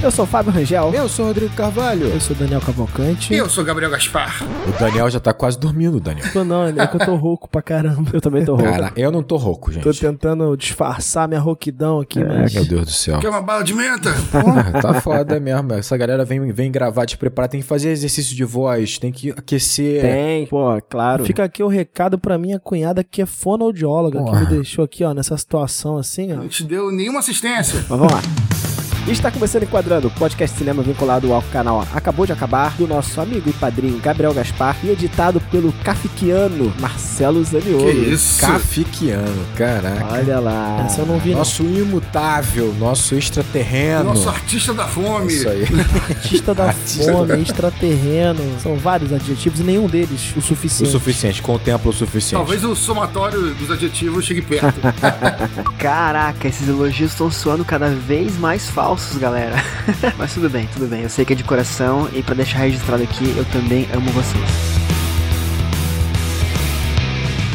Eu sou o Fábio Rangel. Eu sou o Rodrigo Carvalho. Eu sou o Daniel Cavalcante. Eu sou o Gabriel Gaspar. O Daniel já tá quase dormindo, Daniel. Tô não, é que eu tô rouco pra caramba. Eu também tô rouco. Cara, eu não tô rouco, gente. Tô tentando disfarçar minha rouquidão aqui, É, mas... meu Deus do céu. Quer uma bala de menta? Porra, tá foda mesmo. Essa galera vem, vem gravar, despreparar, tem que fazer exercício de voz, tem que aquecer. Tem, pô, claro. Fica aqui o recado pra minha cunhada que é fonoaudióloga, que Porra. me deixou aqui, ó, nessa situação assim, ó. Não te deu nenhuma assistência. Mas vamos lá. Está começando Enquadrando, podcast cinema vinculado ao canal Acabou de Acabar, do nosso amigo e padrinho Gabriel Gaspar e editado pelo cafiquiano Marcelo Zaniolo. Que isso? Cafiquiano, caraca. Olha lá. Essa eu não vi, não. Nosso imutável, nosso extraterreno. Nosso artista da fome. Isso aí. Artista da Artista fome, da- extraterreno. São vários adjetivos e nenhum deles o O suficiente. suficiente, contempla o suficiente. Talvez o somatório dos adjetivos chegue perto. Caraca, esses elogios estão soando cada vez mais falsos, galera. Mas tudo bem, tudo bem. Eu sei que é de coração e pra deixar registrado aqui, eu também amo vocês.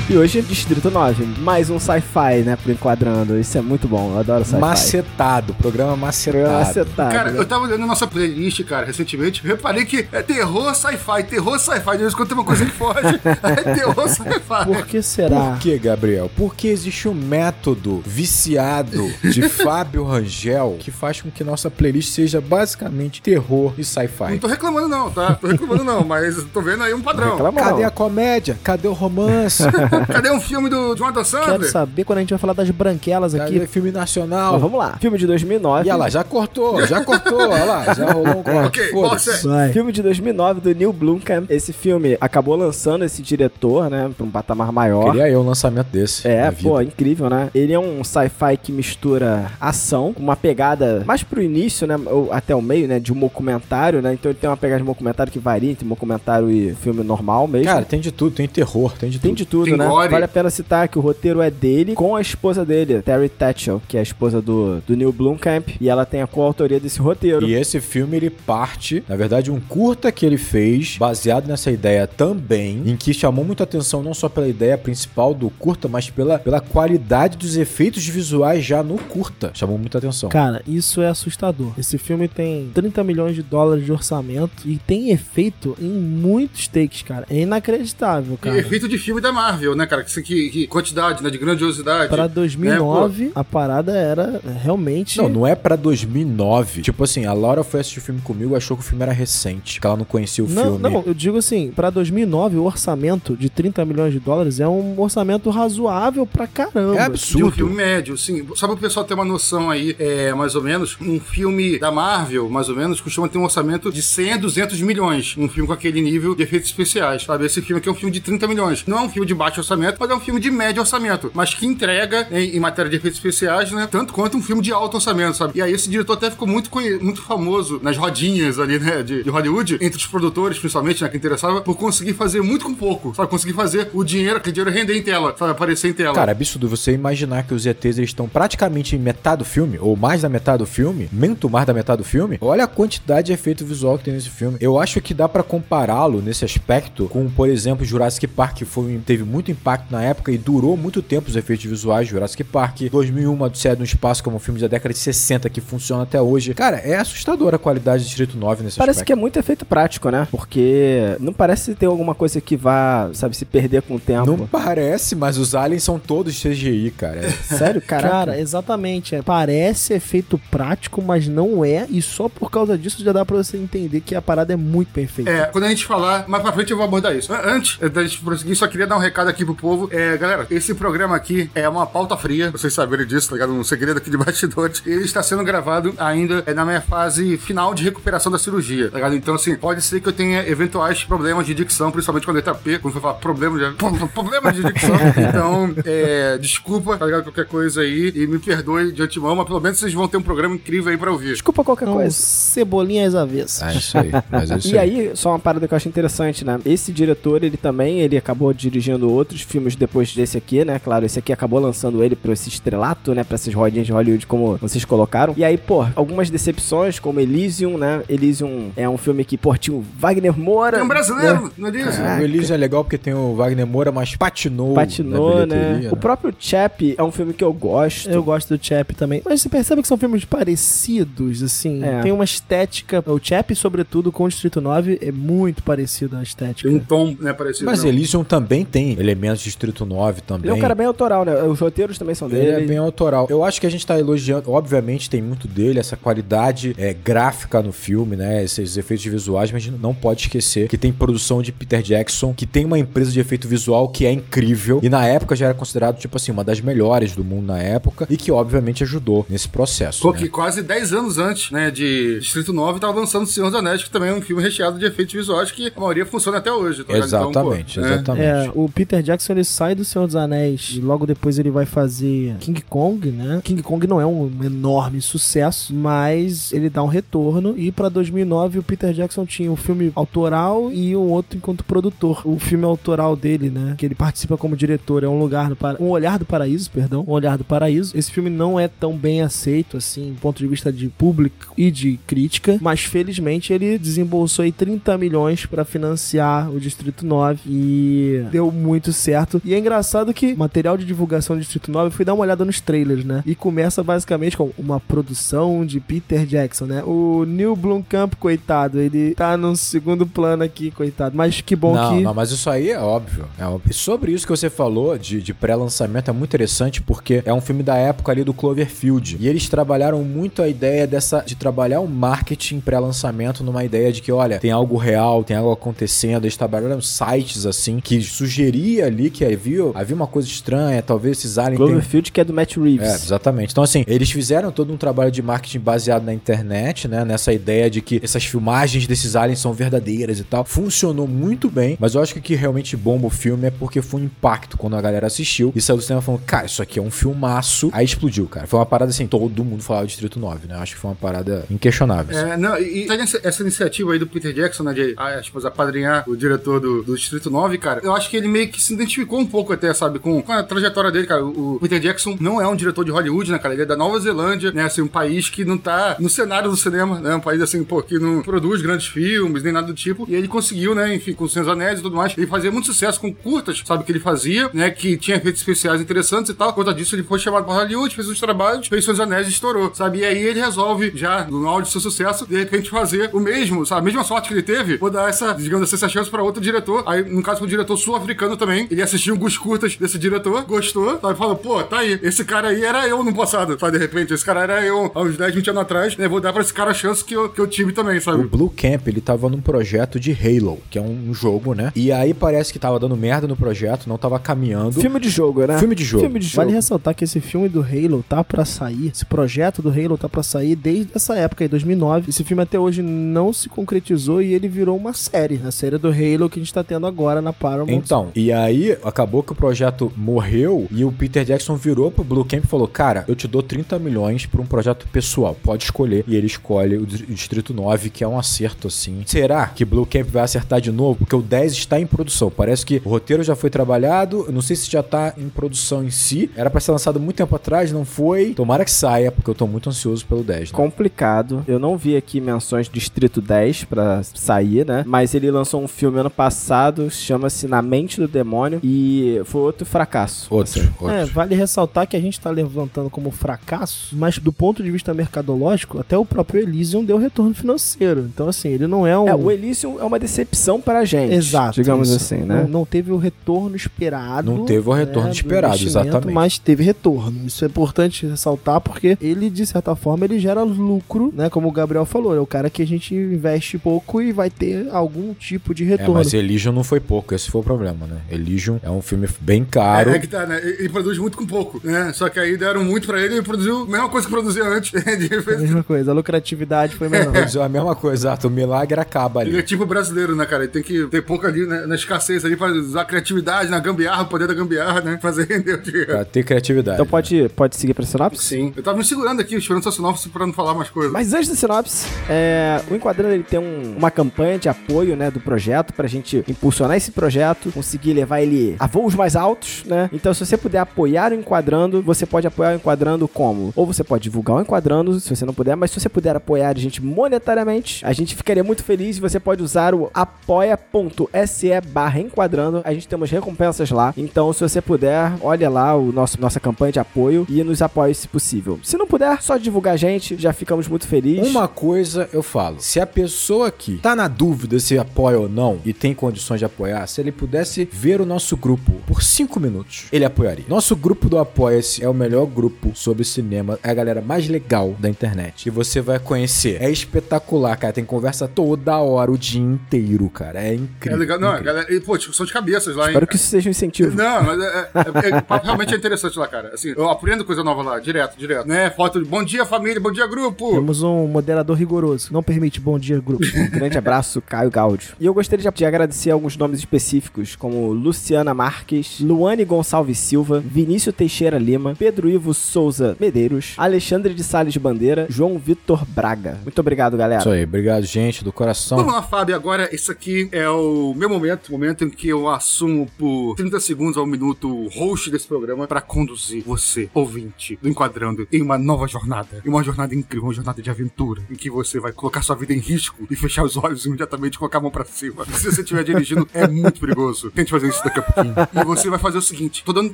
E hoje, Distrito 9, mais um sci-fi, né, pro Enquadrando. Isso é muito bom, eu adoro sci-fi. Macetado, programa macetado. Macetado. Cara, né? eu tava olhando a nossa playlist, cara, recentemente. Reparei que é terror sci-fi, terror sci-fi. De vez em quando tem uma coisa que foge. É terror sci-fi. Por que será? Por que, Gabriel? Porque existe um método viciado de Fábio Rangel que faz com que nossa playlist seja basicamente terror e Não sci-fi. tô reclamando, não, tá? Tô reclamando, não, mas tô vendo aí um padrão. Cadê não. a comédia? Cadê o romance? Cadê um filme do Jonathan Quero Sandler? saber quando a gente vai falar das branquelas aqui. Cadê filme Mas nacional? vamos lá. Filme de 2009. E olha lá, já cortou, já cortou, olha lá, já rolou um corte. Ok, você-. Filme de 2009 do Neil Blomkamp. Esse filme acabou lançando esse diretor, né, pra um patamar maior. Queria eu um lançamento desse. É, pô, vida. incrível, né? Ele é um sci-fi que mistura ação, com uma pegada mais pro início, né? Ou até o meio, né? De um documentário, né? Então ele tem uma pegada de documentário que varia entre documentário e filme normal mesmo. Cara, tem de tudo, tem terror, tem de tem tudo. de tudo, Tem né? Gore. Vale a pena citar que o roteiro é dele com a esposa dele, Terry Tatchell, que é a esposa do, do Neil Blomkamp, e ela tem a coautoria desse roteiro. E esse filme ele parte, na verdade, um curta que ele fez, baseado nessa ideia também, em que chamou muita atenção não só pela ideia principal do curta, mas pela, pela qualidade dos efeitos visuais já no curta. Chamou muita atenção. Cara, isso é assustador. Esse filme tem 30 milhões de dólares de orçamento e tem efeito em muitos takes, cara. É inacreditável, E cara. efeito de filme da Marvel, né, cara? Que, que, que quantidade, né? De grandiosidade. Pra né, 2009, a parada era realmente. Não, não é pra 2009. Tipo assim, a Laura foi assistir o filme comigo e achou que o filme era recente, que ela não conhecia o Não, filme. não, eu digo assim, pra 2009 o orçamento de 30 milhões de dólares é um orçamento razoável pra caramba. É De um absurdo. filme médio, sim. Só para o pessoal ter uma noção aí, é, mais ou menos, um filme da Marvel, mais ou menos, costuma ter um orçamento de 100 a 200 milhões. Um filme com aquele nível de efeitos especiais, sabe? Esse filme aqui é um filme de 30 milhões. Não é um filme de baixo orçamento, mas é um filme de médio orçamento. Mas que entrega, em, em matéria de efeitos especiais, né? Tanto quanto um filme de alto orçamento, sabe? E aí esse diretor até ficou muito, muito famoso nas rodinhas ali, né? De, de Hollywood, entre os produtores, principalmente, né? Que interessava, por conseguir fazer muito com pouco, sabe? Conseguir fazer o dinheiro, aquele dinheiro render em tela, sabe? Aparecer em tela. Cara, é absurdo você imaginar que os ETs estão praticamente em metade do filme, ou mais da metade do filme, muito mais da metade do filme. Olha a quantidade de efeito visual que tem nesse filme. Eu acho que dá pra compará-lo nesse aspecto com, por exemplo, Jurassic Park, que foi, teve muito impacto na época e durou muito tempo os efeitos visuais. Jurassic Park, 2001, Odisseia no Espaço, como um filme da década de 60 que funciona até hoje. Cara, é assustadora a qualidade de Distrito 9 nesse Parece aspecto. que é muito efeito prático, né? Porque não parece ter alguma coisa que vá, sabe, se perder com o tempo. Não parece, mas os aliens são todos CGI, cara. É Sério, cara? Cara, exatamente. é. Parece efeito prático, mas não é. E só por causa disso já dá pra você entender que a parada é muito perfeita. É, quando a gente falar, mais pra frente eu vou abordar isso. An- Antes da gente prosseguir, só queria dar um recado aqui pro povo. É, galera, esse programa aqui é uma pauta fria, vocês saberem disso, tá ligado? Um segredo aqui de bastidores. Ele está sendo gravado ainda é, na minha fase final de recuperação da cirurgia, tá ligado? Então, assim, pode ser que eu tenha eventuais problemas de dicção, principalmente com a letra P, quando for falar problema de, problema de dicção. Então, é, desculpa, tá ligado? Qualquer coisa aí e me perdoe de antemão, mas pelo menos vocês vão ter um programa incrível aí pra ouvir. Desculpa qualquer coisa. Cebolinha às avessas. É isso aí. Mas é isso E aí, só uma parada que eu acho interessante, né? Esse diretor, ele também, ele acabou dirigindo outros outros filmes depois desse aqui, né? Claro, esse aqui acabou lançando ele pra esse estrelato, né? Pra essas rodinhas de Hollywood, como vocês colocaram. E aí, pô, algumas decepções, como Elysium, né? Elysium é um filme que, pô, tinha o Wagner Moura. Tem um brasileiro, não é isso? Caraca. O Elysium é legal porque tem o Wagner Moura, mas patinou. Patinou, né? bilheteria, O próprio Chap é um filme que eu gosto. Eu gosto do Chap também. Mas você percebe que são filmes parecidos, assim. É. Tem uma estética. O Chap, sobretudo, com o Distrito 9, é muito parecido a estética. Tem um tom, né, parecido. Mas não. Elysium também tem elementos de Distrito 9 também. Ele é um cara bem autoral, né? Os roteiros também são dele. Ele é bem autoral. Eu acho que a gente tá elogiando, obviamente tem muito dele, essa qualidade é, gráfica no filme, né? Esses efeitos visuais, mas a gente não pode esquecer que tem produção de Peter Jackson, que tem uma empresa de efeito visual que é incrível e na época já era considerado, tipo assim, uma das melhores do mundo na época e que obviamente ajudou nesse processo. Pô, né? que quase 10 anos antes, né, de Distrito 9, tava lançando Senhor dos Anéis, que também é um filme recheado de efeitos visuais que a maioria funciona até hoje. tá ligado? Então, pô, Exatamente, né? exatamente. É, o Peter Jackson ele sai do Senhor dos Anéis e logo depois ele vai fazer King Kong, né? King Kong não é um enorme sucesso, mas ele dá um retorno e pra 2009 o Peter Jackson tinha um filme autoral e um outro enquanto produtor. O filme autoral dele, né, que ele participa como diretor é um lugar para... um olhar do paraíso, perdão, um olhar do paraíso. Esse filme não é tão bem aceito assim, do ponto de vista de público e de crítica, mas felizmente ele desembolsou aí 30 milhões pra financiar o Distrito 9 e deu muito certo. E é engraçado que o material de divulgação do Distrito 9 eu fui dar uma olhada nos trailers, né? E começa basicamente com uma produção de Peter Jackson, né? O Neil Blomkamp, coitado, ele tá no segundo plano aqui, coitado. Mas que bom não, que não, mas isso aí é óbvio, é óbvio. E sobre isso que você falou de, de pré-lançamento é muito interessante porque é um filme da época ali do Cloverfield. E eles trabalharam muito a ideia dessa de trabalhar o marketing pré-lançamento numa ideia de que, olha, tem algo real, tem algo acontecendo. Eles trabalharam sites assim que sugeria ali que havia, havia uma coisa estranha, talvez esses aliens Cloverfield, que é do Matt Reeves. é, exatamente. Então, assim, eles fizeram todo um trabalho de marketing baseado na internet, né? Nessa ideia de que essas filmagens desses aliens são verdadeiras e tal. Funcionou muito bem, mas eu acho que o que realmente bomba o filme é porque foi um impacto quando a galera assistiu e saiu do cinema falando, cara, isso aqui é um filmaço. Aí explodiu, cara. Foi uma parada assim, todo mundo falava de Distrito 9, né? Eu acho que foi uma parada inquestionável. assim. É, não, e, sabe essa, iniciativa aí do Peter Jackson, né, de ah, aspas, apadrinhar o diretor do, do Distrito 9, cara, eu acho que ele meio que se identificou um pouco até, sabe, com, com a trajetória dele, cara. O, Peter Jackson não é um diretor de Hollywood, né, cara? Ele é da Nova Zelândia, né, assim, um país que não tá no cenário do cinema, né? Um país, assim, pô, que não produz grandes filmes, nem nada do tipo. E ele conseguiu, né, enfim, com os Seus Anéis e tudo mais, ele fazia muito sucesso com curtas, sabe, que ele fazia, né, que tinha efeitos especiais interessantes e tal. Por conta disso, ele foi chamado pra Hollywood, fez uns trabalhos, fez Seus Anéis e estourou, sabe? E aí ele resolve, já, no auge do seu sucesso, de repente fazer o mesmo, sabe? A mesma sorte que ele teve, vou dar essa, digamos assim, essa chance pra outro diretor. Aí, no caso, o diretor sul-africano também, ele assistiu alguns curtas desse diretor, gostou, sabe? Falou, pô, tá aí, esse cara aí era eu no passado, sabe? De repente, esse cara era eu há uns 10, 20 anos atrás, né? Vou dar pra esse cara a chance que eu, que eu tive também, O sabe? Blue Camp, ele tava num projeto de Halo, que é um jogo, né? E aí parece que tava dando merda no projeto, não tava caminhando. Filme de jogo, né? Filme de jogo. Filme de jogo. Vale ressaltar que esse filme do Halo tá pra sair, esse projeto do Halo tá pra sair desde essa época, aí, 2009. Esse filme até hoje não se concretizou e ele virou uma série, a série do Halo que a gente tá tendo agora na Paramount. Então, e aí acabou que o projeto morreu e o Peter Jackson virou pro Blue Camp e falou: Cara, eu te dou 30 milhões pra um projeto pessoal, pode escolher. E ele escolhe o Dis- o Distrito 9, que é um acerto assim. Será que Blue Camp vai acertar de novo? Porque o 10 está em produção. Parece que o roteiro já foi trabalhado, não sei se já tá em produção em si. Era pra ser lançado muito tempo atrás, não foi. Tomara que saia, porque eu tô muito ansioso pelo 10. Né? complicado. Eu não vi aqui menções Distrito 10 pra sair, né? Mas ele lançou um filme ano passado, chama-se Na Mente do Demônio, e foi outro fracasso. Outro, assim. outro. É, vale ressaltar que a gente tá levantando como fracasso, mas do ponto de vista mercadológico, até o próprio Elysium deu retorno financeiro. Então, assim, ele não é um. É, o Elysium é uma decepção pra gente. Exato. Digamos isso. assim, né? Não, não teve o retorno esperado. Não teve o retorno do esperado, exatamente. Mas teve retorno. Isso é importante ressaltar porque ele, de certa forma, ele gera lucro, né? Como o Gabriel falou, é o cara que a gente investe pouco e vai ter algum tipo de É, retorno. mas Elysium não foi pouco, esse foi o problema, né? Elysium é um filme bem caro. É, é que tá, né? Ele produz muito com pouco, né? Só que aí deram muito pra ele e ele produziu a mesma coisa que produzia antes. de É a mesma coisa, a lucratividade foi menor. Mas é a mesma coisa, exato. O milagre acaba Ele é ali. tipo brasileiro, né, cara? Ele tem que ter pouco ali né, na escassez ali pra usar a criatividade, na gambiarra, o poder da gambiarra, né? Fazer render o dinheiro. Pra ter criatividade. Então pode, pode seguir pra sinopse? Sim. Eu tava me segurando aqui, esperando sua sinopse pra não falar mais coisas. Mas antes da sinopse, é, o Enquadrando ele tem um- uma campanha de apoio né, do projeto pra gente impulsionar esse projeto, conseguir levar levar ele a voos mais altos, né? Então, se você puder apoiar o Enquadrando, você pode apoiar o Enquadrando como? Ou você pode divulgar o Enquadrando, se você não puder, mas se você puder apoiar a gente monetariamente, a gente ficaria muito feliz. Você pode usar o apoia.se barra Enquadrando. A gente tem umas recompensas lá. Então, se você puder, olha lá o nosso nossa campanha de apoio e nos apoie se possível. Se não puder, só divulgar a gente, já ficamos muito felizes. Uma coisa eu falo: se a pessoa aqui tá na dúvida se apoia ou não e tem condições de apoiar, se ele pudesse ver o nosso grupo por 5 minutos, ele apoiaria. Nosso grupo do Apoia-se é o melhor grupo sobre cinema, é a galera mais legal da internet. E você vai conhecer. É espetacular, cara. Tem conversa toda hora, o dia inteiro, cara. É incrível. É legal. Não, incrível. galera, e, pô, discussão de cabeças lá, hein? Espero que isso seja um incentivo. Não, mas é, é, é- é- realmente é interessante lá, cara. Assim, eu aprendo coisa nova lá, direto, direto. Né? Foto de bom dia, família, bom dia, grupo. Temos um moderador rigoroso. Não permite bom dia, grupo. Grande abraço, Caio Gaudio. E eu gostaria de, de agradecer alguns nomes específicos, como Luciana Marques, Luane Gonçalves Silva, Vinícius Teixeira Lima, Pedro Ivo Souza Medeiros, Alexandre de Sales Bandeira, João Vitor Braga. Muito obrigado, galera. Isso aí, obrigado, gente, do coração. Vamos lá, Fábio. Agora, esse aqui é o meu momento, o momento em que eu assumo por 30 segundos ao minuto o host desse programa para conduzir você, ouvinte, do Enquadrando, em uma nova jornada. Em uma jornada incrível, uma jornada de aventura, em que você vai colocar sua vida em risco e fechar os olhos imediatamente e colocar a mão pra cima. Se você estiver dirigindo, é muito perigoso. Tente fazer isso daqui a pouquinho. E você vai fazer o seguinte: tô dando um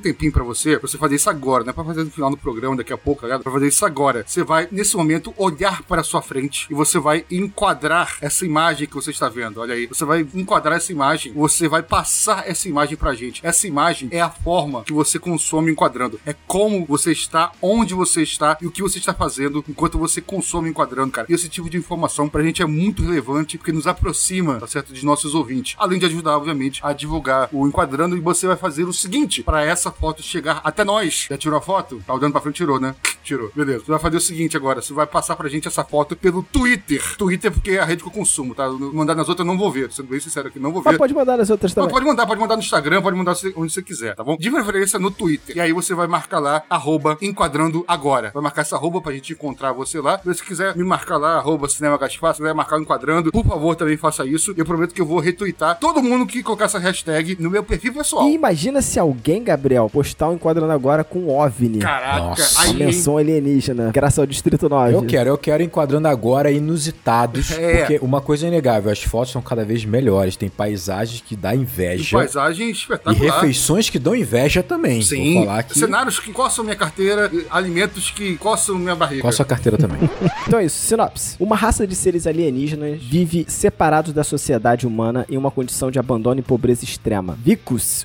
tempinho pra você, pra você fazer isso agora, não é pra fazer no final do programa daqui a pouco, galera. Pra fazer isso agora. Você vai, nesse momento, olhar para sua frente e você vai enquadrar essa imagem que você está vendo. Olha aí. Você vai enquadrar essa imagem, você vai passar essa imagem pra gente. Essa imagem é a forma que você consome enquadrando. É como você está, onde você está e o que você está fazendo enquanto você consome enquadrando, cara. E esse tipo de informação pra gente é muito relevante porque nos aproxima, tá certo, de nossos ouvintes. Além de ajudar, obviamente, a divulgar o enquadrando e você vai fazer o seguinte para essa foto chegar até nós. Já tirou a foto? Tá olhando pra frente, tirou, né? Tirou. Beleza. Você vai fazer o seguinte agora, você vai passar pra gente essa foto pelo Twitter. Twitter porque é a rede que eu consumo, tá? Mandar nas outras eu não vou ver, sendo bem sincero aqui, não vou ver. Mas pode mandar nas outras Mas também. pode mandar, pode mandar no Instagram, pode mandar onde você quiser, tá bom? De preferência no Twitter. E aí você vai marcar lá, arroba, enquadrando agora. Vai marcar essa arroba pra gente encontrar você lá. Se você quiser me marcar lá, arroba cinema Gaspar, se quiser marcar o enquadrando, por favor, também faça isso. Eu prometo que eu vou retweetar todo mundo que colocar essa hashtag no meu perfil pessoal. E imagina se alguém, Gabriel, postar um enquadrando agora com OVNI. Caraca, Nossa, aí, menção alienígena, graças ao Distrito 9. Eu quero, eu quero enquadrando agora inusitados, É. porque uma coisa é inegável, as fotos são cada vez melhores, tem paisagens que dá E inveja paisagem e refeições que dão inveja também. Sim, Vou falar que cenários que coçam minha carteira, alimentos que coçam minha barriga. com a carteira também. Então é isso, sinopse. Uma raça de seres alienígenas vive separados da sociedade humana em uma condição de abandono e pobreza extrema.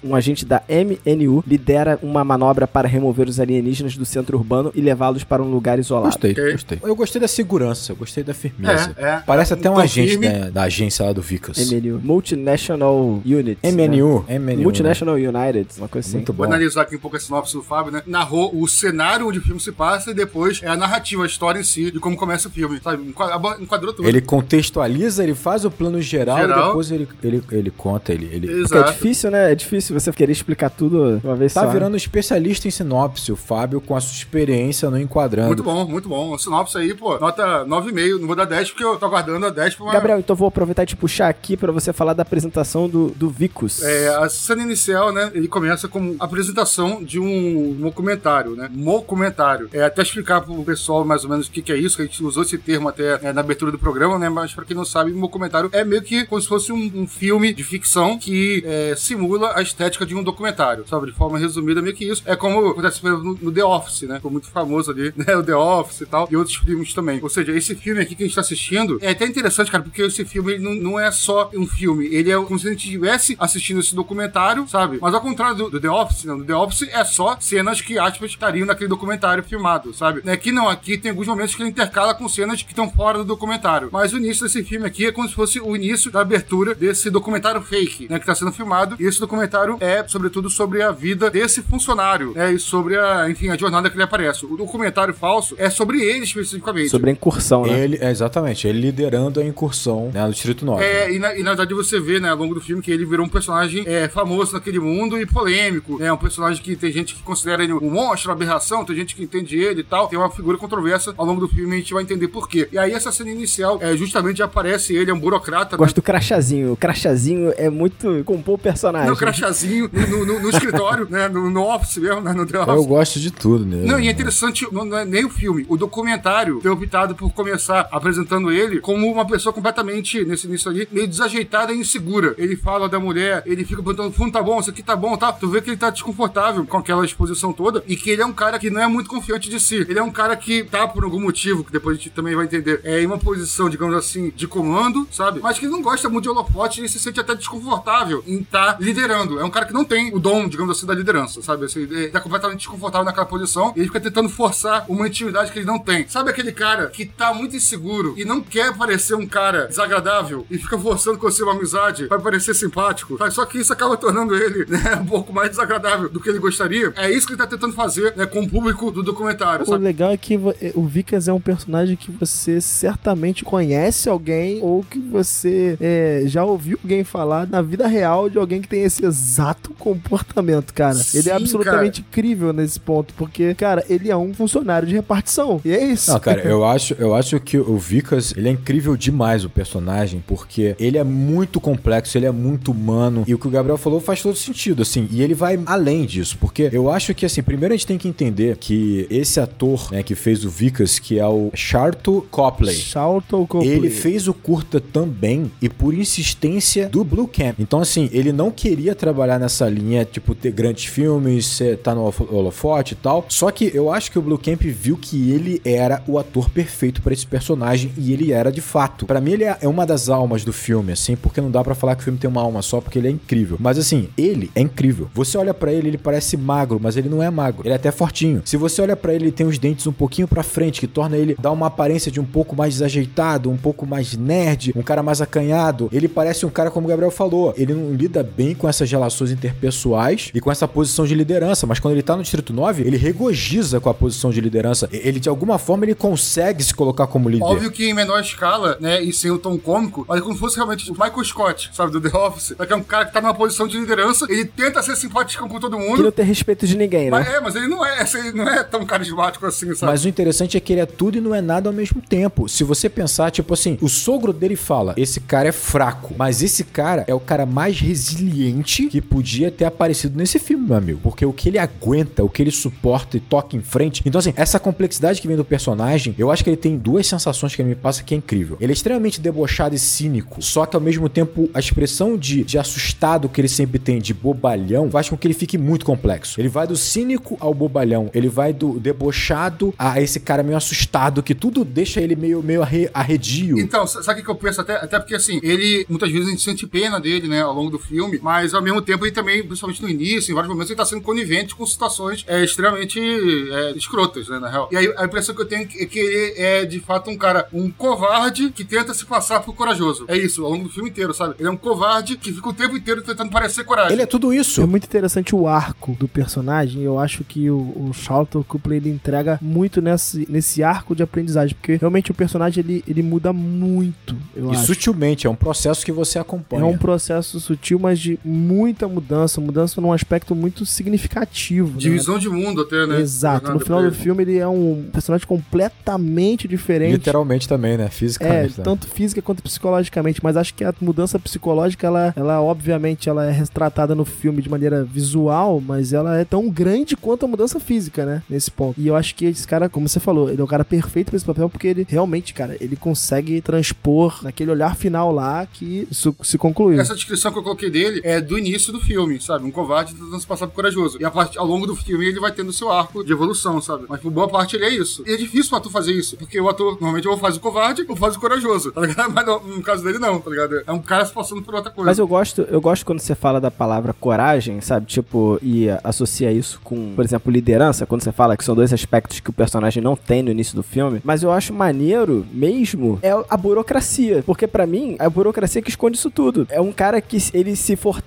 Um agente da MNU, lidera uma manobra para remover os alienígenas do centro urbano e levá-los para um lugar isolado. Gostei, Ok. gostei. Eu gostei da segurança, eu gostei da firmeza. É, é. Parece até um agente da, da agência lá do Vicas. MNU. Multinational Unit. MNU, né? MNU. Multinational United, uma coisa assim. Muito Vou bom. analisar aqui um pouco a sinopse do Fábio, né? Narrou o cenário onde o filme se passa e depois é a narrativa, a história em si, de como começa o filme, sabe? Enqua- Enquadrou tudo. Ele contextualiza, ele faz o plano geral, Geral. e depois ele, ele, ele conta, ele, ele Porque é Exato. difícil, né? É difícil você querer explicar tudo uma vez tá só. né? virando especialista em sinopse, o Fábio, com a sua experiência no enquadrando. Muito bom, muito bom. O sinopse aí, pô, nota 9,5. Não vou dar 10 porque eu tô aguardando a 10 pra uma... Gabriel, então vou aproveitar e te puxar aqui pra você falar da apresentação do, do Vicus. É, a cena inicial, né, ele começa com a apresentação de um documentário, né? Documentário. É, até explicar pro pessoal mais ou menos o que, que é isso, que a gente usou esse termo até é, na abertura do programa, né? Mas pra quem não sabe, um documentário é meio que como se fosse um, um filme de ficção que é, simula a estética de um documentário, sabe? De forma resumida, meio que isso. É como acontece no, no The Office, né? Ficou muito famoso ali, né? O The Office e tal, e outros filmes também. Ou seja, esse filme aqui que a gente tá assistindo é até interessante, cara, porque esse filme não, não é só um filme, ele é como se a gente estivesse assistindo esse documentário, sabe? Mas ao contrário do, do The Office, não. No The Office é só cenas que, aspas, estariam naquele documentário filmado, sabe? Aqui não, aqui tem alguns momentos que ele intercala com cenas que estão fora do documentário. Mas o início desse filme aqui é como se fosse o início da abertura desse documentário fake, né? Que tá sendo filmado. E esse documentário é, sobretudo, sobre a vida desse funcionário, né? E sobre a, enfim, a jornada que ele aparece. O documentário falso é sobre ele especificamente. Sobre a incursão, né? Ele, é, exatamente, ele liderando a incursão né, no Distrito 9. É, e na, e na verdade você vê, né, ao longo do filme, que ele virou um personagem é, famoso naquele mundo e polêmico. É um personagem que tem gente que considera ele um monstro, uma aberração, tem gente que entende ele e tal. Tem uma figura controversa ao longo do filme e a gente vai entender por quê. E aí essa cena inicial, é, justamente aparece ele, é um burocrata, né? Gosto do crachazinho. O crachazinho é muito. compor o personagem. No crachazinho, no, no- no escritório, né? No, no office mesmo, né? No The Office. Eu gosto de tudo, né? Não, e é interessante, não, não é nem o filme, o documentário ter optado por começar apresentando ele como uma pessoa completamente, nesse início ali, meio desajeitada e insegura. Ele fala da mulher, ele fica perguntando, fundo tá bom, isso aqui tá bom, tá? Tu vê que ele tá desconfortável com aquela exposição toda e que ele é um cara que não é muito confiante de si. Ele é um cara que tá, por algum motivo, que depois a gente também vai entender, é em uma posição, digamos assim, de comando, sabe? Mas que não gosta muito de holofote e se sente até desconfortável em estar liderando. É um cara que não tem o dom, digamos assim, da liderança, sabe? Assim, ele tá completamente desconfortável naquela posição e ele fica tentando forçar uma intimidade que ele não tem. Sabe aquele cara que tá muito inseguro e não quer parecer um cara desagradável e fica forçando com você uma amizade para parecer simpático? sabe? Só que isso acaba tornando ele né, um pouco mais desagradável do que ele gostaria. É isso que ele tá tentando fazer né, com o público do documentário, O sabe? legal é que eh, o Vickers é um personagem que você certamente conhece alguém ou que você eh, já ouviu alguém falar na vida real de alguém que tem esse exato comportamento, cara. ele Sim, é absolutamente incrível nesse ponto, porque, cara, ele é um funcionário de repartição. E é isso. Não, cara, eu acho, eu acho que o Vickers, ele é incrível demais o personagem, porque ele é muito complexo, ele é muito humano, e o que o Gabriel falou faz todo sentido, assim, e ele vai além disso, porque eu acho que, assim, primeiro a gente tem que entender que esse ator, né, que fez o Vickers, que é o Charlton Copley, Charlton Copley. ele fez o curta também e por insistência do Blue Camp. Então, assim, ele não queria trabalhar nessa linha, tipo, ter grandes filmes, ser, tá no holo- holofote e tal. Só que eu acho que o Blue Camp viu que ele era o ator perfeito pra esse personagem e ele era de fato. Pra mim, ele é é uma das almas do filme, assim, porque não dá pra falar que o filme tem uma alma só, porque ele é incrível. Mas, assim, ele é incrível. Você olha pra ele, ele parece magro, mas ele não é magro. Ele é até fortinho. Se você olha pra ele, ele tem os dentes um pouquinho pra frente, que torna ele dá uma aparência de um pouco mais desajeitado, um pouco mais nerd, um cara mais acanhado. Ele parece um cara como o Gabriel falou, ele não lida bem com essas relações interpessoais e com essa posição de liderança, mas quando ele tá no distrito 9, ele regozija com a posição de liderança. Ele de alguma forma ele consegue se colocar como líder. Óbvio que em menor escala, né, e sem o tom cômico, mas como se fosse realmente o Michael Scott, sabe, do The Office. Que é um cara que tá numa posição de liderança, ele tenta ser simpático com todo Que mundo. não tem respeito de ninguém, Mas, né? é, mas ele não é, ele não é tão carismático assim, sabe? Mas o interessante é que ele é tudo e não é nada ao mesmo tempo. Se você pensar, tipo assim, o sogro dele fala: esse cara é fraco, mas esse cara é o cara mais resiliente que podia ter aparecido nesse filme, meu amigo. Porque o que ele aguenta, o que ele suporta e toca em frente. Então, assim, essa complexidade que vem do personagem, eu acho que ele tem duas sensações que ele me passa que é incrível. Ele é extremamente debochado e cínico, só que ao mesmo tempo a expressão de, de assustado que ele sempre tem, de bobalhão, faz com que ele fique muito complexo. Ele vai do cínico ao bobalhão, ele vai do debochado a esse cara meio assustado, que tudo deixa ele meio, meio arre- arredio. Então, sa- sabe o que eu penso? Até, até porque, assim, ele, muitas vezes a gente sente pena dele, né, ao longo do filme, mas ao mesmo tempo ele também, principalmente no início, em vários momentos, ele tá sendo conivente com situações é, extremamente é, escrotas, né, na real. E aí a impressão que eu tenho é que ele é, de fato, um cara, um covarde que tenta se passar por corajoso. É isso, ao longo do filme inteiro, sabe? Ele é um covarde que fica o tempo inteiro tentando parecer coragem. Ele é tudo isso. É muito interessante o arco do personagem. Eu acho que o, o Charlton Copley ele entrega muito nesse, nesse arco de aprendizagem, porque realmente o personagem ele, ele muda muito. Eu E acho. sutilmente, é um processo que você acompanha. É um processo sutil, mas de muita mudança, mudança num aspecto muito significativo. né? Divisão de mundo até, né? Exato. No final do filme ele é um personagem completamente diferente. Literalmente também, né? É, Fisicamente. né? tanto física quanto psicologicamente, mas acho que a mudança psicológica, ela, ela obviamente, ela é retratada no filme de maneira visual, mas ela é tão grande quanto a mudança física, né, nesse ponto. E eu acho que esse cara, como você falou, ele é o cara perfeito pra esse papel, porque ele realmente, cara, ele consegue transpor naquele olhar final lá que isso se concluiu. Essa descrição que eu coloquei dele é do início do filme, sabe? Um covarde tentando se passar por corajoso. E a parte, ao longo do filme ele vai tendo seu arco de evolução, sabe? Mas por boa parte ele é isso. E é difícil o ator fazer isso, porque o ator normalmente ou faz o covarde ou faz o corajoso, tá ligado? Mas no, no caso dele não, tá ligado? É um cara se passando por outra coisa. Mas eu gosto, eu gosto quando você fala da palavra coragem, sabe? Tipo, e associa isso com, por exemplo, liderança, quando você fala que são dois aspectos que o personagem não tem no início do filme. Mas eu acho maneiro mesmo é a burocracia. Porque pra mim, é a burocracia que esconde isso tudo. É um cara que ele se fortalece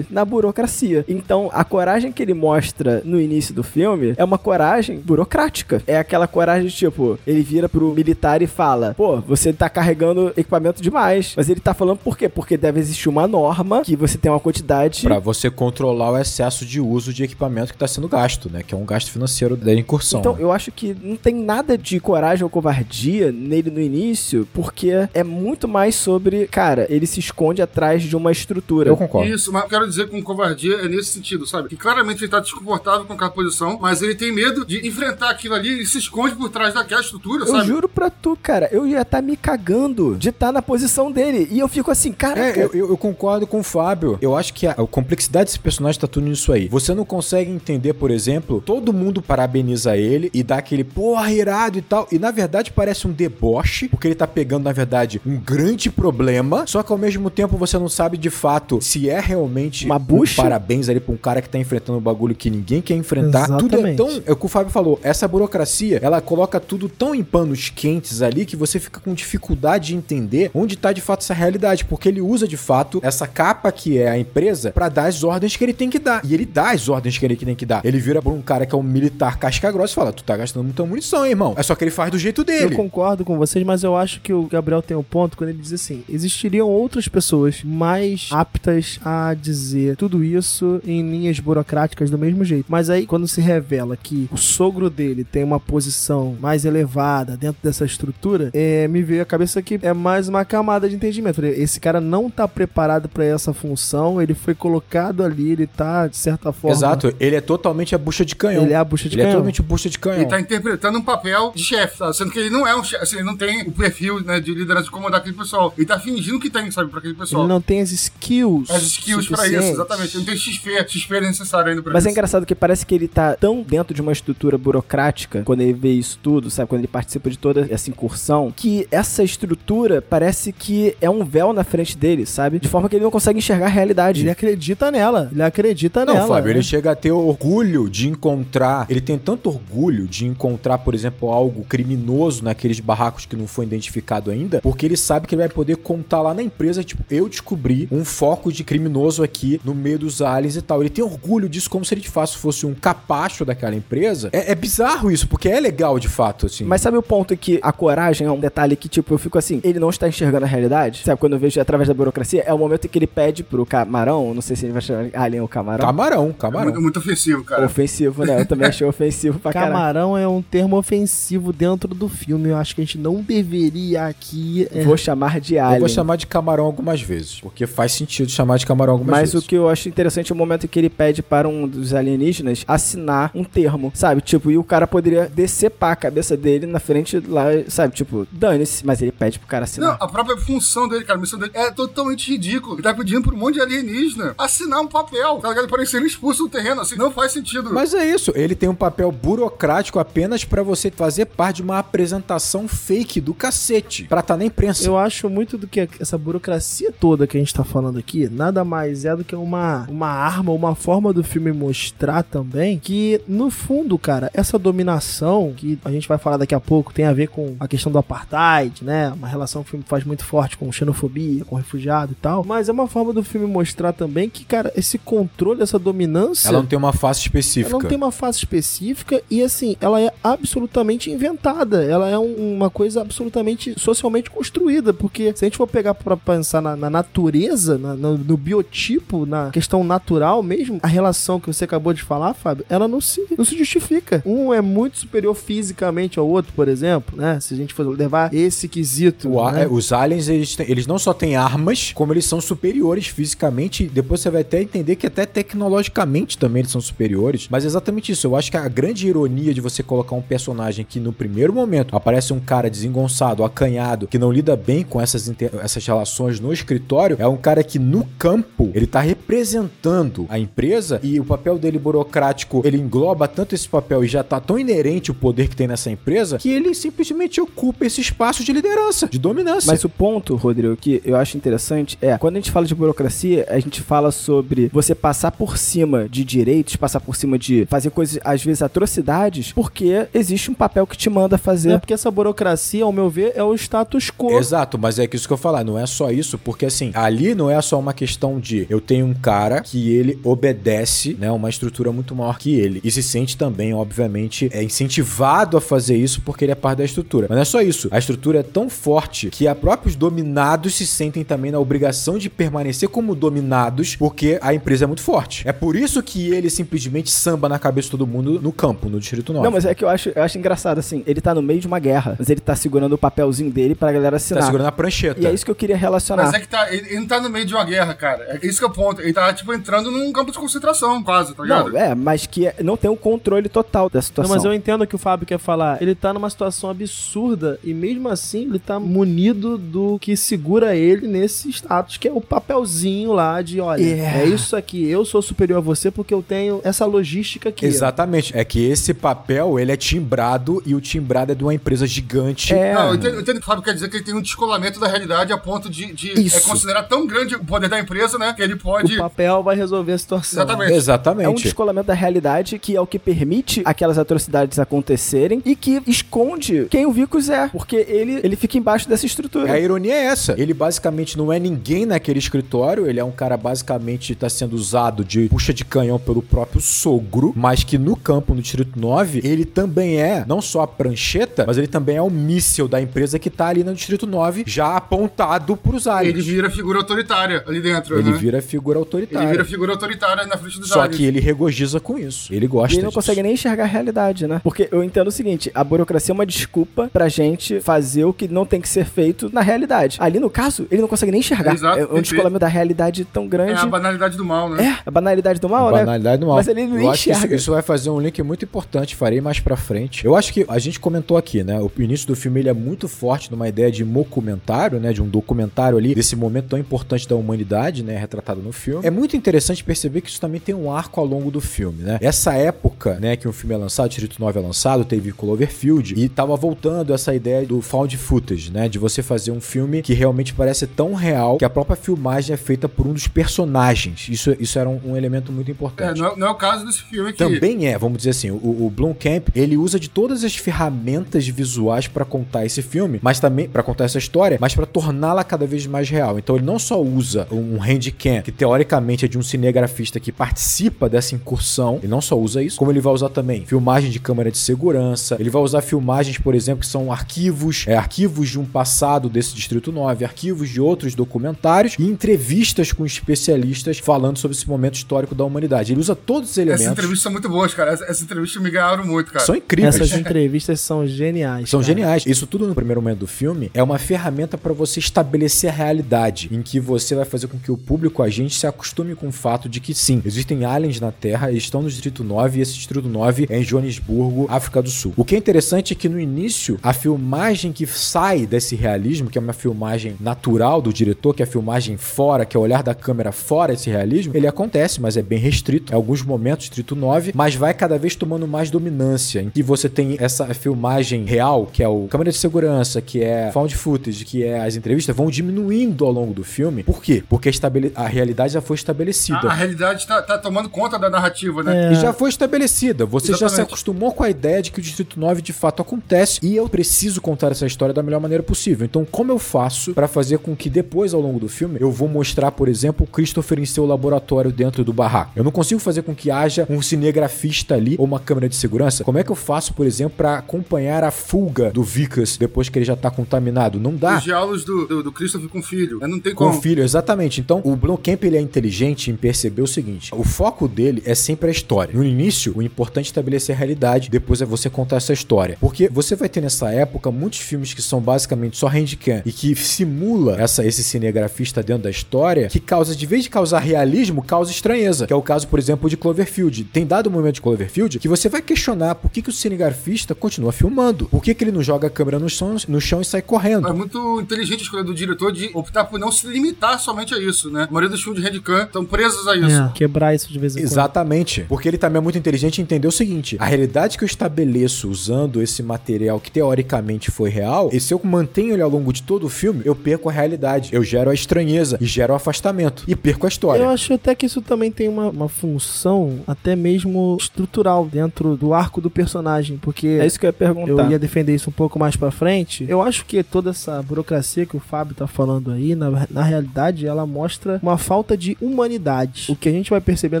na burocracia. Então, a coragem que ele mostra no início do filme é uma coragem burocrática. É aquela coragem, tipo, ele vira pro militar e fala: pô, você tá carregando equipamento demais. Mas ele tá falando por quê? Porque deve existir uma norma que você tem uma quantidade. Pra você controlar o excesso de uso de equipamento que tá sendo gasto, né? Que é um gasto financeiro da incursão. Então, né? eu acho que não tem nada de coragem ou covardia nele no início, porque é muito mais sobre, cara, ele se esconde atrás de uma estrutura. Eu concordo. Isso, mas eu quero dizer com covardia é nesse sentido, sabe? Que claramente ele tá desconfortável com aquela posição, mas ele tem medo de enfrentar aquilo ali e se esconde por trás daquela estrutura, Eu sabe? juro pra tu, cara, eu ia estar me cagando de estar na posição dele. E eu fico assim, caraca. É, eu, eu- eu concordo com o Fábio. Eu acho que a, a complexidade desse personagem tá tudo nisso aí. Você não consegue entender, por exemplo, todo mundo parabeniza ele e dá aquele porra irado e tal. E na verdade parece um deboche, porque ele tá pegando, na verdade, um grande problema. Só que ao mesmo tempo você não sabe de fato se é realmente Uma um bucha? parabéns ali pra um cara que tá enfrentando um bagulho que ninguém quer enfrentar. Tudo é Exatamente. tão é o que o Fábio falou, essa burocracia, ela coloca tudo tão em panos quentes ali que você fica com dificuldade de entender onde tá de fato essa realidade, porque ele usa de fato essa capa que é a empresa pra dar as ordens que ele tem que dar. E ele dá as ordens que ele tem que dar. Ele vira pra um cara que é um militar casca grossa e fala: "Tu tá gastando muita munição, hein, irmão?". É só que ele faz do jeito Eu dele. concordo com vocês, mas eu acho que o Gabriel tem um ponto quando ele diz assim: existiriam outras pessoas mais aptas a dizer tudo isso em linhas burocráticas do mesmo jeito. Mas aí, quando se revela que o sogro dele tem uma posição mais elevada dentro dessa estrutura, é, me veio a cabeça que é mais uma camada de entendimento. Esse cara não tá preparado pra essa função, ele foi colocado ali, ele tá, de certa forma. Exato, ele é totalmente a bucha de canhão. Ele é a bucha de Ele é canhão. totalmente bucha de canhão. Ele tá interpretando um papel de chefe, sabe? Sendo que ele não é um chefe, assim, ele não tem o perfil né, de liderança de comandar aquele pessoal. Ele tá fingindo que tem, sabe, pra aquele pessoal. Ele não tem as skills. As skills pra isso, exatamente. Não tem XP, XP é necessário ainda pra Mas isso. é engraçado que parece que ele tá tão dentro de uma estrutura burocrática, quando ele vê isso tudo, sabe? Quando ele participa de toda essa incursão, que essa estrutura parece que é um véu na frente dele, sabe? De forma que ele não consegue enxergar a realidade. Ele acredita nela. Ele acredita Não, nela. Fábio, né? ele chega a ter orgulho de encontrar. Ele tem tanto orgulho de encontrar, por exemplo, algo criminoso naqueles barracos que não foi identificado ainda, porque ele sabe que ele vai poder contar lá na empresa, tipo, eu descobri um foco de criminoso aqui no meio dos aliens e tal. Ele tem orgulho disso como se ele de fato fosse um capacho daquela empresa. É, é bizarro isso, porque é legal de fato, assim. Mas sabe o ponto que a coragem é um detalhe que, tipo, eu fico assim, ele não está enxergando a realidade? Sabe, quando eu vejo através da burocracia, é o momento em que ele pede pro camarão, não sei se ele vai chamar alien ou camarão. Camarão, É camarão. muito, muito ofensivo, cara. Ofensivo, né? Eu também achei ofensivo pra caralho. Camarão é um termo ofensivo dentro do filme. Eu acho que a gente não deveria aqui. é, Vou chamar de Eu alien. vou chamar de camarão algumas vezes, porque faz sentido chamar de camarão algumas Mas vezes. o que eu acho interessante é o momento em que ele pede para um dos alienígenas assinar um termo, sabe? Tipo, e o cara poderia decepar a cabeça dele na frente lá, sabe? Tipo, dane-se. Mas ele pede pro cara Não, assinar. a própria função dele, cara, a missão dele é totalmente ridículo. Ele tá pedindo pra um monte de alienígena assinar um papel, tá ligado? Para ele ser expulso do terreno, assim, não faz sentido. Mas é isso, ele tem um papel burocrático apenas pra você fazer parte de uma apresentação fake do cacete, pra estar na imprensa. Eu acho muito do que essa burocracia toda que a gente tá falando aqui, nada mais é do que uma, uma arma, uma forma do filme mostrar também que, no fundo, cara, essa dominação, que a gente vai falar daqui a pouco, tem a ver com a questão do apartheid, né? Uma relação que o filme faz muito forte com xenofobia, com refugiado e tal. Mas é uma forma do filme mostrar também que, cara, esse controle, essa dominância. Ela não tem uma face específica. Ela não tem uma face específica e, assim, ela é absolutamente inventada. Ela é um- uma coisa absolutamente socialmente construída. Porque se a gente for pegar pra pensar na, na natureza, na- no, no biotipo, na questão natural mesmo, a relação que você acabou de falar, Fábio, ela não se, não se justifica. Um é muito superior fisicamente ao outro, por exemplo, né? Se a gente for levar esse quesito. Né? é, os aliens, eles, têm- eles não só têm armas, como eles são superiores fisicamente. Depois você vai até entender que até tecnologicamente também eles são superiores. Mas é exatamente isso. Eu acho que a grande ironia de você colocar um personagem que no primeiro momento aparece um cara desengonçado, acanhado, que não lida bem com essas, essas relações no escritório, é um cara que no campo ele tá representando a empresa e o papel dele burocrático ele engloba tanto esse papel e já tá tão inerente o poder que tem nessa empresa que ele simplesmente ocupa esse espaço de liderança, de dominância. Mas o ponto, Rodrigo, que eu acho interessante é, quando a gente fala de burocracia, a gente fala sobre você passar por cima de direitos, passar por cima de fazer coisas, às vezes, atrocidades, porque existe um papel que te manda fazer. É porque essa burocracia, ao meu ver, é o status quo. Exato, mas é que isso que eu falar, não é só isso, porque assim, ali não é só uma questão de eu tenho um cara que ele obedece, né, uma estrutura muito maior que ele e se sente também, obviamente, é incentivado a fazer isso porque ele é parte da estrutura. Mas não é só isso, a estrutura é tão forte que a próprios dominados se sentem também na obrigação de permanecer como dominados porque a empresa é muito forte. É por isso que ele simplesmente samba na cabeça de todo mundo no campo, no Distrito 9. Não, mas é que eu acho, eu acho engraçado, assim, ele tá no meio de uma guerra, mas ele tá segurando o papelzinho dele pra galera tá assinar. segurando a prancheta. E é isso que eu queria relacionar. Mas é que tá, ele, ele não tá no meio de uma guerra, cara. Cara. É isso que é o ponto. Ele tá, tipo, entrando num campo de concentração, quase, tá ligado? Não, é, mas que não tem o controle total da Não, situação. mas eu entendo o que o Fábio quer falar. Ele tá numa situação absurda e mesmo assim ele tá munido do que segura ele nesse status, que é o papelzinho lá de, olha, Yeah. é isso aqui, eu sou superior a você porque eu tenho essa logística aqui. Exatamente. É que esse papel, ele é timbrado e o timbrado é de uma empresa gigante. É. Não, eu entendo, eu entendo que o Fábio quer dizer que ele tem um descolamento da realidade a ponto de, de é, considerar tão grande o poder da empresa, né? Que ele O pode. papel vai resolver a situação. Exatamente. É um Exatamente. descolamento da realidade que é o que permite aquelas atrocidades acontecerem e que esconde quem o Vicus é, porque ele, ele fica embaixo dessa estrutura. A ironia é essa. Ele basicamente não é ninguém naquele escritório. Ele é um cara basicamente está sendo usado de puxa de canhão pelo próprio sogro, mas que no campo no Distrito 9, ele também é não só a prancheta, mas ele também é o míssil da empresa que tá ali no Distrito 9, já apontado pros Ele aliens. vira figura autoritária ali dentro, Ele né? vira figura Ele autoritária. vira figura autoritária na frente dos Só aliens. que ele regozija com isso. Ele gosta E ele não disso. consegue nem enxergar a realidade, né? Porque eu entendo o seguinte: a burocracia é uma desculpa pra gente fazer o que não tem que ser feito na realidade. Ali, no caso, ele não consegue nem enxergar. Exato, é um descolamento da realidade tão É grande. a banalidade do mal, né? É, a banalidade do mal, né? Banalidade do mal. Mas ele não Eu acho que isso, enxerga. isso vai fazer um link muito importante, farei mais pra frente. Eu acho que a gente comentou aqui, né? O início do filme ele é muito forte numa ideia de documentário, né? De um documentário ali, desse momento tão importante da humanidade, né? Retratado no filme. É muito interessante perceber que isso também tem um arco ao longo do filme, né? Essa época, né, que o filme é lançado, Distrito 9 é lançado, teve Cloverfield, e tava voltando essa ideia do found footage, né? De você fazer um filme que realmente parece tão real que a própria filmagem é feita por um dos personagens. Isso, isso era um, um elemento muito É, importante. não, é- não é o caso desse filme aqui. Também é, vamos dizer assim, o, o Blomkamp, ele usa de todas as ferramentas visuais pra contar esse filme, mas também pra contar essa história, mas pra torná-la cada vez mais real. Então ele não só usa um handcam, que teoricamente é de um cinegrafista que participa dessa incursão, ele não só usa isso, como ele vai usar também filmagem de câmera de segurança, ele vai usar filmagens, por exemplo, que são arquivos, é, arquivos de um passado desse Distrito 9, arquivos de outros documentários e entrevistas com especialistas falando sobre esse momento histórico da humanidade. Ele usa todos esses elementos. Essas entrevistas são muito boas, cara. Essas, essas entrevistas me ganharam muito, cara. São incríveis. Essas entrevistas são geniais. São cara. geniais. Isso tudo no primeiro momento do filme é uma ferramenta para você estabelecer a realidade, em que você vai fazer com que o público, a gente, se acostume com o fato de que sim, existem aliens na Terra, eles estão no Distrito 9 e esse Distrito 9 é em Joanesburgo, África do Sul. O que é interessante é que no início, a filmagem que sai desse realismo, que é uma filmagem natural do diretor, que é a filmagem fora, que é o olhar da câmera fora desse realismo, ele acontece, mas é bem restrito. Em alguns momentos, Distrito 9, mas vai cada vez tomando mais dominância, em que você tem essa filmagem real, que é o câmera de segurança, que é found footage, que é as entrevistas, vão diminuindo ao longo do filme. Por quê? Porque a, estabele- a realidade já foi estabelecida. A, a realidade tá, tá tomando conta da narrativa, né? É. E já foi estabelecida. Você já se Exatamente. acostumou com a ideia de que o Distrito 9 de fato acontece e eu preciso contar essa história da melhor maneira possível. Então, como eu faço pra fazer com que depois, ao longo do filme, eu vou mostrar, por exemplo, o Christopher em seu laboratório dentro do barraco? Eu não consigo fazer com que haja um cinegrafista ali ou uma câmera de segurança. Como é que eu faço, por exemplo, pra acompanhar a fuga do Vickers depois que ele já tá contaminado? Não dá. Os diálogos do, do, do Christopher com o filho. né? Não tem Com como. o filho, exatamente. Então, o Blomkamp ele é inteligente em perceber o seguinte: o foco dele é sempre a história. No início, o importante é estabelecer a realidade, depois é você contar essa história. Porque você vai ter nessa época muitos filmes que são basicamente só handcam e que simula essa, esse cinegrafista dentro da história, que causa, de vez de causar realismo, causa estranheza. Que é o caso, por exemplo, de Cloverfield. Tem dado um momento de Cloverfield que você vai questionar por que, que o cinegrafista continua filmando. Por que, que ele não joga a câmera no chão, no chão e sai correndo? É muito inteligente a escolha do diretor de optar por não se limitar somente a isso, né? A maioria dos filmes de handcam estão presos a isso. É, quebrar isso de vez em quando. Exatamente. Porque ele também é muito inteligente em entender o seguinte: a realidade que eu estabeleço usando esse material que teoricamente foi real, e se eu mantenho ele ao longo de todo o filme, eu perco a realidade. Eu gero a estranheza e gero o afastamento. E perco a história. Eu acho até que isso também tem uma, uma função até mesmo estrutural dentro do arco do personagem, porque É isso que eu ia perguntar. eu ia defender isso um pouco mais pra frente. Eu acho que toda essa burocracia que o Fábio tá falando aí, na, na realidade, ela mostra uma falta de humanidade. O que a gente vai perceber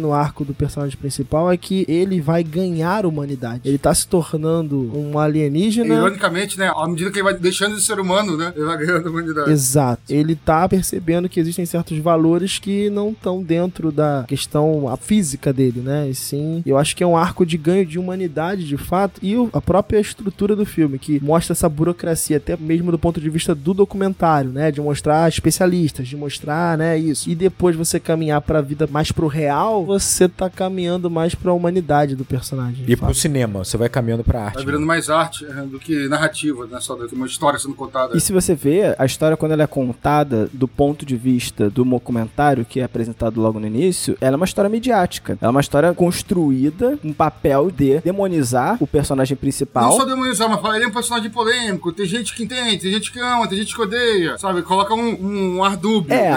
no arco do personagem principal é que ele vai ganhar humanidade. Ele tá se tornando um alienígena. Ironicamente, né? À medida que ele vai deixando de ser humano, né? Ele vai ganhando humanidade. Exato. Ele tá percebendo que existem certos valores que não estão dentro da questão a física dele, né? E sim, eu acho que é um arco de ganho de humanidade, de fato, e a própria estrutura do filme, que mostra essa burocracia, até mesmo do ponto de vista do documentário, né? De mostrar especialistas, de mostrar, né? E isso, e depois você caminhar pra vida mais pro real, você tá caminhando mais pra humanidade do personagem. E de pro cinema, você vai caminhando pra arte. Tá né? virando mais arte é, do que narrativa, né? Só do que uma história sendo contada. E se você vê, a história, quando ela é contada do ponto de vista do documentário que é apresentado logo no início, ela é uma história midiática. Ela é uma história construída com um papel de demonizar o personagem Não principal. só demonizar, mas falar, ele é um personagem polêmico. Tem gente que entende, tem gente que ama, tem gente que odeia. Sabe? Coloca um, um ar dúbio. É. É.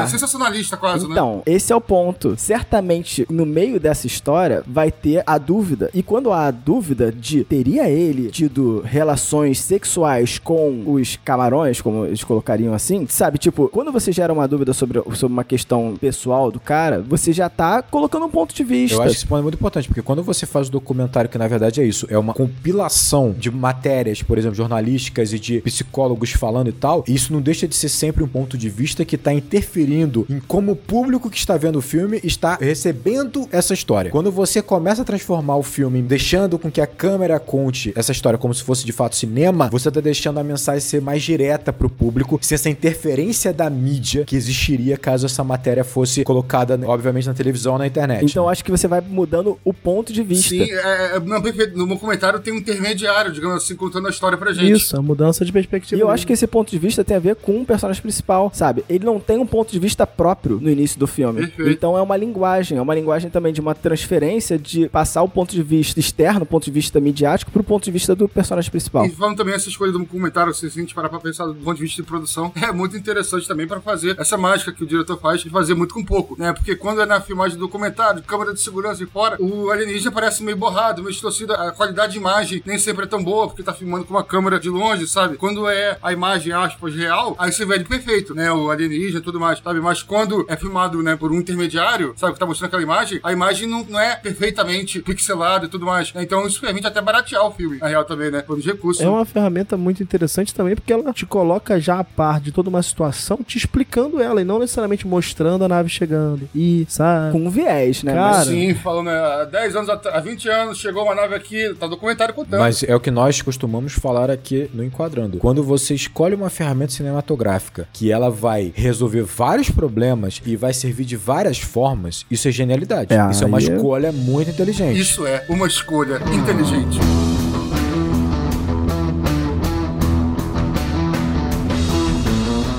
sensacionalista quase, né? Então, esse é o ponto. Certamente, no meio dessa história, vai ter a dúvida. E quando há a dúvida de teria ele tido relações sexuais com os camarões, como eles colocariam assim, sabe? Tipo, quando você gera uma dúvida sobre, sobre uma questão pessoal do cara, você já tá colocando um ponto de vista. Eu acho que esse ponto é muito importante, porque quando você faz o documentário, que na verdade é isso, é uma compilação de matérias, por exemplo, jornalísticas e de psicólogos falando e tal, isso não deixa de ser sempre um ponto de vista que tá interferindo em como o público que está vendo o filme está recebendo essa história. Quando você começa a transformar o filme, deixando com que a câmera conte essa história como se fosse de fato cinema, você tá deixando a mensagem ser mais direta pro público, sem essa interferência da mídia que existiria caso essa matéria fosse colocada, obviamente, na televisão ou na internet. Então, eu acho que você vai mudando o ponto de vista. Sim, é, é, não, perfeito. no meu comentário tem um intermediário, digamos assim, contando a história pra gente. Isso, a mudança de perspectiva. E eu acho que esse ponto de vista tem a ver com o personagem principal, sabe? Ele não tem um ponto de vista próprio no início do filme. Então é uma linguagem, é uma linguagem também de uma transferência de passar o ponto de vista externo, o ponto de vista midiático, pro ponto de vista do personagem principal. E falando também essa escolha do comentário, se a gente parar pra pensar do ponto de vista de produção, é muito interessante também pra fazer essa mágica que o diretor faz de fazer muito com pouco, né? Porque quando é na filmagem do documentário, câmera de segurança e fora, o alienígena parece meio borrado, meio distorcido, a qualidade de imagem nem sempre é tão boa, porque tá filmando com uma câmera de longe, sabe? Quando é a imagem, aspas, real, aí você vê ele perfeito, né? O alienígena e tudo mais, sabe? Mas quando é filmado, né, por um intermediário, sabe, que tá mostrando aquela imagem, a imagem não, não é perfeitamente pixelada e tudo mais. né? Então isso permite até baratear o filme, na real também, né? Por os recursos. É uma ferramenta muito interessante também, porque ela te coloca já a par de toda uma situação, te explicando ela, e não necessariamente mostrando a nave chegando. E, sabe? Com um viés, né? Cara, Mas- Sim, falando, né, há 10 anos, há 20 anos, chegou uma nave aqui, tá documentário contando. Mas é o que nós costumamos falar aqui no Enquadrando. Quando você escolhe uma ferramenta cinematográfica que ela vai resolver vários problemas e vai servir de várias formas, isso é genialidade. É, isso é uma é- escolha muito inteligente. Isso é uma escolha inteligente.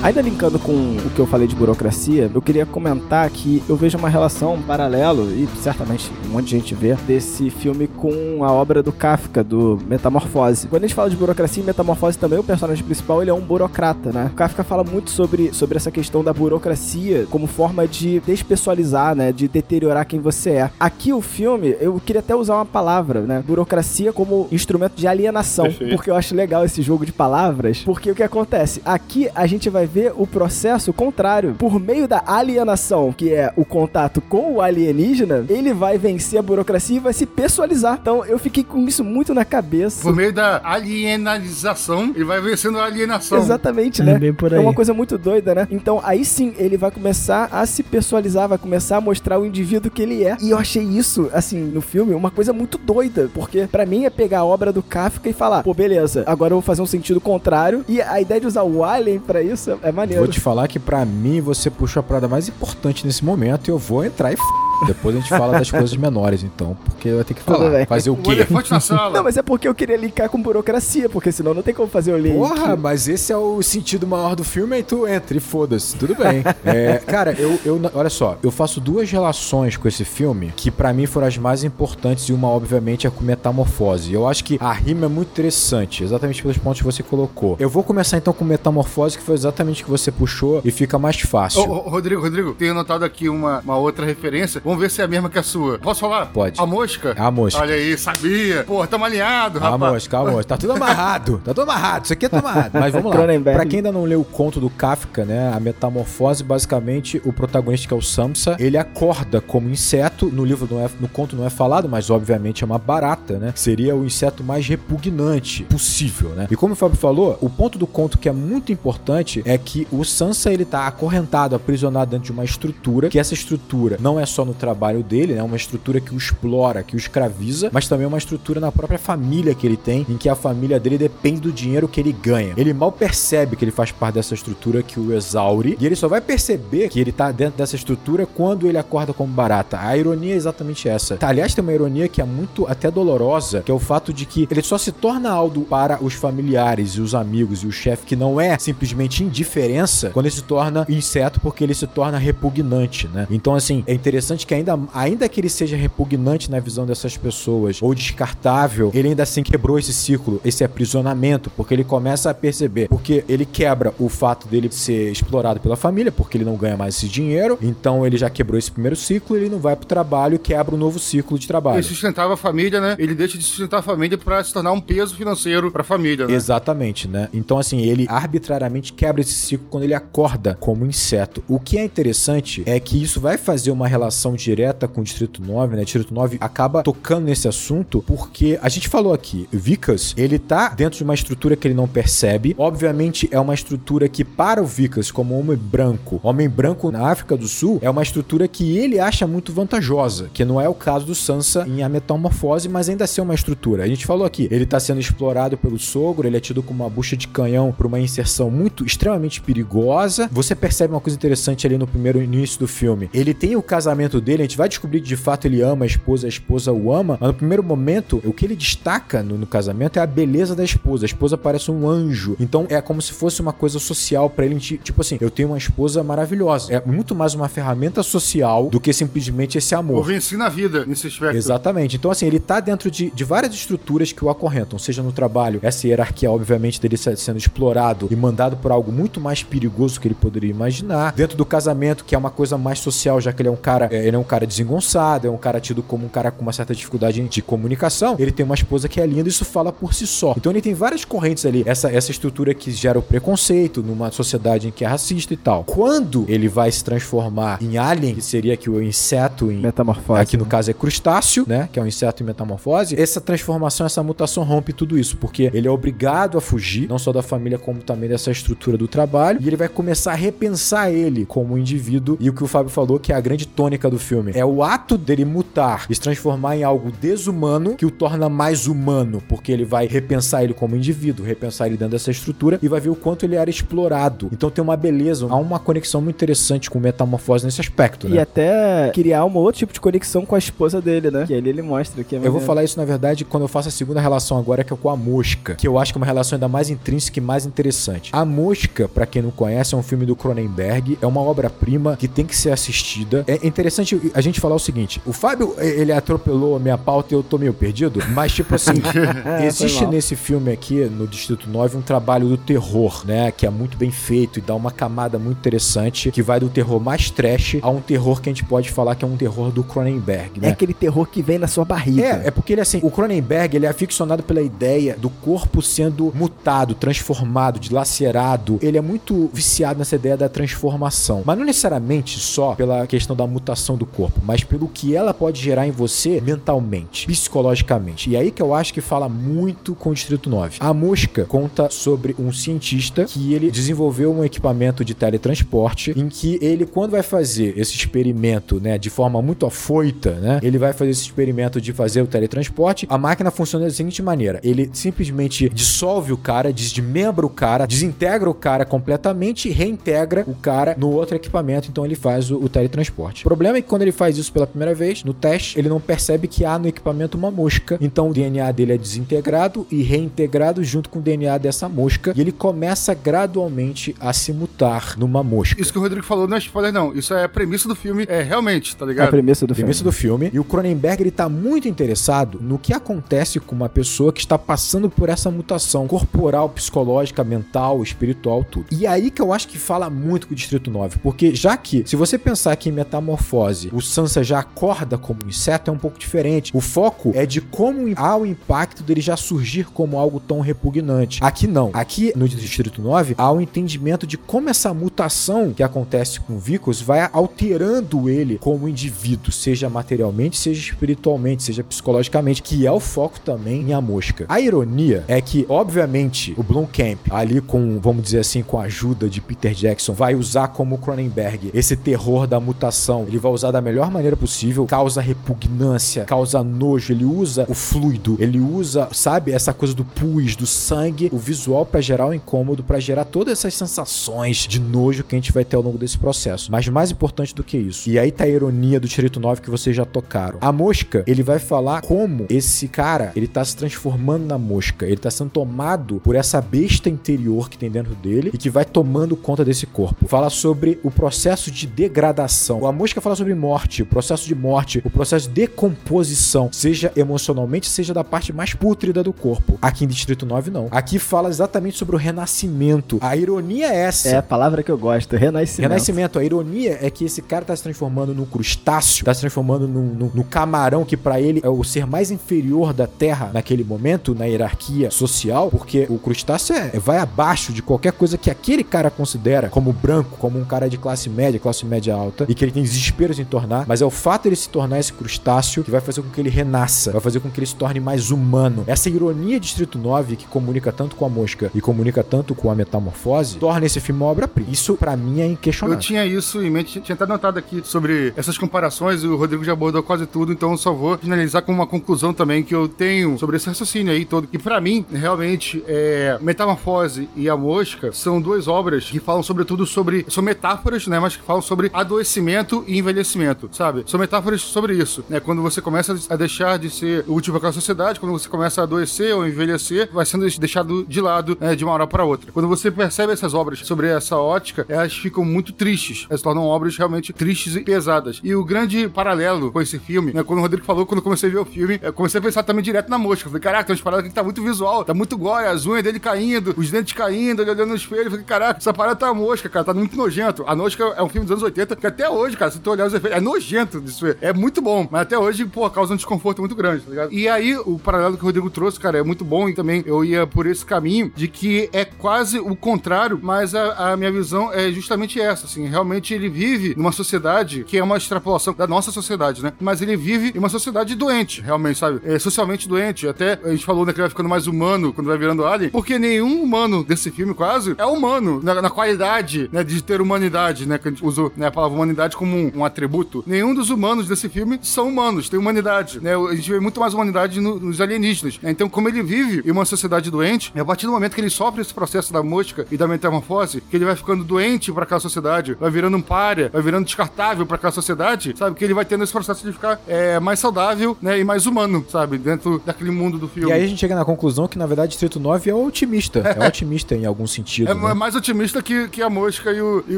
Ainda linkando com o que eu falei de burocracia, eu queria comentar que eu vejo uma relação um paralelo, e certamente um monte de gente vê, desse filme com a obra do Kafka, do Metamorfose. Quando a gente fala de burocracia e metamorfose também, o personagem principal ele é um burocrata, né? O Kafka fala muito sobre, sobre essa questão da burocracia como forma de despessoalizar, né? De deteriorar quem você é. Aqui o filme, eu queria até usar uma palavra, né? Burocracia como instrumento de alienação. Perfeito. Porque eu acho legal esse jogo de palavras. Porque o que acontece? Aqui a gente vai ver o processo contrário. Por meio da alienação, que é o contato com o alienígena, ele vai vencer a burocracia e vai se pessoalizar. Então eu fiquei com isso muito na cabeça. Por meio da alienalização, ele vai vencendo a alienação. Exatamente, É né? bem por É aí. uma coisa muito doida, né? Então aí sim ele vai começar a se pessoalizar, vai começar a mostrar o indivíduo que ele é. E eu achei isso, assim, no filme, uma coisa muito doida. Porque pra mim é pegar a obra do Kafka e falar, pô, beleza, agora eu vou fazer um sentido contrário. E a ideia de usar o Alien pra isso é maneiro. Vou te falar que pra mim você puxou a parada mais importante nesse momento e eu vou entrar e f... Depois a gente fala das coisas menores, então, porque eu vou ter que falar. Fazer o O quê? elefante na sala. Não, mas é porque eu queria linkar com burocracia, porque senão não tem como fazer o link. Porra, mas esse é o sentido maior do filme, aí tu entra e foda-se, tudo bem. É, cara, eu, eu, olha só, eu faço duas relações com esse filme que pra mim foram as mais importantes e uma, obviamente, é com Metamorfose. Eu acho que a rima é muito interessante, exatamente pelos pontos que você colocou. Eu vou começar então com Metamorfose, que foi exatamente o que você puxou e fica mais fácil. Ô, ô, Rodrigo, Rodrigo, tenho notado aqui uma, uma outra referência. Vamos ver se é a mesma que a sua. Posso falar? Pode. A mosca? A mosca. Olha aí, sabia. Pô, tamo alinhado, rapaz. moço, calma, moço. Tá tudo amarrado. Tá tudo amarrado. Isso aqui é tudo amarrado. Mas vamos lá. Cronenberg. Pra quem ainda não leu o conto do Kafka, né? A metamorfose, basicamente, o protagonista que é o Samsa, ele acorda como inseto. No livro não é, no conto não é falado, mas obviamente é uma barata, né? Seria o inseto mais repugnante possível, né? E como o Fábio falou, o ponto do conto que é muito importante é que o Sansa ele tá acorrentado, aprisionado dentro de uma estrutura, que essa estrutura não é só no no trabalho dele, né? Uma estrutura que o explora, que o escraviza, mas também uma estrutura na própria família que ele tem, em que a família dele depende do dinheiro que ele ganha. Ele mal percebe que ele faz parte dessa estrutura que o exaure, e ele só vai perceber que ele tá dentro dessa estrutura quando ele acorda como barata. A ironia é exatamente essa. Tá, aliás, tem uma ironia que é muito até dolorosa, que é o fato de que ele só se torna algo para os familiares e os amigos e o chefe, que não é simplesmente indiferença, quando ele se torna inseto, porque ele se torna repugnante, né? Então, assim, é interessante que ainda, ainda que ele seja repugnante na visão dessas pessoas, ou descartável, ele ainda assim quebrou esse ciclo, esse aprisionamento, porque ele começa a perceber, porque ele quebra o fato dele ser explorado pela família, porque ele não ganha mais esse dinheiro, então ele já quebrou esse primeiro ciclo, ele não vai pro trabalho e quebra um novo ciclo de trabalho. Ele sustentava a família, né? Ele deixa de sustentar a família para se tornar um peso financeiro para a família, né? Exatamente, né? Então, assim, ele arbitrariamente quebra esse ciclo quando ele acorda como inseto. O que é interessante é que isso vai fazer uma relação direta com o Distrito 9, né? Distrito 9 acaba tocando nesse assunto porque a gente falou aqui, Vicas, ele tá dentro de uma estrutura que ele não percebe. Obviamente, é uma estrutura que, para o Vicas, como homem branco, homem branco na África do Sul, é uma estrutura que ele acha muito vantajosa, que não é o caso do Sansa em A Metamorfose, mas ainda assim é uma estrutura. A gente falou aqui, ele tá sendo explorado pelo sogro, ele é tido como uma bucha de canhão por uma inserção muito extremamente perigosa. Você percebe uma coisa interessante ali no primeiro início do filme. Ele tem o casamento dele, a gente vai descobrir que de fato ele ama a esposa, a esposa o ama, mas no primeiro momento, o que ele destaca no, no casamento é a beleza da esposa. A esposa parece um anjo. Então é como se fosse uma coisa social para ele, tipo assim, eu tenho uma esposa maravilhosa. É muito mais uma ferramenta social do que simplesmente esse amor. Eu venci na vida nesse aspecto. Exatamente. Então, assim, ele tá dentro de, de várias estruturas que o acorrentam, seja no trabalho, essa hierarquia, obviamente, dele sendo explorado e mandado por algo muito mais perigoso que ele poderia imaginar. Dentro do casamento, que é uma coisa mais social, já que ele é um cara, é, ele é um cara desengonçado, é um cara tido como um cara com uma certa dificuldade de comunicação. Ele tem uma esposa que é linda, isso fala por si só. Então ele tem várias correntes ali. Essa, essa estrutura que gera o preconceito numa sociedade em que é racista e tal. Quando ele vai se transformar em alien, que seria que o inseto em Metamorfose. Aqui no caso é crustáceo, né? Que é um inseto em metamorfose. Essa transformação, essa mutação rompe tudo isso, porque ele é obrigado a fugir, não só da família, como também dessa estrutura do trabalho. E ele vai começar a repensar ele como indivíduo. E o que o Fábio falou, que é a grande tônica do filme, é o ato dele mutar e se transformar em algo desumano que o torna mais humano, porque ele vai repensar ele como indivíduo, repensar ele dentro dessa estrutura e vai ver o quanto ele era explorado. Então tem uma beleza, há uma conexão muito interessante com metamorfose nesse aspecto, E né? até criar um outro tipo de conexão com a esposa dele, né? Que ali ele mostra que é Eu vou falar isso, na verdade, quando eu faço a segunda relação agora, que é com a mosca. Que eu acho que é uma relação ainda mais intrínseca e mais interessante. A Mosca, pra quem não conhece, é um filme do Cronenberg. É uma obra-prima que tem que ser assistida. É interessante a gente falar o seguinte: o Fábio, ele atropelou a minha pauta e eu tô meio perdido. Mas, tipo assim, existe Foi mal. nesse filme aqui, no Distrito 9, um trabalho do terror, né? Que é muito bem feito e dá uma camada muito interessante. Que vai do terror mais trash a um terror que a gente pode falar que é um terror do Cronenberg, né? É aquele terror que vem na sua barriga. É, é porque ele assim, o Cronenberg, ele é aficionado pela ideia do corpo sendo mutado, transformado, dilacerado. Ele é muito viciado nessa ideia da transformação. Mas não necessariamente só pela questão da mutação do corpo, mas pelo que ela pode gerar em você mentalmente, psicologicamente. E aí que eu acho que fala muito com o Distrito 9. A Mosca conta sobre um cientista que ele desenvolveu um equipamento de teletransporte em que ele, quando vai fazer esse experimento, né, de forma muito afoita, né, ele vai fazer esse experimento de fazer o teletransporte. A máquina funciona da seguinte maneira: ele simplesmente dissolve o cara, desmembra o cara, desintegra o cara completamente e reintegra o cara no outro equipamento. Então ele faz o, o teletransporte. O problema é que quando ele faz isso pela primeira vez, no teste, ele não percebe que há no equipamento uma mosca. Então o DNA dele é desintegrado e reintegrado junto com o DNA dessa mosca. E ele começa gradualmente a se mutar numa mosca. Isso que o Rodrigo falou não é spoiler, não. Isso é a premissa do filme. É realmente, tá É a ligado? premissa do filme. Premissa do filme. E o Cronenberg ele tá muito interessado no que acontece com uma pessoa que está passando por essa mutação corporal, psicológica, mental, espiritual, tudo. E aí que eu acho que fala muito com o Distrito 9, porque já que se você pensar que em Metamorfose o Sansa já acorda como um inseto é um pouco diferente. O foco é de como há o impacto dele já surgir como algo tão repugnante. Aqui não. Aqui no Distrito 9 há o entendimento de como essa mutação que acontece com o vai alterando ele como indivíduo, seja materialmente, seja espiritualmente, seja psicologicamente, que é o foco também em A Mosca. A ironia é que, obviamente, o Blomkamp, ali com, vamos dizer assim, com a ajuda de Peter Jackson, vai usar como Cronenberg esse terror da mutação. Ele vai usar usar da melhor maneira possível, causa repugnância, causa nojo, ele usa o fluido, ele usa, sabe, essa coisa do pus, do sangue, o visual para gerar o incômodo, para gerar todas essas sensações de nojo que a gente vai ter ao longo desse processo. Mas mais importante do que isso, e aí tá a ironia do Distrito 9 que vocês já tocaram. A mosca, ele vai falar como esse cara, ele tá se transformando na mosca, ele tá sendo tomado por essa besta interior que tem dentro dele e que vai tomando conta desse corpo. Fala sobre o processo de degradação. A mosca fala sobre morte, o processo de morte, o processo de decomposição, seja emocionalmente, seja da parte mais pútrida do corpo. Aqui em Distrito 9 não. Aqui fala exatamente sobre o renascimento. A ironia é essa. É a palavra que eu gosto, renascimento. Renascimento. A ironia é que esse cara tá se transformando num crustáceo, tá se transformando num, num- no camarão que pra ele é o ser mais inferior da Terra naquele momento, na hierarquia social, porque o crustáceo é, vai abaixo de qualquer coisa que aquele cara considera como branco, como um cara de classe média, classe média alta, e que ele tem desesperos em tornar, mas é o fato de ele se tornar esse crustáceo que vai fazer com que ele renasça, vai fazer com que ele se torne mais humano. Essa ironia de Distrito 9, que comunica tanto com a mosca e comunica tanto com a metamorfose, torna esse filme uma obra-prima. Isso, pra mim, é Eu inquestionável. tinha isso em mente, tinha até notado aqui sobre essas comparações, e o Rodrigo já abordou quase tudo, então eu só vou finalizar com uma conclusão também que eu tenho sobre esse raciocínio aí todo. Que pra mim, realmente, é Metamorfose e A Mosca são duas obras que falam sobretudo sobre. São metáforas, né? Mas que falam sobre adoecimento e envelhecimento, sabe? São metáforas sobre isso, né? Quando você começa a deixar de ser útil para a sociedade, quando você começa a adoecer ou envelhecer, vai sendo deixado de lado né, de uma hora para outra. Quando você percebe essas obras sobre essa ótica, elas ficam muito tristes. Elas se tornam obras realmente tristes e pesadas. E o grande paralelo com esse filme, né? Quando o Rodrigo falou, quando eu comecei a ver o filme, eu comecei a pensar também direto na mosca. Eu falei, caraca, tem umas paradas que tá muito visual, tá muito gore, as unhas dele caindo, os dentes caindo, ele olhando no espelho. Eu falei, caraca, essa parada tá mosca, cara, tá muito nojento. A mosca é um filme dos anos 80, que até hoje, cara, se tu olhar os é nojento disso. É muito bom, mas até hoje, pô, causa um desconforto muito grande, tá ligado? E aí, o paralelo que o Rodrigo trouxe, cara, é muito bom e também eu ia por esse caminho de que é quase o contrário, mas a, a minha visão é justamente essa, assim, realmente ele vive numa sociedade que é uma extrapolação da nossa sociedade, né? Mas ele vive em uma sociedade doente, realmente, sabe? É socialmente doente. Até a gente falou né, que vai ficando mais humano quando vai virando alien, porque nenhum humano desse filme quase é humano na, na qualidade, né, de ter humanidade, né? Que a gente usou né, a palavra humanidade como um, um atributo. Nenhum dos humanos desse filme são humanos, tem humanidade, né? A gente vê muito mais humanidade no- nos alienígenas. né? Então, como ele vive em uma sociedade doente, a partir do momento que ele sofre esse processo da mosca e da metamorfose, que ele vai ficando doente para aquela sociedade, vai virando um párea, vai virando descartável para aquela sociedade, sabe? Que ele vai tendo esse processo de ficar é, mais saudável, né? E mais humano, sabe? Dentro daquele mundo do filme. E aí a gente chega na conclusão que, na verdade, Distrito 9 é otimista. É otimista em algum sentido. É né? mais otimista que, que a mosca e o, e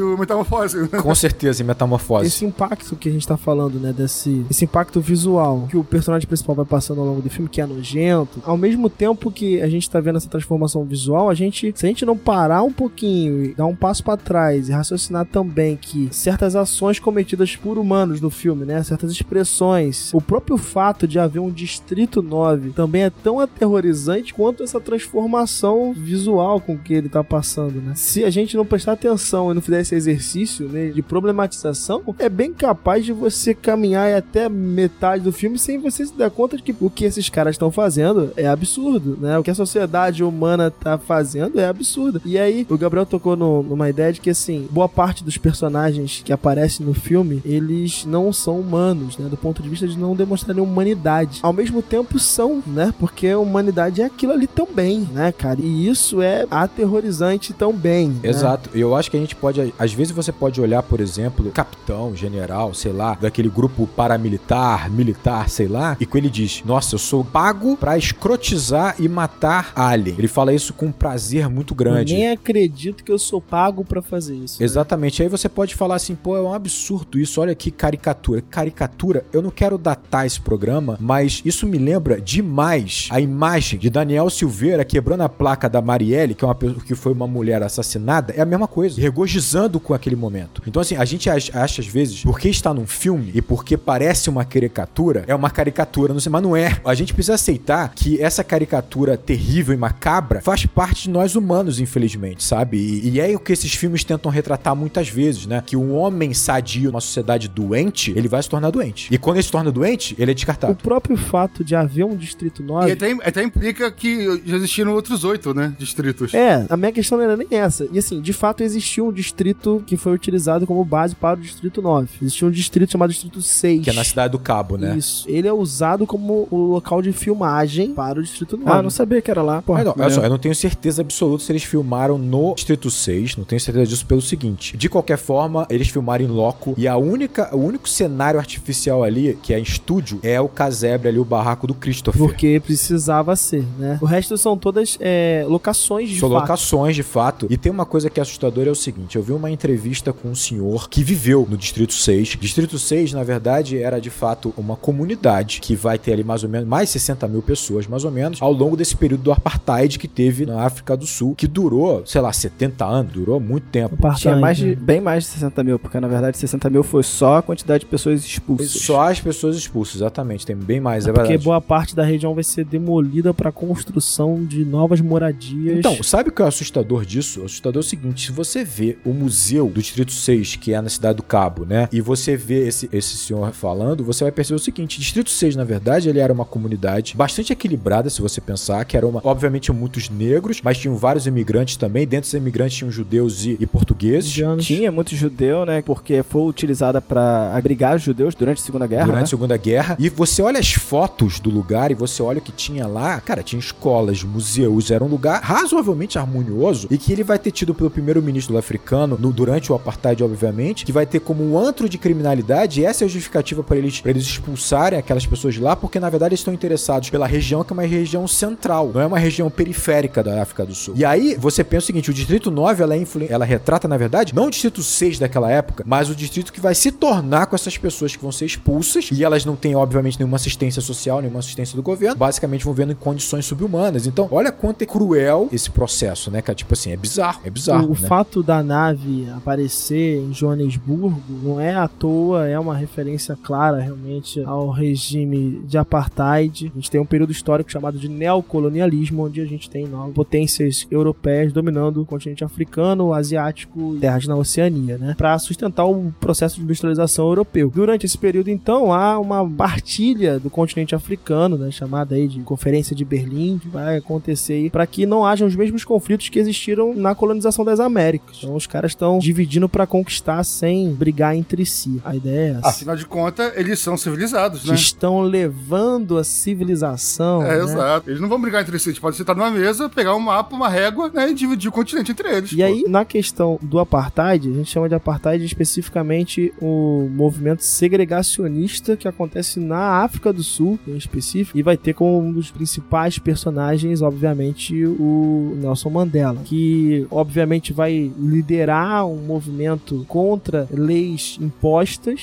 o metamorfose. né? Com certeza, em metamorfose. Esse impacto que a gente tá falando, né, desse esse impacto visual que o personagem principal vai passando ao longo do filme, que é nojento, ao mesmo tempo que a gente tá vendo essa transformação visual, a gente, se a gente não parar um pouquinho e dar um passo pra trás e raciocinar também que certas ações cometidas por humanos no filme, né, certas expressões, o próprio fato de haver um distrito 9 também é tão aterrorizante quanto essa transformação visual com que ele tá passando, né? Se a gente não prestar atenção e não fizer esse exercício né, de problematização, é bem capaz de você caminhar até metade do filme sem você se dar conta de que o que esses caras estão fazendo é absurdo, né? O que a sociedade humana tá fazendo é absurdo. E aí, o Gabriel tocou no- numa ideia de que, assim, boa parte dos personagens que aparecem no filme, eles não são humanos, né? Do ponto de vista de não demonstrarem humanidade. Ao mesmo tempo são, né? Porque a humanidade é aquilo ali também, né, cara? E isso é aterrorizante também. né? Exato. E eu acho que a gente pode. Às vezes você pode olhar, por exemplo, capitão, general, sei lá, daquele grupo paramilitar, militar, sei lá, e que ele diz: Nossa, eu sou pago pra escrotizar e matar alien. Ele fala isso com um prazer muito Eu grande. nem acredito que eu sou pago pra fazer isso. né? Exatamente. Aí você pode falar assim, pô, é um absurdo isso, olha que caricatura. Caricatura, eu não quero datar esse programa, mas isso me lembra demais a imagem de Daniel Silveira quebrando a placa da Marielle, que é uma que foi uma mulher assassinada, é a mesma coisa, regozijando com aquele momento. Então assim, a gente ach- acha às vezes, porque está num filme e porque parece uma caricatura, é uma caricatura, não sei, mas não é. A gente precisa aceitar que essa caricatura terrível e macabra faz parte de nós humanos, infelizmente, sabe? E, e é o que esses filmes tentam retratar muitas vezes, né? Que um homem sadio numa sociedade doente, ele vai se tornar doente. E quando ele se torna doente, ele é O descartado. próprio fato de haver um Distrito E 9. até, até implica que já existiram outros oito, né? Distritos. É, a minha questão não era nem essa. E assim, de fato existiu um distrito que foi utilizado como base para o Distrito 9. Existia um distrito chamado Distrito 6. Que é na cidade do Cabo, né? Isso. Ele é usado como o local de filmagem para o Distrito 9. Ah, não sabia que era lá. Mas não, olha só, eu não tenho certeza absoluta se eles filmaram no Distrito 6, não tenho certeza disso pelo seguinte. De qualquer forma, eles filmaram em loco e a única, o único cenário artificial ali, que é em estúdio, é o casebre ali, o barraco do Christopher. Porque precisava ser, né? O resto são todas é, locações de São fato. locações, de fato. E tem uma coisa que é assustadora, é o seguinte. Eu vi uma entrevista com um senhor que viveu no Distrito 6. Distrito 6, na verdade, era de fato uma comunidade que vai ter ali mais ou menos, mais 60 mil pessoas, mais ou menos, ao longo desse período do Apartheid que teve na África do Sul, que durou, sei lá, 70 anos, durou muito tempo. Apartheid, Tinha mais de, né? bem mais de 60 mil, porque na verdade 60 mil foi só a quantidade de pessoas expulsas. Só as pessoas expulsas, exatamente. Tem bem mais, é, Porque verdade. boa parte da região vai ser demolida para construção de novas moradias. Então, sabe o que é assustador disso? O assustador é o seguinte: se você vê o museu do Distrito 6, que é na cidade do Cabo, né? E você vê esse, esse senhor falando, você vai perceber o seguinte: Distrito 6, na verdade, ele era uma comunidade bastante equilibrada, se você pensar, que era uma, obviamente, muitos negros, mas tinham vários imigrantes também. Dentro dos imigrantes tinham judeus e, e portugueses. indianos. Tinha muito judeu, né? Porque foi utilizada pra abrigar os judeus durante a Segunda Guerra. Durante a né? Segunda Guerra. E você olha as fotos do lugar e você olha o que tinha lá. Cara, tinha escolas, museus. Era um lugar razoavelmente harmonioso e que ele vai ter tido pelo primeiro-ministro africano no, durante o apartheid, obviamente, que vai ter como um antro de criminalidade. Essa é a justificativa para eles, pra eles expulsarem aquelas pessoas de lá, porque na verdade eles estão interessados pela região que é uma região central, não é uma região periférica da África do Sul. E aí você pensa o seguinte: o Distrito 9 ela, é influ- ela retrata, na verdade, não o Distrito 6 daquela época, mas o distrito que vai se tornar com essas pessoas que vão ser expulsas e elas não têm, obviamente, nenhuma assistência social, nenhuma assistência do governo, basicamente vão vendo em condições subhumanas. Então, olha quanto é cruel esse processo, né, cara? Tipo assim, é bizarro, é bizarro. o né? fato da nave aparecer em Joanesburgo não é à toa, é uma referência clara realmente ao regime de apartheid. A gente tem um período histórico chamado de neocolonialismo, onde a gente tem novas potências europeias dominando o continente africano, asiático e terras na Oceania, né? Para sustentar o processo de industrialização europeu. Durante esse período, então, há uma partilha do continente africano, né, chamada aí de Conferência de Berlim, que vai acontecer para que não hajam os mesmos conflitos que existiram na colonização das Américas. Então, os caras estão dividindo para conquistar sem brigar entre si. A ideia é essa. Afinal de contas, eles são civilizados, que né? estão levando a civilização. É, né? exato. Eles não vão brigar entre si. Eles podem sentar numa mesa, pegar um mapa, uma régua, né? E dividir o continente entre eles. E pô. aí, na questão do apartheid, a gente chama de apartheid especificamente o movimento segregacionista que acontece na África do Sul, em específico, e vai ter como um dos principais personagens, obviamente, o Nelson Mandela, que obviamente vai liderar um movimento contra leis impostas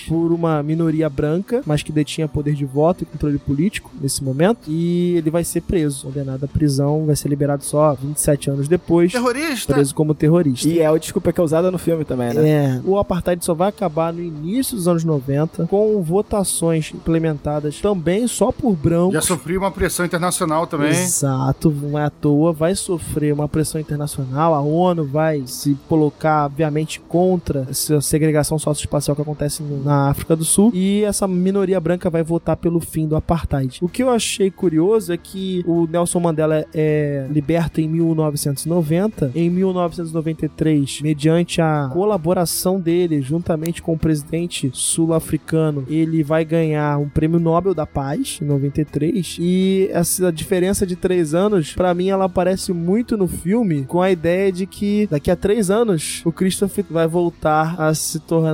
por uma minoria branca, mas que detinha poder de voto e controle político nesse momento, e ele vai ser preso, condenado à prisão, vai ser liberado só 27 anos depois Terrorista! preso como terrorista. E é a desculpa que é usada no filme também, né? É, o apartheid só vai acabar no início dos anos 90, com votações implementadas também só por brancos. Já sofri uma pressão internacional também. Exato, não é à toa, vai sofrer uma pressão internacional, a ONU vai se colocar, obviamente, contra essa segregação socioespacial que acontece na África do Sul, e essa minoria branca vai votar pelo fim do apartheid. O que eu achei curioso é que o Nelson Mandela é liberto em 1990, em 1993, mediante a colaboração dele juntamente com o presidente sul-africano, ele vai ganhar um prêmio Nobel da Paz em 93 e essa diferença de três anos, pra mim, ela aparece muito no filme com a ideia de que daqui a três anos o Christopher vai voltar a se tornar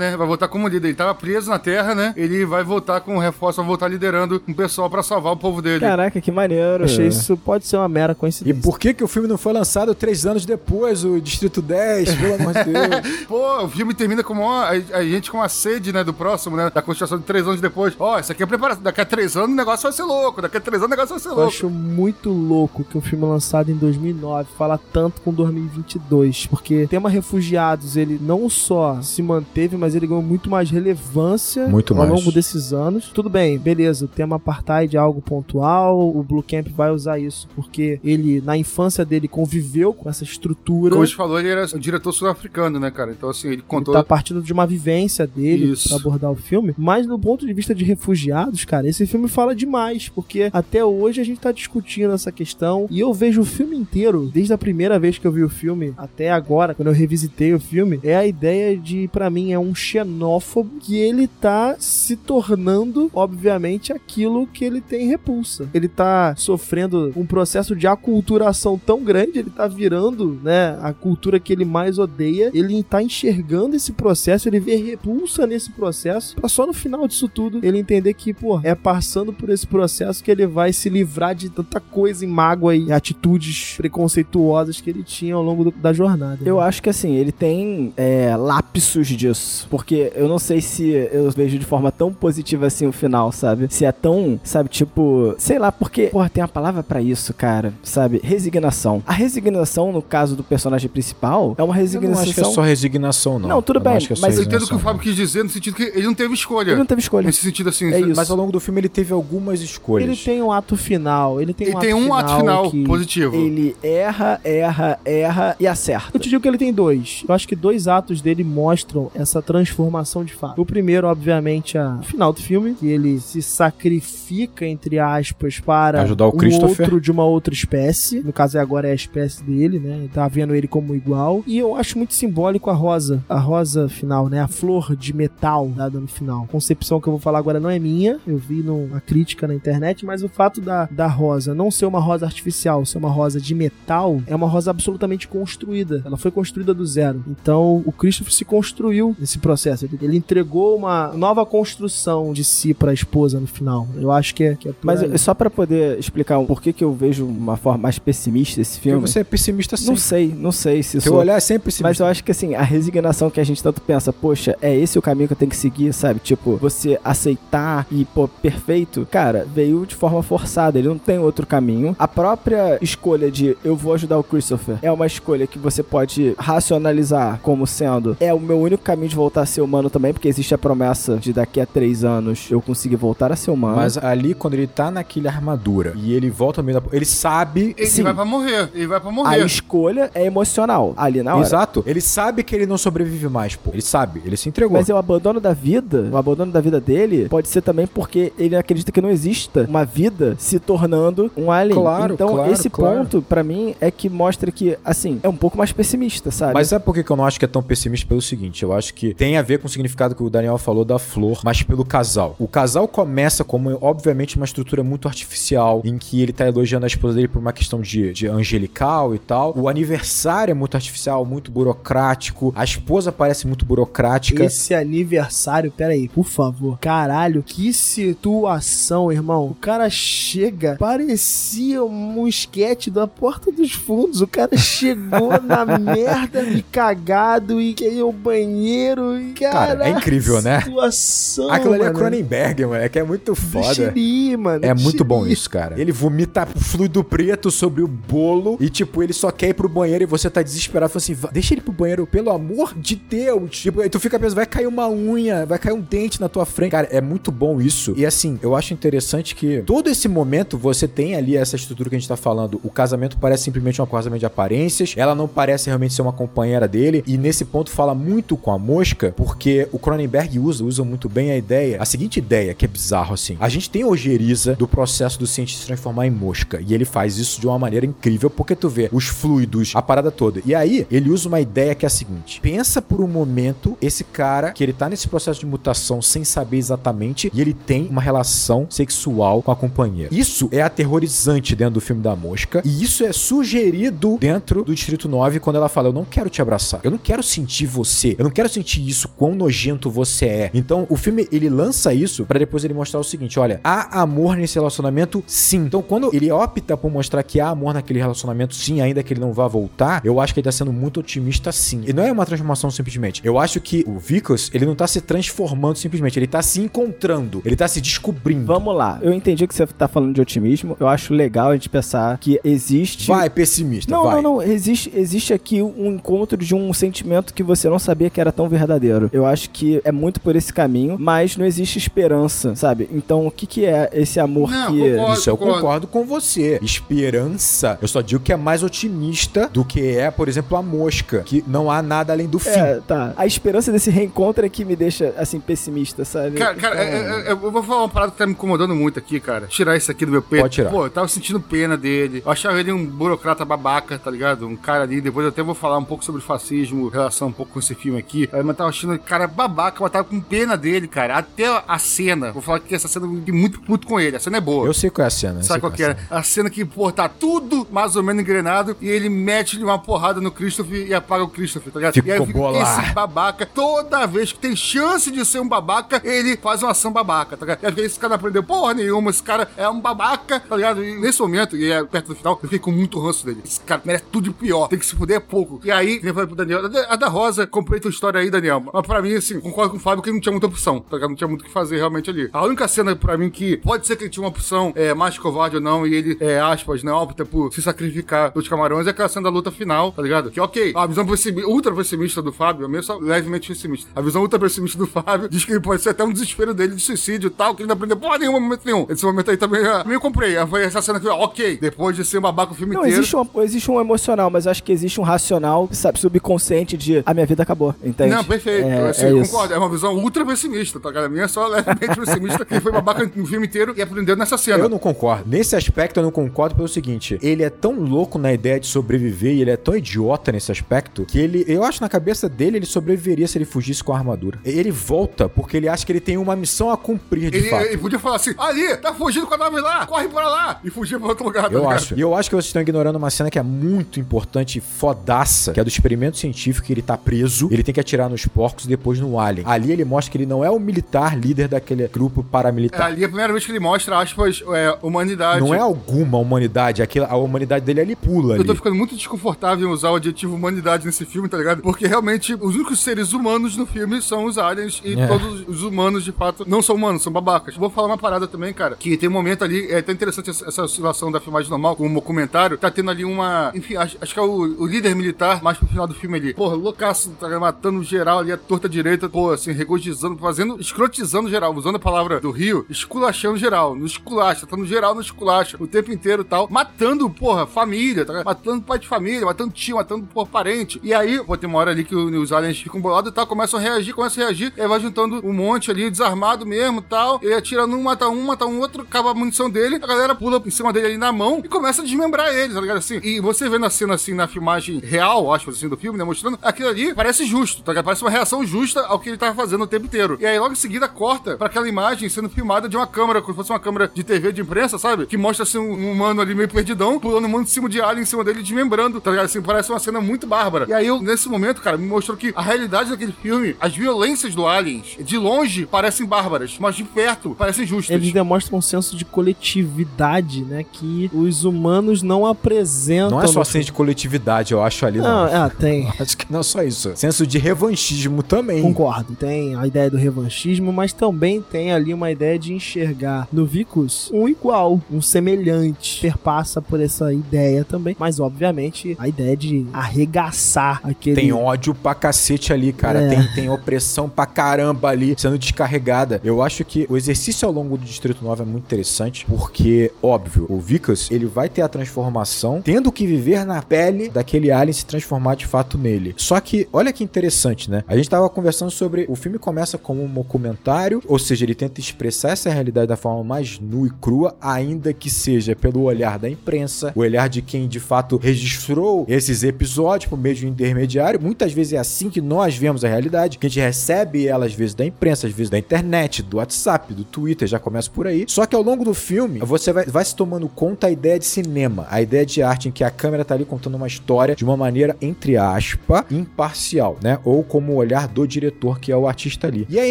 né? Vai voltar como líder. Ele tava preso na Terra, né? Ele vai voltar com reforço, vai voltar liderando um pessoal pra salvar o povo dele. Caraca, que maneiro. Achei isso pode ser uma mera E coincidência. por que, que o filme não foi lançado três anos depois, o Distrito 10? Pelo amor de Deus. Pô, o filme termina como ó, a, a gente com a sede, né, do próximo, né? Da constituição de três anos depois. Ó, isso aqui é preparação. Daqui a três anos o negócio vai ser louco. Daqui a três anos o negócio vai ser Eu louco. acho muito louco que um filme lançado em 2009 fala tanto com 2022, porque o tema refugiados, ele não só se manteve, mas ele ganhou muito mais relevância Muito ao mais. longo desses anos. Tudo bem, beleza, o tema apartheid é algo pontual, o Blue Camp vai usar isso porque ele, na infância dele, conviveu com essa estrutura. Como a gente falou, ele era o diretor sul-africano, né, cara? Então, assim, ele Ele contou. tá partindo de uma vivência dele Isso. pra abordar o filme. Mas do ponto de vista de refugiados, cara, esse filme fala demais. Porque até hoje a gente tá discutindo essa questão. E eu vejo o filme inteiro, desde a primeira vez que eu vi o filme até agora, quando eu revisitei o filme, é a ideia de, pra mim, é um xenófobo que ele tá se tornando, obviamente, aquilo que ele tem repulsa. Ele tá sofrendo um processo de aculturação tão grande, ele tá virando, né, a cultura que ele mais odeia. Ele tá enxergando esse processo, ele vê repulsa nesse processo, pra só no final disso tudo ele entender que, pô, é passando por esse processo que ele vai se livrar de tanta coisa em mágoa e atitudes preconceituosas que ele tinha ao longo do- da jornada. Eu acho que assim, ele tem é, lapsos disso. Porque eu não sei se eu vejo de forma tão positiva assim o final, sabe? Se é tão, sabe, tipo, sei lá, porque, porra, tem uma palavra pra isso, cara, sabe? Resignação. A resignação, no caso do personagem principal, é uma Eu não resignação. acho que é só resignação, não. Não, tudo Eu bem, acho que é mas eu entendo o que o resignação, Fábio quis dizer no sentido que ele não teve escolha. Ele não teve escolha. Nesse sentido assim. É isso. Mas ao longo do filme ele teve algumas escolhas. Ele tem um ato final, ele tem Ele um tem ato um final ato final positivo. Ele erra, erra, erra e acerta. Eu te digo que ele tem dois. Eu acho que dois atos dele mostram essa transformação de fato. O primeiro, obviamente, é o final do filme, que ele se sacrifica, entre aspas, para Ajudar o um Christopher. outro de uma outra espécie. No caso, agora é a espécie dele, né? Tá vendo ele como igual. E eu acho muito simbólico a rosa. A rosa final, né? A flor de metal dada no final. Concepção que eu vou falar agora não é minha. Eu vi numa crítica na internet, mas o fato da, da rosa não ser uma rosa artificial, ser uma rosa de metal, é uma rosa absolutamente construída. Ela foi construída do zero. Então, o Christopher se construiu nesse processo. Ele, ele entregou uma nova construção de si pra esposa no final. Eu acho que é, que é por Mas aí. só pra poder explicar um por que que eu vejo uma forma mais pessimista esse Porque filme. você é pessimista sim. Não sei, não sei se Seu sou. olhar é sempre pessimista. Mas eu acho que assim, a resignação que a gente tanto pensa, poxa, é esse o caminho que eu tenho que seguir, sabe? Tipo, você aceitar e, pô, perfeito, cara, veio de forma forçada, ele não tem outro caminho. A própria escolha de eu vou ajudar o Christopher é uma escolha que você pode racionalizar como sendo é o meu único caminho de voltar a ser humano também, porque existe a promessa de daqui a três anos eu conseguir voltar a ser humano. Mas ali, quando ele tá naquele armadura e ele volta ao meio da. Ele sabe. Ele Sim. vai pra morrer. Ele vai pra a morrer. escolha é emocional ali na hora. Exato. Ele sabe que ele não sobrevive mais, pô. Ele sabe. Ele se entregou. Mas é o abandono da vida, o abandono da vida dele pode ser também porque ele acredita que não exista uma vida se tornando um alien. Claro, então claro, esse claro. ponto pra mim é que mostra que assim, é um pouco mais pessimista, sabe? Mas sabe por que eu não acho que é tão pessimista? Pelo seguinte, eu acho que tem a ver com o significado que o Daniel falou da flor, mas pelo casal. O casal começa como, obviamente, uma estrutura muito artificial, em que ele tá elogiando a esposa dele por uma questão de, de angelical e tal. O aniversário é muito artificial, muito burocrático. A esposa parece muito burocrática. Esse aniversário, pera aí, por favor. Caralho, que situação, irmão. O cara chega, parecia um esquete da porta dos fundos. O cara chegou na merda e cagado e queria o banheiro e Cara, é incrível, né? Situação, Aquilo ali é mano. Cronenberg, mano. É que é muito foda. ir, mano. É muito bom isso, cara. Ele vomita fluido preto sobre o bolo e, tipo, ele só quer ir pro banheiro e você tá desesperado. Fala assim, "Va- deixa ele pro banheiro, pelo amor de Deus. Tipo, aí tu fica pensando, vai cair uma unha, vai cair um dente na tua frente. Cara, é muito bom isso. E assim, eu acho interessante que todo esse momento você tem ali essa estrutura que a gente tá falando. O casamento parece simplesmente um casamento de aparências. Ela não parece realmente ser uma companheira dele. E nesse ponto fala muito com a mosca, porque o Cronenberg usa, usa muito bem a ideia. A seguinte ideia, que é bizarro assim. A gente tem ojeriza do processo do cientista transformar em mosca. E ele faz isso de uma maneira incrível, porque tu vê os fluidos, a parada toda. E aí, ele usa uma ideia que é a seguinte: pensa por um momento esse cara que ele tá nesse processo de mutação sem saber exatamente, e ele tem uma relação sexual com a companheira. Isso é aterrorizante dentro do filme da mosca, e isso é sugerido dentro do Distrito 9 quando ela fala: Eu não quero te abraçar, eu não quero sentir você, eu não quero sentir isso, quão nojento você é. Então, o filme ele lança isso pra depois ele mostrar o seguinte: olha, há amor nesse relacionamento, sim. Então, quando ele opta por mostrar que há amor naquele relacionamento, sim, ainda que ele não vá voltar, eu acho que ele tá sendo muito otimista, sim. E não é uma transformação simplesmente. Eu acho que o Vicos, ele não tá se transformando simplesmente, ele tá se encontrando, ele tá se descobrindo. Vamos lá, eu entendi que você tá falando de otimismo. Eu acho legal a gente pensar que existe. Vai, pessimista, Não, vai. não, não. Existe, existe aqui um encontro de um sentimento que você não sabia que era tão verdadeiro. Eu acho que é muito por esse caminho, mas não existe esperança, sabe? Então, o que, que é esse amor Não, que. concordo. Isso eu concordo. concordo com você. Esperança, eu só digo que é mais otimista do que é, por exemplo, a mosca, que não há nada além do fim. É, tá. A esperança desse reencontro é que me deixa, assim, pessimista, sabe? Cara, cara, Então, é- é- é- eu vou falar uma parada que tá me incomodando muito aqui, cara. Tirar isso aqui do meu peito. Pode tirar. Pô, eu tava sentindo pena dele. Eu achava ele um burocrata babaca, tá ligado? Um cara ali. Depois eu até vou falar um pouco sobre fascismo, relação um pouco com esse filme aqui. É, Mas tava achando, cara, babaca, eu tava com pena dele, cara. Até a cena. Vou falar que essa cena eu fiquei muito puto com ele. A cena é boa. Eu sei qual é a cena. Sabe qual que é? A cena que, pô, tá tudo mais ou menos engrenado e ele mete uma porrada no Christopher e apaga o Christopher, tá ligado? Fica e aí fica esse babaca, toda vez que tem chance de ser um babaca, ele faz uma ação babaca, tá ligado? E aí esse cara não aprendeu porra nenhuma, esse cara é um babaca, tá ligado? E nesse momento, e é perto do final, eu fiquei com muito ranço dele. Esse cara merece tudo de pior, tem que se fuder pouco. E aí, eu falei pro Daniel, a da Rosa, comprei tua história aí, Daniel. Mas pra mim, assim, concordo com o Fábio que não tinha muita opção, tá ligado? Não tinha muito o que fazer realmente ali. A única cena pra mim que pode ser que ele tinha uma opção é, mais covarde ou não, e ele, é, aspas, né, opta por se sacrificar dos camarões, é aquela cena da luta final, tá ligado? Que ok, a visão ultra pessimista do Fábio, minha é só levemente pessimista. A visão ultra pessimista do Fábio diz que pode ser até um desespero dele de suicídio e tal, que ele não aprendeu porra nenhuma momento nenhum. Esse momento aí também, ah, também eu comprei. Aí Foi essa cena que, ok, depois de ser um babaca o filme Não, inteiro. existe um, existe um emocional, mas acho que existe um racional, sabe, subconsciente de a minha vida acabou, entende? Não, perfeito. É, assim, é concordo. É uma visão ultra pessimista, tá, cara? A minha é só levemente pessimista, que foi babaca no filme inteiro e aprendeu nessa cena. Eu não concordo. Nesse aspecto, eu não concordo pelo seguinte: ele é tão louco na ideia de sobreviver e ele é tão idiota nesse aspecto que ele, eu acho na cabeça dele, ele sobreviveria se ele fugisse com a armadura. Ele volta porque ele acha que ele tem uma missão a cumprir de Ele, fato. ele podia falar assim: ali, tá fugindo com a nave lá, corre pra lá! E fugir pra outro lugar, tá Eu ligado? acho. E eu acho que vocês estão ignorando uma cena que é muito importante e fodaça, que é do experimento científico, que ele tá preso, ele tem que atirar nos porcos e depois no alien. Ali ele mostra que ele não é o militar líder daquele grupo É, paramilitar. ali é a primeira vez que ele mostra, aspas, é, humanidade. Não é alguma humanidade, aquela, a humanidade dele ali pula Eu tô ficando muito desconfortável em usar o adjetivo humanidade nesse filme, tá ligado? Porque realmente os únicos seres humanos no filme são os aliens e É. todos os humanos, de fato, não são humanos, são babacas. Vou falar uma parada também, cara, que tem um momento ali, é até interessante essa, essa oscilação da filmagem normal com o documentário, tá tendo ali uma. Enfim, acho, acho que é o, o líder militar, mais pro final do filme ali. Porra, loucaço, tá matando geral ali, a torta direita, pô, assim, regozijando, fazendo, escrotizando geral, usando a palavra do Rio, esculachando geral, no esculacha, tá no geral no esculacha, o tempo inteiro tal, matando, porra, família, tá matando pai de família, matando tio, matando, porra, parente. E aí, pô, tem uma hora ali que os aliens ficam bolados e tal, começam a reagir, começam a reagir, e aí vai juntando um monte ali, desarmado mesmo tal, e atirando um, mata um, mata um outro, acaba a munição dele, a galera pula em cima dele ali na mão e começa a desmembrar ele, tá ligado? Assim, e você vendo a cena assim na filmagem real, acho assim, do filme, né, mostrando, aquilo ali parece justo, tá ligado? Parece uma reação justa ao que ele tava fazendo o tempo inteiro. E aí logo em seguida corta pra aquela imagem sendo filmada de uma câmera, como se fosse uma câmera de TV de imprensa, sabe? Que mostra assim um, um humano ali meio perdidão, pulando um monte de cima de alien em cima dele, desmembrando, tá ligado? Assim, parece uma cena muito bárbara. E aí eu, nesse momento, cara, me mostrou que a realidade daquele filme, as violências do aliens, de longe parecem bárbaras, mas de perto parecem justas. Eles demonstram um senso de coletividade, né? Que os humanos não apresentam. Não é só senso de coletividade, eu acho ali, não. Não, é, tem. Acho que não é só isso. Senso de revanchismo também. Concordo, tem a ideia do revanchismo, mas também tem ali uma ideia de enxergar no Vicus um igual, um semelhante. Perpassa por essa ideia também, mas obviamente a ideia de arregaçar aquele. Tem ódio pra cacete ali, cara. É. Tem, tem opressão pra caramba ali sendo descarregada. Eu acho que o exercício ao longo do Distrito 9 é muito interessante, porque, óbvio, o Vicus, ele vai ter a transformação, tendo que viver na pele daquele alien se transformar de fato nele. Só que, olha que interessante, né? A gente tava conversando sobre. O filme começa como um documentário, ou seja, ele tenta expressar essa realidade da forma mais nua e crua, ainda que seja pelo olhar da imprensa, o olhar de quem de fato registrou esses episódios por meio de um intermediário. Muitas vezes é assim que nós vemos a realidade, que a gente recebe ela às vezes da imprensa, às vezes da internet, do WhatsApp, do Twitter, já começa por aí. Só que ao longo do filme, você vai, vai se tomando conta a ideia de cinema, a ideia de arte em que a câmera tá ali contando uma história de uma maneira, entre aspas, imparcial, né? Ou como olhar do diretor, que é o artista ali. E é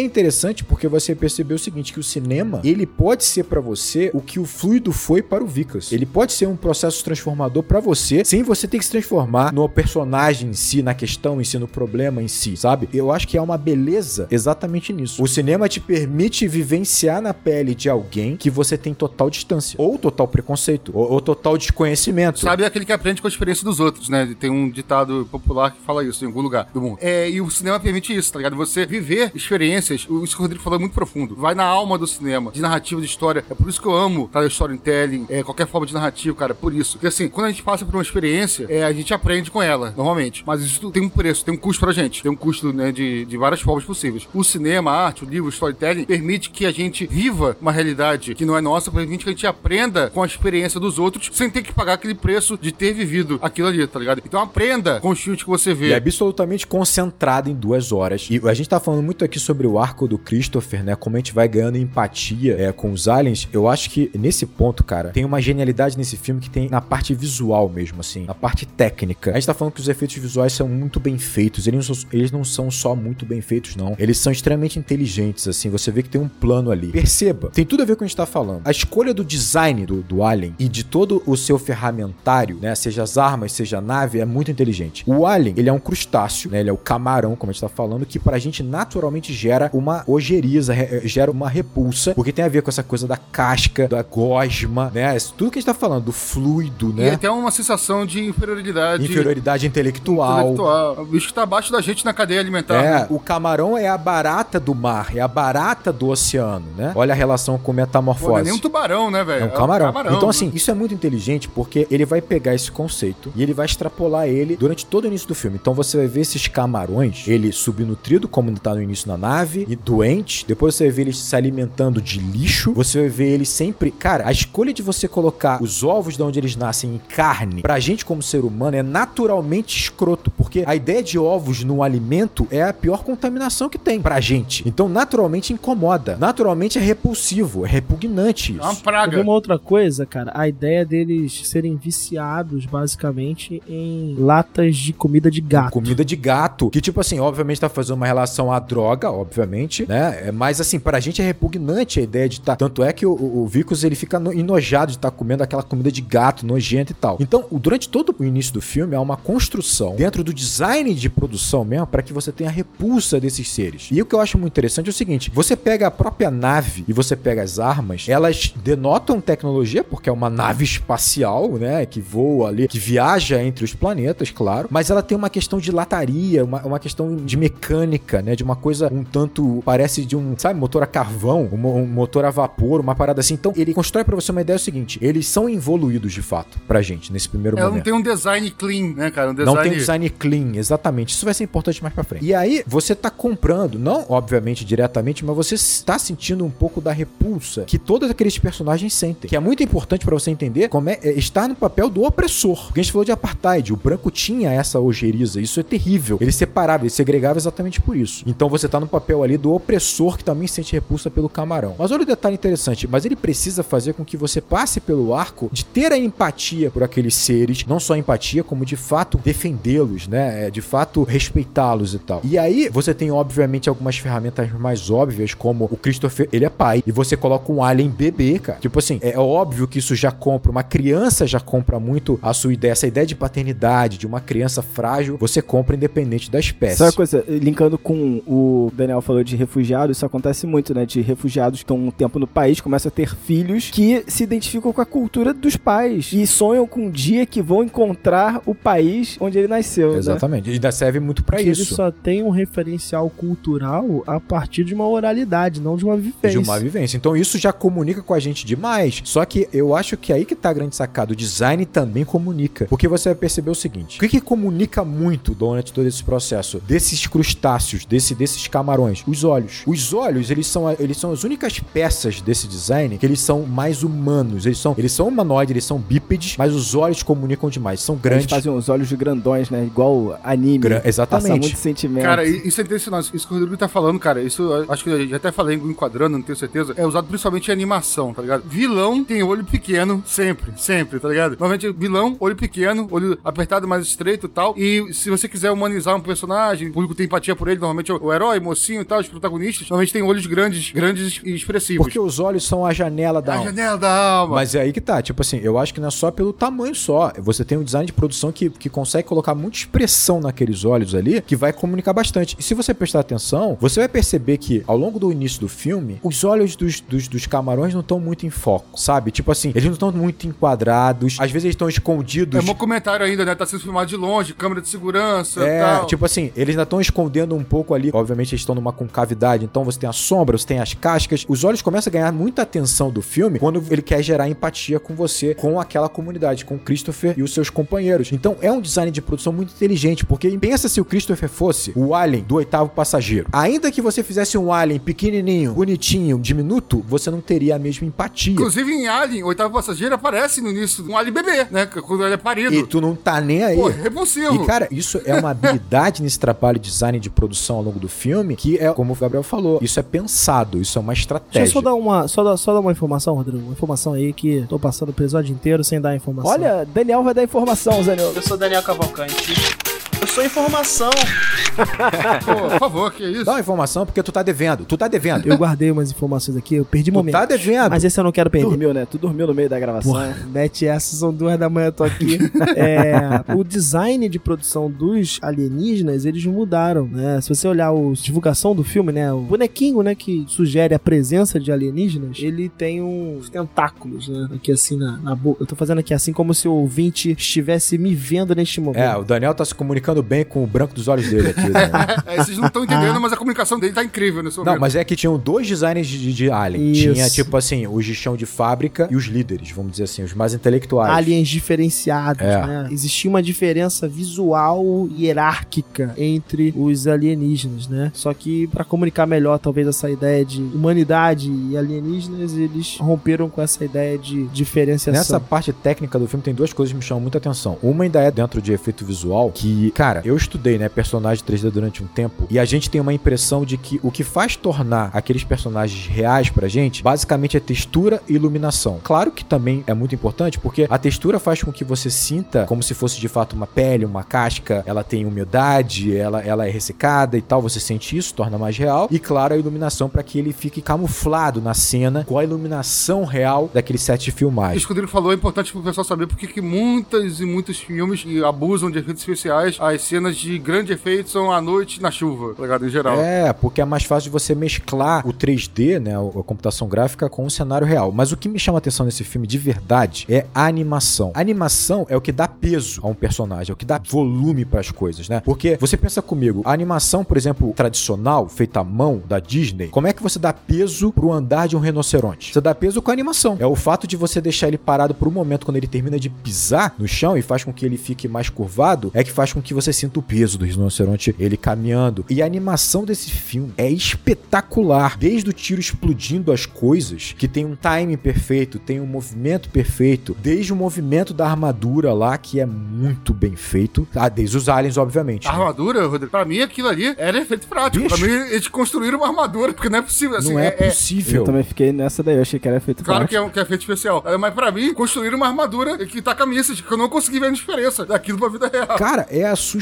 interessante porque você percebeu o seguinte, que o cinema, ele pode ser pra você o que o fluido foi para o Vicas. Ele pode ser um processo transformador pra você, sem você ter que se transformar no personagem em si, na questão em si, no problema em si, sabe? Eu acho que é uma beleza exatamente nisso. O cinema te permite vivenciar na pele de alguém que você tem total distância, ou total preconceito, ou, ou total desconhecimento. Sabe aquele que aprende com a experiência dos outros, né? Tem um ditado popular que fala isso em algum lugar do mundo. É, e o cinema permite isso, tá ligado? Você viver experiências, o- isso que o Rodrigo falou é muito profundo. Vai na alma do cinema, de narrativa, de história. É por isso que eu amo, tá? Storytelling, é, qualquer forma de narrativa, cara, por isso. Porque assim, quando a gente passa por uma experiência, é, a gente aprende com ela, normalmente. Mas isso tem um preço, tem um custo pra gente. Tem um custo, né, de, de várias formas possíveis. O cinema, a arte, o livro, o storytelling, permite que a gente viva uma realidade que não é nossa, permite que a gente aprenda com a experiência dos outros, sem ter que pagar aquele preço de ter vivido aquilo ali, tá ligado? Então aprenda com os filmes que você E vê. é absolutamente concentrado em duas horas. E a gente tá falando muito aqui sobre o arco do Christopher, né? Como a gente vai ganhando empatia é, com os aliens. Eu acho que nesse ponto, cara, tem uma genialidade nesse filme que tem na parte visual mesmo, assim, na parte técnica. A gente tá falando que os efeitos visuais são muito bem feitos. Eles não são, eles não são só muito bem feitos, não. Eles são extremamente inteligentes, assim. Você vê que tem um plano ali. Perceba, tem tudo a ver com o que a gente tá falando. A escolha do design do, do Alien e de todo o seu ferramentário, né? Seja as armas, seja a nave, é muito inteligente. O Alien, ele é um crustáceo, né? Ele é o camarão, como a gente tá falando, que pra gente naturalmente gera uma ojeriza, re- gera uma repulsa, porque tem a ver com essa coisa da casca, da gosma, né? Isso Tudo que a gente tá falando, do fluido, E né? até uma sensação de inferioridade. Inferioridade intelectual. intelectual. O bicho que tá abaixo da gente na cadeia alimentar. É, né? o camarão é a barata do mar, é a barata do oceano, né? Olha a relação com Pô, não é metamorfose. nem um tubarão, né, velho? É um camarão. então, né? assim, isso é muito inteligente porque ele vai pegar esse conceito e ele vai extrapolar ele durante todo o início do filme. Então você vai ver esses camarões, ele subnutrido, como tá no início na nave, e doente. Depois você vai ver ele se alimentando de lixo. Você vai ver ele sempre. Cara, a escolha de você colocar os ovos de onde eles nascem em carne, pra gente como ser humano, é naturalmente escroto. Porque a ideia de ovos no alimento é a pior contaminação que tem pra gente. Então, naturalmente incomoda. Naturalmente é repulsivo, é repugnante É uma isso. Praga. uma outra coisa, cara. A ideia deles serem viciados, basicamente, em latas de comida de gato. Comida de gato. Que, tipo assim, obviamente tá fazendo uma relação à droga, obviamente, né? É, Mas, assim, pra gente é repugnante a ideia de estar. Tanto é que o, o, o Vicus ele fica no- enojado de estar comendo aquela comida de gato nojenta e tal. Então, durante todo o início do filme, há uma construção dentro do design de produção mesmo para que você tenha a repulsa desses seres. E o que eu acho muito interessante é o seguinte: você pega a própria nave e você pega as armas, elas denotam tecnologia, porque é uma nave espacial, né? Que voa ali, que viaja entre os planetas, claro. Mas ela tem uma questão de lataria, uma, uma questão de mecânica, né? De uma coisa um tanto. Parece de um, sabe, motor a carvão, um, um motor a vapor, uma parada assim. Então, ele constrói pra você uma ideia é o seguinte: eles são evoluídos de fato pra gente nesse primeiro Ela não momento. tem um design clean, né, cara? Um design... Não tem um design clean, exatamente. Isso vai ser importante mais pra frente. E aí, você tá comprando, não obviamente diretamente, mas você está sentindo um pouco da repulsa que todos aqueles personagens sentem. Que é muito importante pra você entender como é, é estar no papel do opressor. Porque a gente falou de apartheid, o branco tinha essa ojeriza, isso é terrível. Ele separava, ele segregava exatamente por isso. Então você tá no papel ali do opressor que também sente repulsa pelo camarão. Mas olha o detalhe interessante, mas ele precisa fazer com que você passe pelo arco de ter a empatia por aqueles seres, não só empatia, como de fato defendê-los, né? É, De fato respeitá-los e tal. E aí você tem obviamente algumas ferramentas mais óbvias, como o Christopher, ele é pai, e você coloca um alien bebê, cara. Tipo assim, é óbvio que isso já compra, uma criança já compra muito a sua ideia, essa ideia de paternidade, de uma criança frágil, você compra independente da espécie. Sabe uma coisa, linkando com o Daniel falou de refugiados, isso acontece muito, né? De refugiados que estão um tempo no país, começam a ter filhos que se identificam com a cultura dos pais e sonham com um dia que vão encontrar o país onde ele nasceu. né? Exatamente. E ainda serve muito pra Porque ele isso. só tem um referencial cultural a partir de uma oralidade, não de uma vivência. de uma vivência. Então isso já comunica com a gente demais. Só que eu acho que aí que tá a grande sacada. O design também comunica. Porque você vai perceber o seguinte: o que, que comunica muito durante todo esse processo? Desses crustáceos, desse, desses camarões, os olhos. Os olhos, eles são, eles são as únicas peças desse design que eles são mais humanos. Eles são, eles são humanoides, eles são bípedes, mas os olhos comunicam demais. São Eles grandes. fazem os olhos de grandões, né? Igual anime. Gra- Passa exatamente. muito sentimento. Cara, isso é interessante. Isso que o Rodrigo tá falando, cara, isso eu acho que eu já até falei enquadrando, não tenho certeza. É usado principalmente em animação, tá ligado? Vilão tem olho pequeno, sempre, sempre, tá ligado? Normalmente, vilão, olho pequeno, olho apertado mais estreito e tal. E se você quiser humanizar um personagem, público tem empatia por ele, normalmente o herói, mocinho e tal, os protagonistas, normalmente tem olhos grandes, grandes e expressivos. Porque os olhos são a janela da a alma. janela da alma. Mas é aí que tá, tipo assim, eu acho que não é só pelo tamanho só. Você tem um design de produção que, que consegue colocar muita expressão naqueles olhos ali, que vai comunicar bastante. E se você prestar atenção, você vai perceber que ao longo do início do filme, os olhos dos, dos, dos camarões não estão muito em foco, sabe? Tipo assim, eles não estão muito enquadrados, às vezes eles estão escondidos. É um comentário ainda, né? Tá sendo filmado de longe, câmera de segurança É, tal. tipo assim, eles ainda estão escondendo um pouco ali. Obviamente, eles estão numa concavidade, então você tem a sombra, você tem as cascas. Os olhos começam a ganhar muita atenção do filme quando ele quer gerar empatia com você, com aquela comunidade, com o Christopher e os seus companheiros. Então, é um design de produção muito inteligente, porque pensa se o Christopher fosse o alien do oitavo passageiro. Ainda que você fizesse um alien pequenininho, bonitinho, diminuto, você não teria a mesma empatia. Inclusive em Alien, o oitavo passageiro aparece no início um Alien bebê, né? Quando ele é parido. E tu não tá nem aí. Pô, repulsivo. E, cara, isso é uma habilidade nesse trabalho trabalho de design de produção ao longo do filme, que é, como o Gabriel falou, isso é pensado, isso é uma Deixa estratégia. eu só dar uma, só dar, só dar uma informação, Rodrigo. Uma informação aí que tô passando o episódio inteiro sem dar informação. Olha, Daniel vai dar informação, Zanil. eu sou Daniel Cavalcante. Sou informação. Pô, por favor, que isso? Dá uma informação porque tu tá devendo, tu tá devendo. Eu guardei umas informações aqui, eu perdi tu momento. tá devendo. Mas esse eu não quero perder. Dormiu, né? Tu dormiu no meio da gravação. Porra, mete essa, são duas da manhã, eu tô aqui. É, o design de produção dos alienígenas, eles mudaram, né? Se você olhar a divulgação do filme, né? O bonequinho, né, que sugere a presença de alienígenas, ele tem uns tentáculos, né? Aqui assim na, na boca. Eu tô fazendo aqui assim como se o ouvinte estivesse me vendo neste momento. É, o Daniel tá se comunicando bem com o branco dos olhos dele aqui. né? É, vocês não estão entendendo, mas a comunicação dele tá incrível nesse Não, momento. mas é que tinham dois designers de, de Alien. Isso. Tinha, tipo assim, os de chão de fábrica e os líderes, vamos dizer assim, os mais intelectuais. aliens diferenciados, É. né? Existia uma diferença visual e hierárquica entre os alienígenas, né? Só que pra comunicar melhor talvez essa ideia de humanidade e alienígenas, eles romperam com essa ideia de diferenciação. Nessa parte técnica do filme tem duas coisas que me chamam muita atenção. Uma ainda é dentro de efeito visual, que, cara, eu estudei, né, personagem 3D durante um tempo, e a gente tem uma impressão de que o que faz tornar aqueles personagens reais pra gente, basicamente é textura e iluminação. Claro que também é muito importante, porque a textura faz com que você sinta como se fosse de fato uma pele, uma casca, ela tem umidade, ela, ela é ressecada e tal, você sente isso, torna mais real. E claro, a iluminação para que ele fique camuflado na cena com a iluminação real daquele set de filmagem. Isso que o Rodrigo falou é importante pro pessoal saber porque que muitas e muitos filmes que abusam de efeitos especiais, as cenas de grande efeito são à noite na chuva, tá ligado? Em geral. É, porque é mais fácil de você mesclar o 3D, né, a computação gráfica com o cenário real. Mas o que me chama atenção nesse filme de verdade é a animação. A animação é o que dá peso a um personagem, é o que dá volume para as coisas, né? Porque você pensa comigo, a animação, por exemplo, tradicional, feita à mão da Disney, como é que você dá peso pro andar de um rinoceronte? Você dá peso com a animação. É o fato de você deixar ele parado por um momento quando ele termina de pisar no chão e faz com que ele fique mais curvado, é que faz com que você sinta o peso do rinoceronte ele caminhando. E a animação desse filme é espetacular. Desde o tiro explodindo as coisas, que tem um time perfeito, tem um movimento perfeito, desde o movimento da armadura lá, que é muito bem feito. Ah, desde os aliens, obviamente. A né? armadura, Rodrigo, pra mim aquilo ali era efeito prático. Bicho. Pra mim, eles construíram uma armadura, porque não é possível. Assim, Não é, é, possível. Eu também fiquei nessa daí, eu achei que era feito Claro que prático. é, um, que é efeito especial. É, Mas pra mim, construíram uma armadura que tá com a message, que eu não consegui ver a diferença daquilo pra vida real. Cara, é assustador.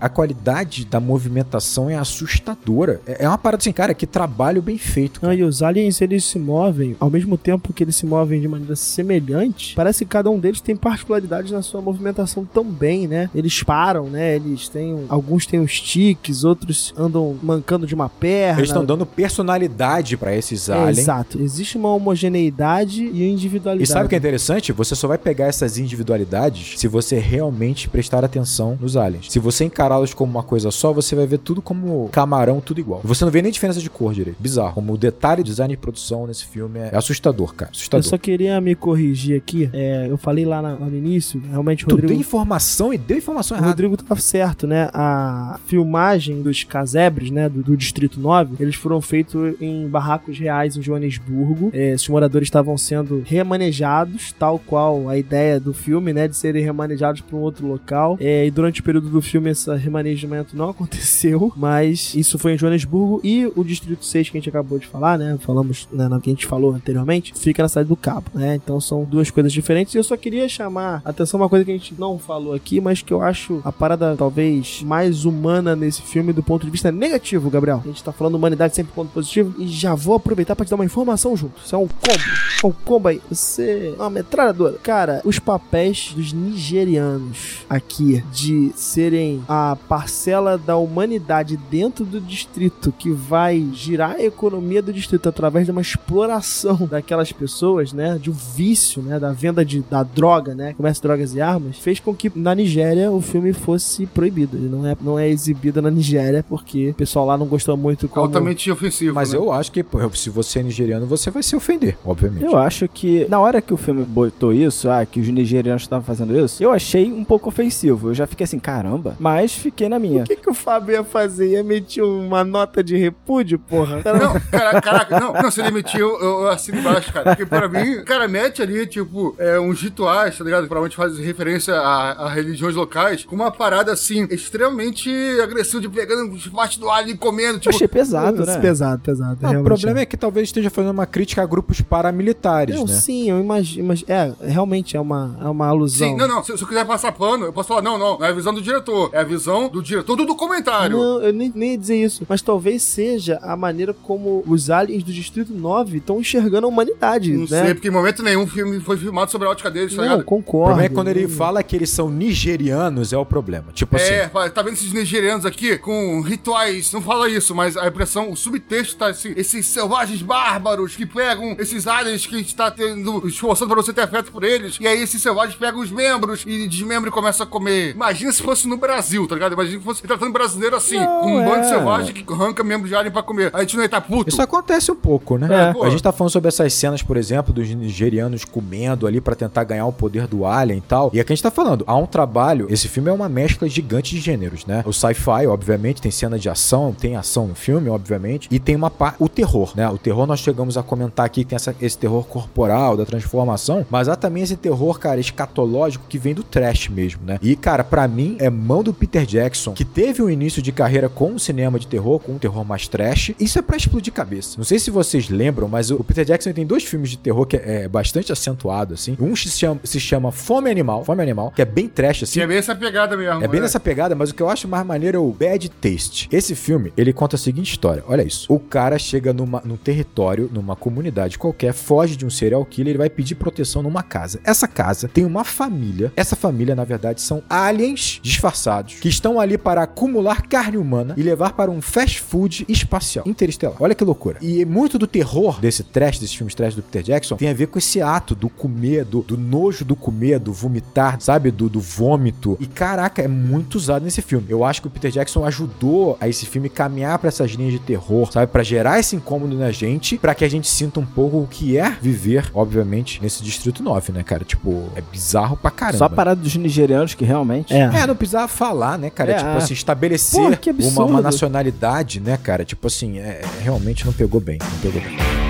A qualidade da movimentação é assustadora. É é uma parada assim, cara, que trabalho bem feito. Não, e os aliens, eles se movem, ao mesmo tempo que eles se movem de maneira semelhante, parece que cada um deles tem particularidades na sua movimentação também, né? Eles param, né? Eles têm. Alguns têm os tiques, outros andam mancando de uma perna. Eles estão dando personalidade pra esses É, aliens. Exato. Existe uma homogeneidade e individualidade. E sabe o que é interessante? Você só vai pegar essas individualidades se você realmente prestar atenção nos aliens. Se você encará-los como uma coisa só, você vai ver tudo como camarão, tudo igual. Você não vê nem diferença de cor direito. Bizarro. Como o detalhe, design e produção nesse filme é assustador, cara. Eu Assustador. só queria me corrigir aqui. É, eu falei lá, na- no início, realmente o Tu deu Rodrigo. informação e deu informação O errada. Rodrigo tava certo, né? A filmagem dos casebres, né, do, do Distrito 9, eles foram feitos em barracos reais em Joanesburgo. É, esses moradores estavam sendo remanejados, tal qual a ideia do filme, né, de serem remanejados para um outro local. É, e durante o período do filme esse remanejamento não aconteceu, mas isso foi em Joanesburgo e o Distrito 6 que a gente acabou de falar, né, falamos, né, na que a gente falou anteriormente, fica na cidade do Cabo, né? Então são duas coisas diferentes. E eu só queria chamar a atenção uma coisa que a gente não falou aqui, mas que eu acho a parada talvez mais humana nesse filme do ponto de vista negativo, Gabriel. A gente tá falando humanidade sempre ponto positivo e já vou aproveitar pra te dar uma informação junto. Isso é um combo. É um combo aí. Você é uma metralhadora. Cara, os papéis dos nigerianos aqui de serem a parcela da humanidade dentro do distrito que vai girar a economia do distrito através de uma exploração daquelas pessoas, né? De um vício, né? Da venda de, da droga, né? Comércio de drogas e armas, fez com que na Nigéria o filme fosse proibido. Ele não é, não é exibido na Nigéria porque o pessoal lá não gostou muito como... Altamente ofensivo. Mas né? eu acho que, se você é nigeriano, você vai se ofender, obviamente. Eu acho que, na hora que o filme botou isso, ah, que os nigerianos estavam fazendo isso, eu achei um pouco ofensivo. Eu já fiquei assim, cara, caramba. Mas fiquei na minha. O que, que o Fábio ia fazer? Ia emitir uma nota de repúdio, porra? Não, cara, caraca, não, não, se ele emitiu, eu, eu assino embaixo, cara. Porque pra mim, o cara mete ali, tipo, é, uns rituais, tá ligado? Provavelmente faz referência a, a religiões locais, com uma parada assim, extremamente agressiva, de pegando parte do alho e comendo, tipo. Achei pesado, né? Pesado, pesado. Não, o problema é que talvez esteja fazendo uma crítica a grupos paramilitares, Não, né? sim, eu imagino. É, realmente é uma, é uma alusão. Sim, não, não, se, se eu quiser passar pano, eu posso falar, não, não, não é a visão do diretor, é a visão do diretor do documentário. Não, eu nem, nem ia dizer isso. Mas talvez seja a maneira como os aliens do Distrito 9 estão enxergando a humanidade, Não né? sei, porque em momento nenhum filme foi filmado sobre a ótica deles, tá Não, ligado? O concordo. problema é que quando ele fala que eles são nigerianos, é o problema. Tipo assim. É, tá vendo esses nigerianos aqui com rituais? Não fala isso, mas a impressão, o subtexto tá assim: esses selvagens bárbaros que pegam esses aliens que a gente tá tendo, esforçando pra você ter afeto por eles. E aí esses selvagens pegam os membros e desmembram e começam a comer. Imagina se fosse no Brasil, tá ligado? Imagina que fosse tratando brasileiro assim, Não, com um bando é. selvagem que arranca membros de alien pra comer. A gente não ia tá puto. Isso acontece um pouco, né? É, a gente tá falando sobre essas cenas, por exemplo, dos nigerianos comendo ali pra tentar ganhar o poder do alien e tal. E aqui a gente tá falando, há um trabalho. Esse filme é uma mescla gigante de gêneros, né? O sci-fi, obviamente, tem cena de ação, tem ação no filme, obviamente, e tem uma parte. O terror, né? O terror nós chegamos a comentar aqui tem essa- esse terror corporal, da transformação, mas há também esse terror, cara, escatológico que vem do trash mesmo, né? E, cara, pra mim, é mão do Peter Jackson, que teve um início de carreira com o cinema de terror, com um terror mais trash. Isso é pra explodir cabeça. Não sei se vocês lembram, mas o Peter Jackson tem dois filmes de terror que é, é bastante acentuado, assim. Um se chama, se chama Fome Animal, Fome Animal, que é bem trash, assim. Que é bem essa pegada mesmo. É bem né? nessa pegada, mas o que eu acho mais maneiro é o Bad Taste. Esse filme, ele conta a seguinte história. Olha isso. O cara chega numa, num território, numa comunidade qualquer, foge de um serial killer, ele vai pedir proteção numa casa. Essa casa tem uma família. Essa família, na verdade, são aliens disfarçados que estão ali para acumular carne humana e levar para um fast food espacial interestelar. Olha que loucura. E muito do terror desse trash, desses filmes trash do Peter Jackson, tem a ver com esse ato do comer, do, do nojo do comer, do vomitar, sabe? Do, do vômito. E caraca, é muito usado nesse filme. Eu acho que o Peter Jackson ajudou a esse filme caminhar pra essas linhas de terror, sabe? Pra gerar esse incômodo na gente, pra que a gente sinta um pouco o que é viver, obviamente, nesse Distrito 9, né, cara? Tipo, é bizarro pra caramba. Só a parada dos nigerianos que realmente. É. É, não precisava falar, né, cara? É, tipo ah. assim, estabelecer que uma, uma nacionalidade, né, cara? Tipo assim, é, realmente não pegou bem. Não pegou bem.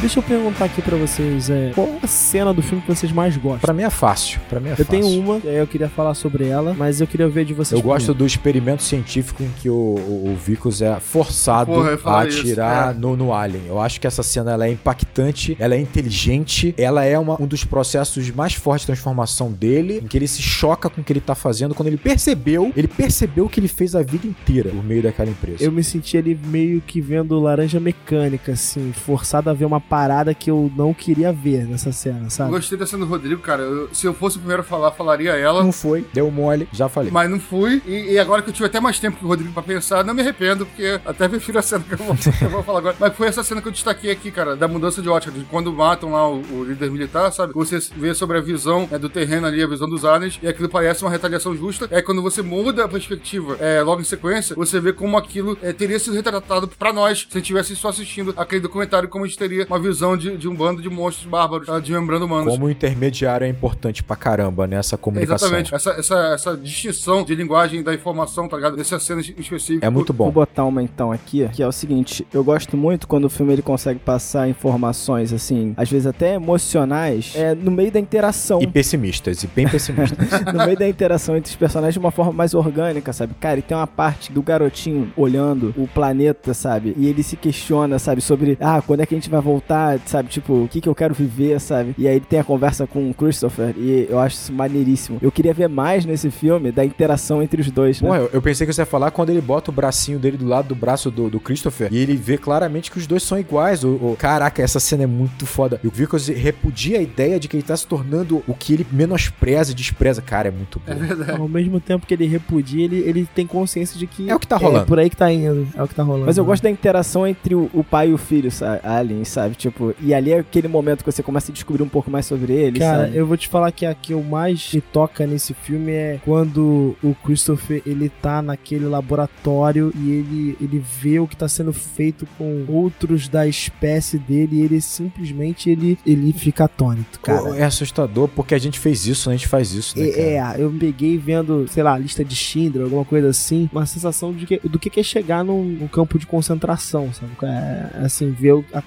Deixa eu perguntar aqui pra vocês, é, qual é a cena do filme que vocês mais gostam? Pra mim é fácil. Pra mim é eu fácil. tenho uma, e aí eu queria falar sobre ela, mas eu queria ver de vocês. Eu gosto do experimento científico em que o, o, o Vicus é forçado Porra, eu a isso, atirar é. no, no Alien. Eu acho que essa cena ela é impactante, ela é inteligente, ela é uma- um dos processos mais fortes de transformação dele, em que ele se choca com o que ele tá fazendo quando ele percebeu, ele percebeu que ele fez a vida inteira por meio daquela empresa. Eu me senti ali meio que vendo laranja mecânica, assim, forçado a ver uma parada que eu não queria ver nessa cena, Eu sabe? gostei da cena do Rodrigo, cara. Eu- se eu fosse o primeiro a falar, falaria ela. Não foi, deu mole, já falei. Mas não fui. E, e agora que eu tive até mais tempo que o Rodrigo pra pensar, não me arrependo, porque até prefiro a cena que eu vou, que eu vou falar agora. Mas foi essa cena que eu destaquei aqui, cara, da mudança de ótica, de quando matam lá o, o líder militar, sabe? Você vê sobre a visão né, do terreno ali, a visão dos aliens, e aquilo parece uma retaliação justa. É quando você muda a perspectiva é, logo em sequência, você vê como aquilo é, teria sido retratado pra nós, se a gente estivesse só assistindo aquele documentário, como a gente teria uma visão de, de um bando de monstros bárbaros, tá, desmembrando humanos. Como o intermediário é importante pra caramba nessa comunicação. Exatamente. Essa, essa, essa distinção de linguagem da informação, tá ligado? Nessa cena específica. É muito Vou bom. botar uma então aqui, que é o seguinte, eu gosto muito quando o filme ele consegue passar informações assim, às vezes até emocionais, é no meio da interação. E pessimistas, e bem pessimistas. no meio da interação entre os personagens de uma forma mais orgânica, sabe? Cara, e tem uma parte do garotinho olhando o planeta, sabe? E ele se questiona, sabe? Sobre, ah, quando é que a gente vai voltar, sabe? Tipo, o que que eu quero viver, sabe? E aí ele tem a conversa com o Christopher e eu acho isso maneiríssimo. Eu queria ver mais nesse filme da interação entre os dois, né? Pô, eu, eu pensei que você ia falar quando ele bota o bracinho dele do lado do braço do, do Christopher e ele vê claramente que os dois são iguais. O, o- caraca, essa cena é muito foda. E o Vickers repudia a ideia de que ele tá se tornando o que ele menospreza e despreza. Cara, é muito bom. Ao mesmo tempo que ele repudia, ele, ele tem consciência de que É o que tá rolando. É por aí que tá indo. É o que tá rolando. Mas eu gosto da interação entre o, o pai e o filho, sabe? Alien, sabe? Tipo, e ali é aquele momento que você começa a descobrir um pouco mais sobre ele, Cara, sabe? eu vou te falar que a que eu mais me toca nesse filme é quando o Christopher ele tá naquele laboratório e ele, ele vê o que tá sendo feito com outros da espécie dele e ele simplesmente ele, ele fica atônito, cara. É assustador porque a gente fez isso, né? a gente faz isso, né? cara? É, é, eu peguei vendo, sei lá, a lista de Schindler, alguma coisa assim, uma sensação de que, do que é chegar num, num campo de concentração, sabe? É, assim, ver a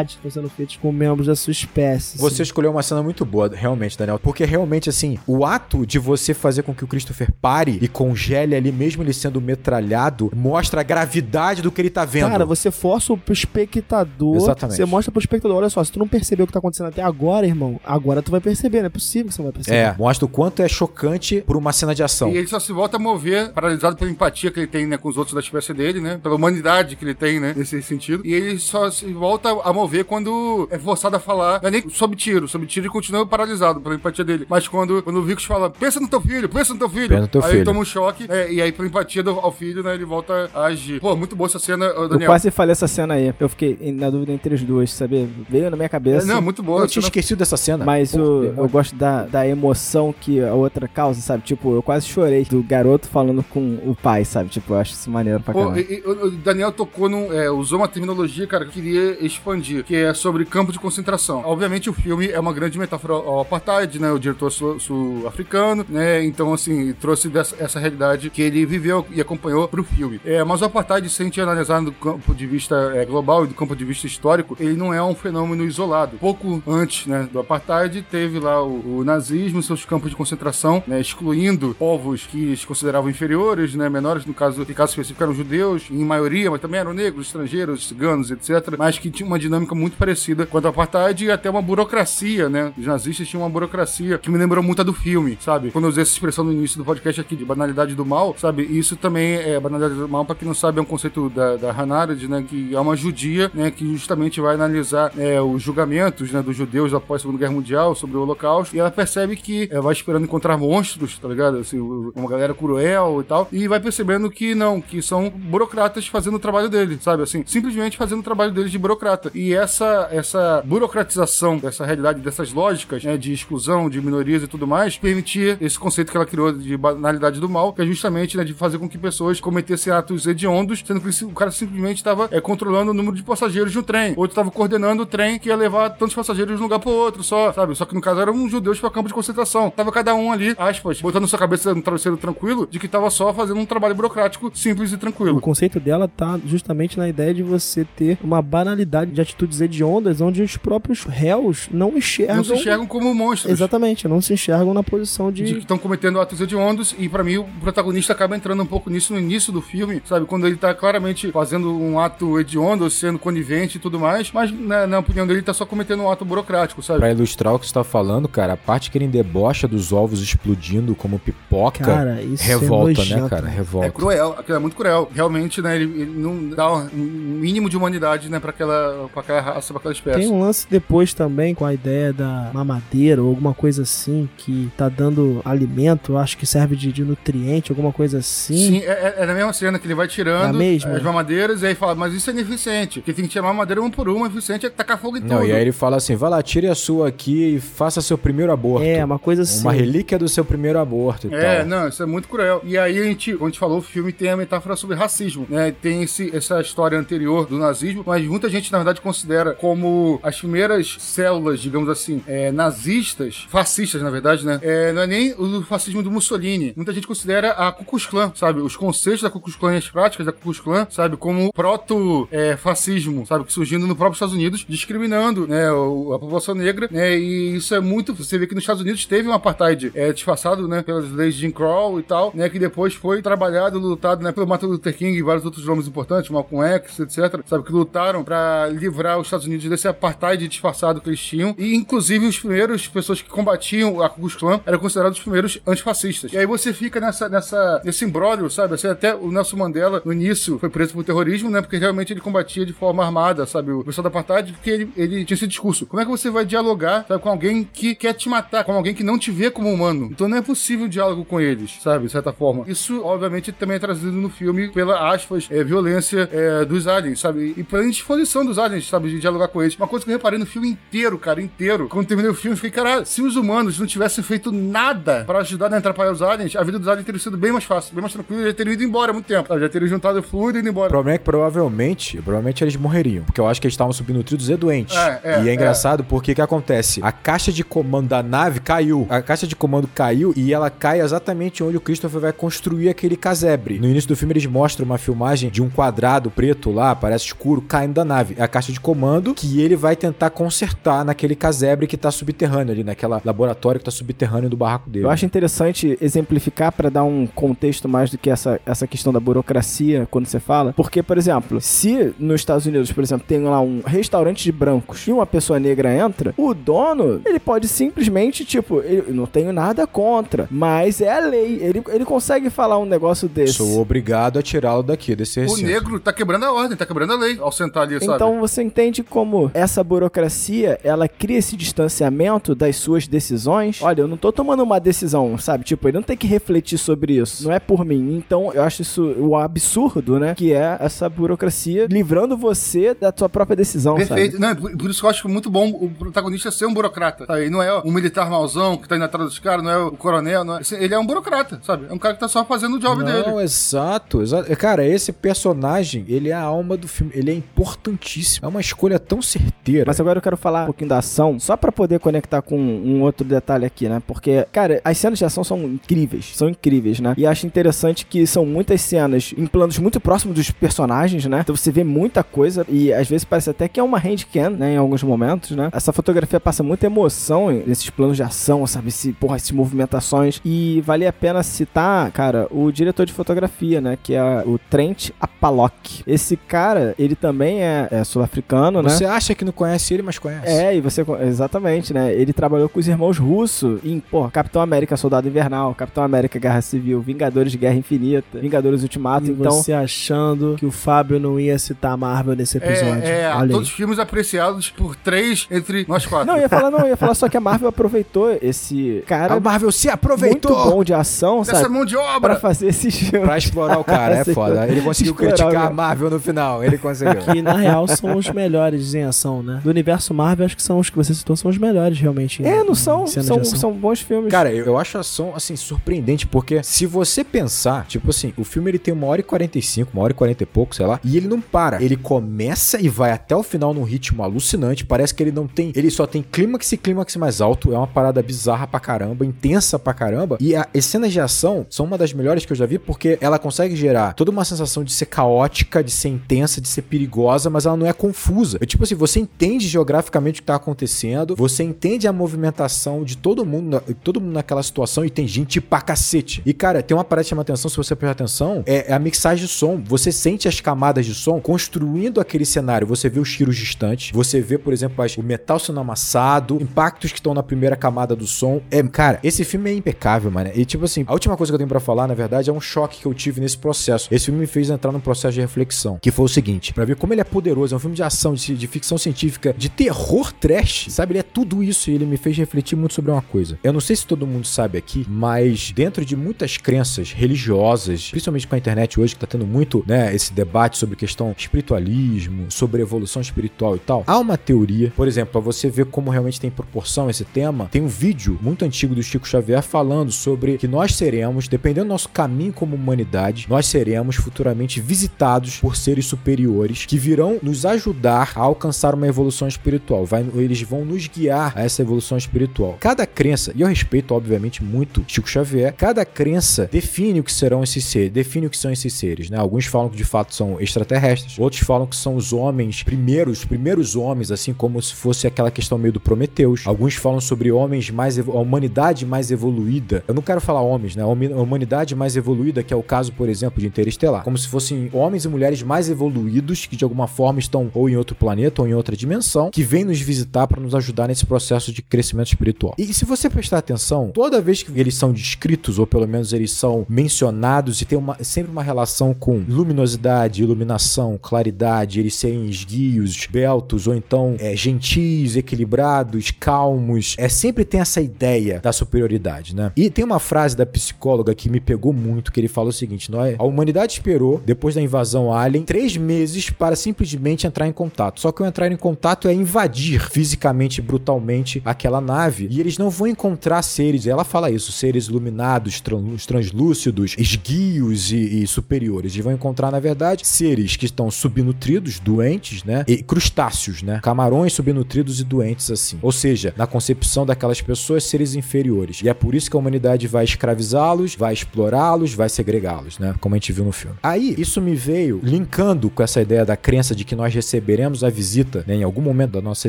atrocidade que estão sendo feitas com membros da sua espécie. assim. Você escolheu uma cena muito boa, realmente, Daniel. Porque realmente, assim, o ato de você fazer com que o Christopher pare e congele ali, mesmo ele sendo metralhado, mostra a gravidade do que ele tá vendo. Cara, você força o espectador. Exatamente. Você mostra pro espectador, olha só, se tu não percebeu o que tá acontecendo até agora, irmão, agora tu vai perceber, não é possível que você não vai perceber. É, mostra o quanto é chocante por uma cena de ação. E ele só se volta a mover, paralisado pela empatia que ele tem, né, com os outros da espécie dele, né? Pela humanidade que ele tem, né? Nesse sentido. E ele só se volta a mover quando é forçado a falar. Não é nem sob tiro. Sob tiro ele continua paralisado pela empatia dele. Mas quando, quando o Vicos fala, pensa no teu filho, pensa no teu filho. Pensa no teu aí filho. ele toma um choque. é, e aí, pela empatia do, ao filho, né? Ele volta a agir. Pô, muito boa essa cena, ô, Eu Daniel. quase falei essa cena aí. Eu fiquei na dúvida entre as duas, sabe? Veio na minha É, cabeça. não, muito boa. Eu tinha Cena- esquecido dessa cena. Mas Pô, o- eu gosto da, da emoção que a outra causa, sabe? Tipo, eu quase chorei do garoto falando com o pai, sabe? Tipo, eu acho isso maneiro pra Pô, e- e o o Daniel tocou num. é, usou uma terminologia, cara, que eu queria expandir, que é sobre campo de concentração. Obviamente, o filme é uma grande metáfora ao apartheid, né? O diretor sul- sul-africano, né? Então, assim, trouxe dessa, essa realidade que ele viveu e acompanhou pro filme. É, mas o apartheid, se a gente analisar do campo de vista é, global e do campo de vista histórico, ele não é um fenômeno isolado. Pouco antes, né, do apartheid, teve lá o, o nazismo, seus campos de concentração, né? Excluindo povos que se consideravam inferiores, né? Menores, no caso, em caso específico, eram judeus, em maioria, mas também eram negros, estrangeiros, ciganos, etc. Mas que tinha uma dinâmica muito parecida quanto ao apartheid e até uma burocracia, né? Os nazistas tinham uma burocracia que me lembrou muito a do filme, sabe? Quando eu usei essa expressão no início do podcast aqui de banalidade do mal, sabe? Isso também é banalidade do mal, pra quem não sabe, é um conceito da, da Hannah Arendt, né? Que é uma judia, né? Que justamente vai analisar é, os julgamentos, né? Dos judeus após a Segunda Guerra Mundial sobre o Holocausto. E ela percebe que é, vai esperando encontrar monstros, tá ligado? Assim, uma galera cruel e tal. E vai percebendo que não, que são burocratas fazendo o trabalho dele, sabe? Assim, simplesmente fazendo o trabalho deles de burocrata. E essa, essa burocratização dessa realidade, dessas lógicas, né? De exclusão, de minorias e tudo mais, permitia esse conceito que ela criou de banalidade do mal, que é justamente, né? De fazer com que pessoas cometessem atos hediondos, sendo que o cara simplesmente estava é, controlando o número de passageiros de um trem. Outro estava coordenando o trem que ia levar tantos passageiros de um lugar pro outro só, sabe? Só que no caso eram uns judeus para campo de concentração. Tava cada um ali, aspas, botando sua cabeça no travesseiro tranquilo, de que tava só fazendo um trabalho burocrático simples e O tranquilo. conceito dela tá justamente na ideia de você ter uma banalidade de atitudes hediondas onde os próprios réus não enxergam. Não se enxergam como monstros. Exatamente, não se enxergam na posição de. de que estão cometendo atos hediondos e pra mim o protagonista acaba entrando um pouco nisso no início do filme, sabe? Quando ele tá claramente fazendo um ato hediondo, sendo conivente e tudo mais, mas na, na opinião dele tá só cometendo um ato burocrático, sabe? Pra ilustrar o que você tá falando, cara, a parte que ele debocha dos ovos explodindo como pipoca Cara, isso revolta, é nojento, né, cara? né? Revolta. É cruel, aquilo é muito cruel. Realmente, né, ele, ele não dá um mínimo de humanidade, né, pra aquela, pra aquela raça, pra aquela espécie. Tem um lance depois também com a ideia da mamadeira ou alguma coisa assim que tá dando alimento, acho que serve de, de nutriente, alguma coisa assim. Sim, é, é- é na mesma cena que ele vai tirando É a mesma? as mamadeiras e aí fala, mas isso é ineficiente, porque tem que tirar a mamadeira uma por uma, eficiente é tacar fogo em Não, tudo. e aí ele fala assim: vai lá, tire a sua aqui e faça seu primeiro aborto. É, uma coisa assim. Uma relíquia do seu primeiro aborto e É, tal. não, isso é muito cruel. E aí a gente, quando a gente falou, o filme tem a metáfora sobre racismo, né? Tem esse, essa história anterior do nazismo, mas muita gente, na verdade, considera como as primeiras células, digamos assim, é, nazistas, fascistas, na verdade, né? É, não é nem o fascismo do Mussolini. Muita gente considera a Ku Klux Klan, sabe? Os conceitos da Ku Klux Klan e as práticas da Ku Klux Klan, sabe? Como proto-fascismo, sabe? Que surgindo no próprio Estados Unidos, discriminando, né? a população negra, né? E isso é muito... Você vê que nos Estados Unidos teve um apartheid é, disfarçado, né? Pelas leis de Jim Crow e tal, né? Que depois foi trabalhado, lutado, né? Pelo Martin Luther King e vários outros nomes importantes, Malcolm X, etc. Sabe? Que lutaram pra livrar os Estados Unidos desse apartheid disfarçado que eles tinham. E, inclusive, os primeiros pessoas que combatiam a Ku Klux eram considerados os primeiros antifascistas. E aí você fica nessa, nessa, nesse imbróglio, sabe? Assim, até o Nelson Mandela, no início, foi preso por terrorismo, né? Porque realmente ele combatia de forma armada, sabe? O pessoal da apartheid, porque ele, ele tinha esse discurso. Como é que você vai dialogar, sabe? Com alguém que quer te matar, com alguém que não te vê como humano. Então não é possível o diálogo com eles, sabe? De certa forma. Isso, obviamente, também é trazido no filme pela, aspas, é, violência é, dos aliens, sabe? E pela indisposição dos aliens, sabe? Sabe? De dialogar com eles. Uma coisa que eu reparei no filme inteiro, cara, inteiro. Quando terminei o filme, eu fiquei, cara, se os humanos não tivessem feito nada pra ajudar a atrapalhar os aliens, a vida dos aliens teria sido bem mais fácil, bem mais tranquila, já teriam ido embora há muito tempo. sabe? Já teriam juntado o fluido e ido O embora. problema é que provavelmente, provavelmente eles morreriam. Porque eu acho que eles estavam subnutridos e doentes. É, é, e é é. engraçado porque o que acontece? A caixa de comando da nave caiu. A caixa de comando caiu e ela cai exatamente onde o Christopher vai construir aquele casebre. No início do filme eles mostram uma filmagem de um quadrado preto lá, parece escuro, caindo da nave. É a caixa de comando que ele vai tentar consertar naquele casebre que tá subterrâneo ali, naquela laboratório que tá subterrâneo do barraco dele. Eu acho interessante exemplificar para dar um contexto mais do que essa, essa questão da burocracia quando você fala. Porque, por exemplo, se nos Estados Unidos, por exemplo, tem lá um restaurante de brancos e uma pessoa negra entra, o dono, ele pode simplesmente, tipo, eu não tenho nada contra, mas é a lei. Ele, ele consegue falar um negócio desse. Sou obrigado a tirá-lo daqui, desse O recinto. negro tá quebrando a ordem, tá quebrando a lei ao sentar ali, sabe? Então você entende como essa burocracia, ela cria esse distanciamento das suas decisões. Olha, eu não tô tomando uma decisão, sabe? Tipo, ele não tem que refletir sobre isso. Não é por mim. Então, eu acho isso o absurdo, né? Que é essa burocracia livrando você da sua própria decisão, Perfeito. sabe? Não, por, por isso que eu acho muito bom o protagonista ser um burocrata. Sabe? Ele não é um militar mauzão que tá indo atrás dos caras, não é o coronel, não é... Ele é um burocrata, sabe? É um cara que tá só fazendo o job dele. Não, exato, exato. Cara, esse personagem, ele é a alma do filme. Ele é importantíssimo. É uma escolha tão certeira. Mas agora eu quero falar um pouquinho da ação, só pra poder conectar com um outro detalhe aqui, né? Porque, cara, as cenas de ação são incríveis, são incríveis, né? E acho interessante que são muitas cenas em planos muito próximos dos personagens, né? Então você vê muita coisa e às vezes parece até que é uma handcam, né? Em alguns momentos, né? Essa fotografia passa muita emoção nesses planos de ação, sabe? Esse, porra, essas movimentações. E vale a pena citar, cara, o diretor de fotografia, né? Que é o Trent Apalock. Esse cara, ele também é, é sul-africano, né? Você acha que não conhece ele, mas conhece. É, e você. Exatamente, né? Ele trabalhou com os irmãos Russo em, pô, Capitão América Soldado Invernal, Capitão América Guerra Civil, Vingadores de Guerra Infinita, Vingadores Ultimato. E então. você achando que o Fábio não ia citar a Marvel nesse episódio. É, é Olha todos os filmes apreciados por três entre nós quatro. Não, eu ia falar, não, eu ia falar só que a Marvel aproveitou esse cara A Marvel se muito aproveitou bom de ação, Dessa sabe? mão de Pra obra! fazer esses filmes. pra explorar o cara. É foda. Ele conseguiu Explorar criticar a Marvel no final. Ele conseguiu. Que na real são os melhores em ação, né? Do universo Marvel, acho que são os que você citou, são os melhores realmente. em- É, não são, são, são bons filmes. Cara, eu, eu acho a ação, assim, surpreendente, porque se você pensar, tipo assim, o filme ele tem uma hora e 45, uma hora e 40 e pouco, sei lá, e ele não para. Ele começa e vai até o final num ritmo alucinante, parece que ele não tem, ele só tem clímax e clímax mais alto, é uma parada bizarra pra caramba, intensa pra caramba, e as cenas de ação são uma das melhores que eu já vi, porque ela consegue gerar toda uma sensação de ser caótica, de ser intensa, de ser perigosa, mas ela não é confusa. É tipo assim, você entende geograficamente o que tá acontecendo, você entende a movimentação de todo mundo, todo mundo naquela situação e tem gente pra cacete. E cara, tem uma parada que chama atenção, se você prestar atenção, é, é a mixagem de som. Você sente as camadas de som construindo aquele cenário. Você vê os tiros distantes, você vê, por exemplo, as- o metal sendo amassado, impactos que estão na primeira camada do som. É, cara, esse filme é impecável, mano. E tipo assim, a última coisa que eu tenho pra falar, na verdade, é um choque que eu tive nesse processo. Esse filme me fez entrar num processo de reflexão, que foi o seguinte, pra ver como ele é poderoso, é um filme de ação, de, de ficção científica, de terror trash, sabe? Ele é tudo isso e ele me fez refletir muito sobre uma coisa. Eu não sei se todo mundo sabe aqui, mas dentro de muitas crenças religiosas, principalmente com a internet hoje, que tá tendo muito, né, esse debate sobre questão espiritualismo, sobre evolução espiritual e tal, há uma teoria, por exemplo, pra você ver como realmente tem proporção esse tema, tem um vídeo muito antigo do Chico Xavier falando sobre que nós seremos, dependendo do nosso caminho como humanidade, nós seremos futuramente visitados por seres superiores que virão nos ajudar a alcançar uma evolução espiritual. Vai, eles vão nos guiar a essa evolução espiritual. Cada crença, e eu respeito obviamente muito Chico Xavier, cada crença define o que serão esses seres, define o que são esses seres, né? Alguns falam que de fato são extraterrestres, outros falam que são os homens primeiros, primeiros homens, assim como se fosse aquela questão meio do Prometeus. Alguns falam sobre homens mais a humanidade mais evoluída. Eu não quero falar homens, né? A humanidade mais evoluída, que é o caso, por exemplo, de Interestelar, como se fossem homens e mulheres mais evoluídos que de alguma forma estão ou em outro planeta ou em outra dimensão, que vêm nos visitar para nos ajudar nesse processo de crescimento espiritual. E se você prestar atenção, toda vez que eles são descritos ou pelo menos eles são mencionados e tem uma, sempre uma relação com luminosidade, iluminação, claridade, eles serem esguios, beltos ou então é, gentis, equilibrados, calmos. É sempre tem essa ideia da superioridade, né? E tem uma frase da psicóloga que me pegou muito, que ele fala o seguinte: nós, a humanidade esperou, depois da invasão alien, três meses para simplesmente entrar em contato contato. Só que o entrar em contato é invadir fisicamente brutalmente aquela nave. E eles não vão encontrar seres, ela fala isso, seres iluminados, tran- translúcidos, esguios e, e superiores. Eles vão encontrar, na verdade, seres que estão subnutridos, doentes, né? E crustáceos, né? Camarões subnutridos e doentes assim. Ou seja, na concepção daquelas pessoas, seres inferiores. E é por isso que a humanidade vai escravizá-los, vai explorá-los, vai segregá-los, né? Como a gente viu no filme. Aí, isso me veio linkando com essa ideia da crença de que nós receberemos a visita, né, em algum momento da nossa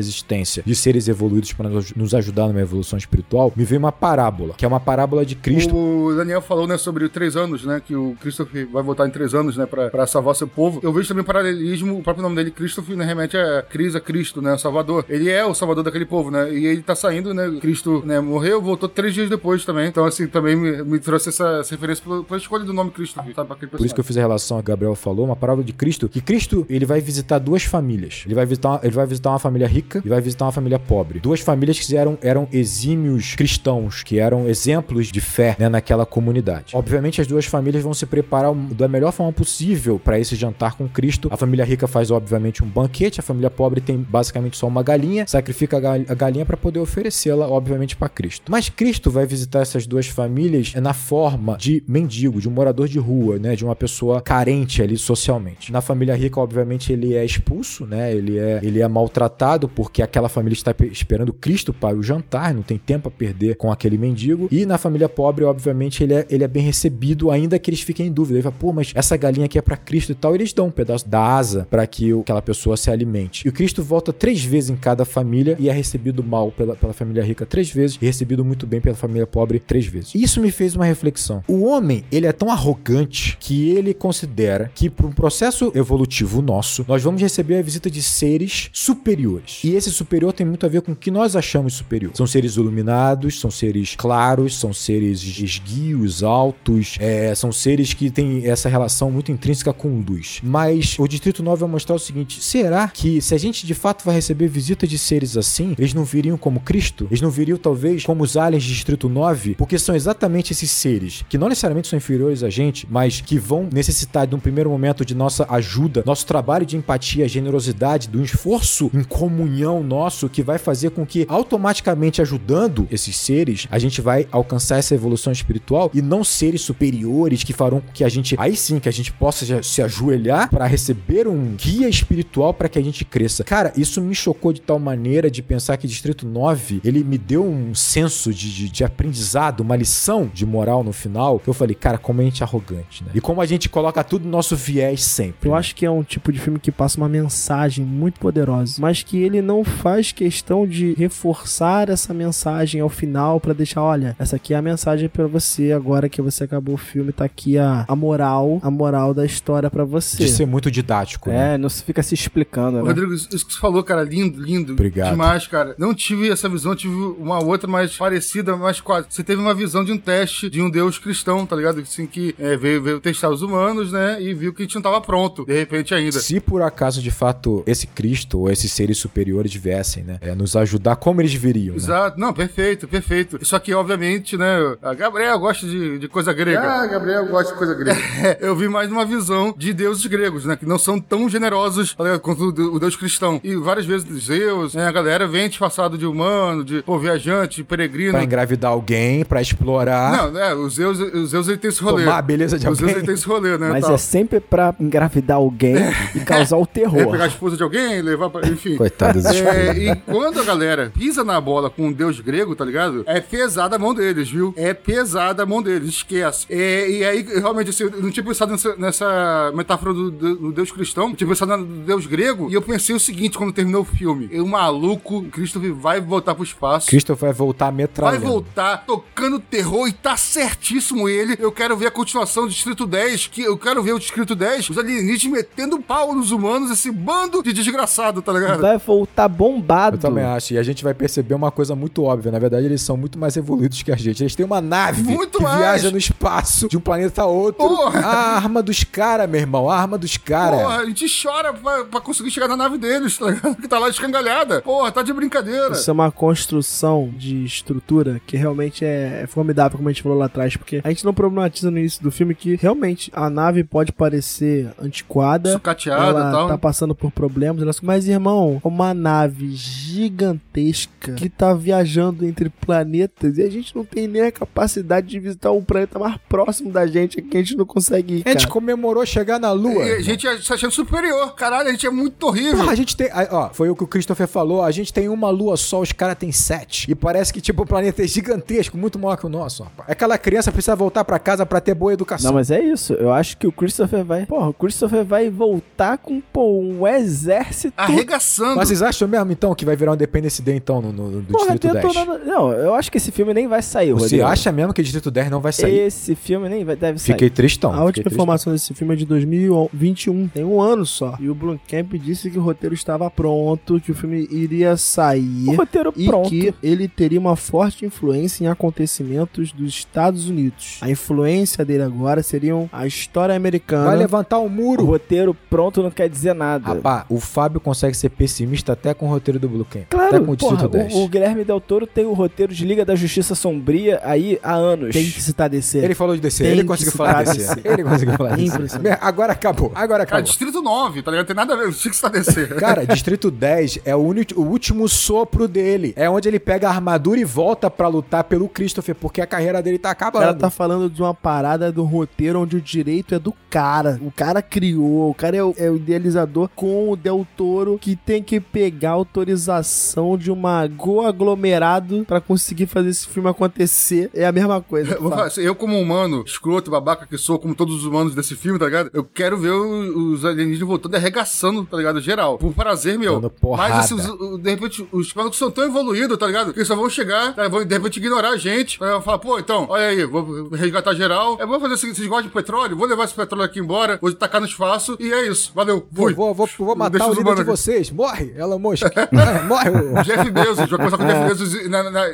existência, de seres evoluídos para nos- ajudar numa evolução espiritual, me veio uma parábola, que é uma parábola de Cristo. O Daniel falou, né, sobre três anos, né, que o Christopher vai voltar em três anos, né, pra salvar seu povo. Eu vejo também um paralelismo, o próprio nome dele, Christopher, né, remete a Cris, a Cristo, né, o Salvador. Ele é o Salvador daquele povo, né, e ele tá saindo, né, Cristo, né, morreu, voltou três dias depois também. Então, assim, também me, me trouxe essa, essa referência pela, pela escolha do nome Christopher, sabe, Por isso que eu fiz a relação que o Gabriel falou, uma parábola de Cristo, que Cristo, ele vai visitar duas famílias. Ele vai visitar, ele vai visitar uma família rica e vai visitar uma família pobre. Duas famílias que eram, eram exímios cristãos, que eram exemplos de fé né, naquela comunidade. Obviamente, as duas famílias vão se preparar da melhor forma possível para esse jantar com Cristo. A família rica faz, obviamente, um banquete, a família pobre tem basicamente só uma galinha, sacrifica a gal- a galinha para poder oferecê-la, obviamente, para Cristo. Mas Cristo vai visitar essas duas famílias na forma de mendigo, de um morador de rua, né, de uma pessoa carente ali socialmente. Na família rica, obviamente, ele é expulso, né? Ele é, ele é maltratado porque aquela família está pe- esperando Cristo para o jantar, não tem tempo a perder com aquele mendigo. E na família pobre, obviamente, ele é, ele é bem recebido, ainda que eles fiquem em dúvida. Ele fala, pô, mas essa galinha aqui é para Cristo e tal. Eles dão um pedaço da asa para que aquela pessoa se alimente. E o Cristo volta três vezes em cada família e é recebido mal pela, pela família rica três vezes e recebido muito bem pela família pobre três vezes. Isso me fez uma reflexão. O homem, ele é tão arrogante que ele considera que por um processo evolutivo nosso, nós vamos receber a visita de seres superiores. E esse superior tem muito a ver com o que nós achamos superior. São seres iluminados, são seres claros, são seres esguios, altos, é, são seres que têm essa relação muito intrínseca com luz. Mas o Distrito 9 vai mostrar o seguinte: será que se a gente de fato vai receber visita de seres assim, eles não viriam como Cristo? Eles não viriam talvez como os aliens de Distrito 9? Porque são exatamente esses seres que não necessariamente são inferiores a gente, mas que vão necessitar de um primeiro momento de nossa ajuda, nosso trabalho de empatia, generosidade, do esforço em comunhão nosso que vai fazer com que automaticamente ajudando esses seres, a gente vai alcançar essa evolução espiritual e não seres superiores que farão com que a gente aí sim que a gente possa se ajoelhar para receber um guia espiritual para que a gente cresça. Cara, isso me chocou de tal maneira de pensar que Distrito 9, ele me deu um senso de, de, de aprendizado, uma lição de moral no final, que eu falei, cara, como a gente é arrogante, né? E como a gente coloca tudo no nosso viés sempre. Eu né? acho que é um tipo de filme que passa uma mensagem muito poderosa, mas que ele não faz questão de reforçar essa mensagem ao final pra deixar, olha, essa aqui é a mensagem pra você agora que você acabou o filme, tá aqui a, a moral, a moral da história pra você. de ser muito didático, né? É, não se fica se explicando, né? Rodrigo, isso isso que você falou, cara, lindo, lindo. Obrigado. Demais, cara. Não tive essa visão, tive uma outra mais parecida, mas quase. Você teve uma visão de um teste de um deus cristão, tá ligado? Assim, que é, veio, veio testar os humanos, né? E viu que a gente não tava pronto, de repente ainda. Se por acaso de fato esse Cristo ou esses seres superiores viessem, né, é, nos ajudar, como eles viriam? Né? Exato, não, perfeito, perfeito. Só que, obviamente, né, a Gabriel gosta de, de coisa grega. Ah, Gabriel gosta de coisa grega. eu vi mais uma visão de deuses gregos, né, que não são tão generosos ligado, quanto o, de- o deus cristão. E várias vezes Zeus, né, a galera vem disfarçado de humano, de pô, viajante, de peregrino. Pra engravidar alguém, pra explorar, Não, né, o Zeus, o Zeus ele tem esse rolê. tomar a beleza de o Zeus alguém. ele tem esse rolê, né, Mas tal. é sempre pra engravidar alguém e causar o É, terror. pegar a esposa de alguém, levar pra. Enfim. Coitado desses É, e quando a galera pisa na bola com um deus grego, tá ligado? É pesada a mão deles, viu? É pesada a mão deles, esquece. É, e aí, realmente, assim, eu não tinha pensado nessa, nessa metáfora do, do- do deus cristão, eu tinha pensado no deus grego, e eu pensei o seguinte quando terminou o filme: o maluco, Christopher, vai voltar pro espaço. Cristo vai voltar Vai metralhando. voltar tocando terror e tá certíssimo ele. Eu quero ver a continuação do Distrito 10, que eu quero ver o Distrito 10, os alienígenas metendo pau nos humanos, esse bando de desgraçado, tá ligado? Vai voltar bombado. Eu também acho. E a gente vai perceber uma coisa muito óbvia. Na verdade, eles são muito mais evoluídos que a gente. Eles têm uma nave Muito que mais. viaja no espaço de um planeta a outro. Porra. A arma dos caras, meu irmão. A arma dos caras. Porra, a gente chora pra, pra conseguir chegar na nave deles, tá ligado? Que tá lá escangalhada. Porra, tá de brincadeira. Isso é uma construção de estrutura que realmente é, é formidável, como a gente falou lá atrás, porque a gente não problematiza no início do filme que realmente a nave pode parecer antiquada, Sucateada ela e tal. tá passando por problemas. elas- Mas, irmão, uma nave gigantesca que tá viajando entre planetas e a gente não tem nem a capacidade de visitar um planeta mais próximo da gente que a gente não consegue ir, A gente comemorou chegar na Lua. E a gente se achando superior. Caralho, a gente é muito horrível. Porra, a gente tem. Ó, foi o que o Christopher falou. A gente tem uma lua só, os caras têm sete. E parece que, tipo, o planeta é gigantesco, muito maior que o nosso, rapaz. Aquela criança precisa voltar pra casa pra ter boa educação. Não, mas é isso. Eu acho que o Christopher vai. Porra, o Christopher vai voltar com, pô, um exército. Arregaçando. Mas vocês acham mesmo, então, que vai virar um Independence Day, então, no, no, no Porra, Distrito 10? detonando. Não, eu acho que esse filme nem vai sair, Você Rodrigo. acha mesmo que o Distrito 10 não vai sair? Esse filme nem vai, deve sair. Fiquei tristão. A última informação desse filme é de 2021. Tem um ano só. E o Blomkamp disse que o roteiro estava pronto, que o filme iria O sair. roteiro E pronto. que ele teria uma forte influência em acontecimentos dos Estados Unidos. A influência dele agora seriam a história americana. Vai levantar o O muro. roteiro pronto não quer dizer nada. Rapaz, o Fábio consegue ser pessimista até com o roteiro do Blue Camp. Claro, até com o porra, Distrito 10. o, o Guilherme Del Toro tem o roteiro de Liga da Justiça Sombria aí há anos. Tem que citar DC. Ele falou de DC, Tem ele que conseguiu se falar de. DC. Ele conseguiu falar de DC. Agora acabou, agora Cara, acabou. Distrito 9, tá ligado? Tem nada a ver. O Chico está descendo. Cara, Distrito 10 é o, uni- o último sopro dele. É onde ele pega a armadura e volta pra lutar pelo Christopher, porque a carreira dele tá O acabando. cara tá falando de uma parada do roteiro onde o direito é do cara. O cara criou, o cara é o, é o idealizador com o Del Toro que tem que pegar autorização de uma go aglomerado pra conseguir fazer esse filme acontecer. É a mesma coisa. Eu, vou assim, eu, como humano, escroto, babaca que sou, como todos os humanos desse filme, tá ligado? Eu quero ver os alienígenas voltando e arregaçando, tá ligado? Geral. Por prazer, meu. Mas assim, os- de repente, os malucos são tão evoluídos, tá ligado? Que eles só vão chegar, tá? vão de repente ignorar a gente. Aí falar, pô, então, olha aí, vou resgatar geral. É bom fazer o seguinte: vocês gostam de petróleo? Vou levar esse petróleo aqui embora, vou tacar no espaço. E é isso. Valeu. Vou, Fui. vou, vou, vou matar Deixa o os líder de vocês. Morre, Elon Musk. Morre. o- Jeff Bezos, vai começar com o Jeff Bezos na, na, na,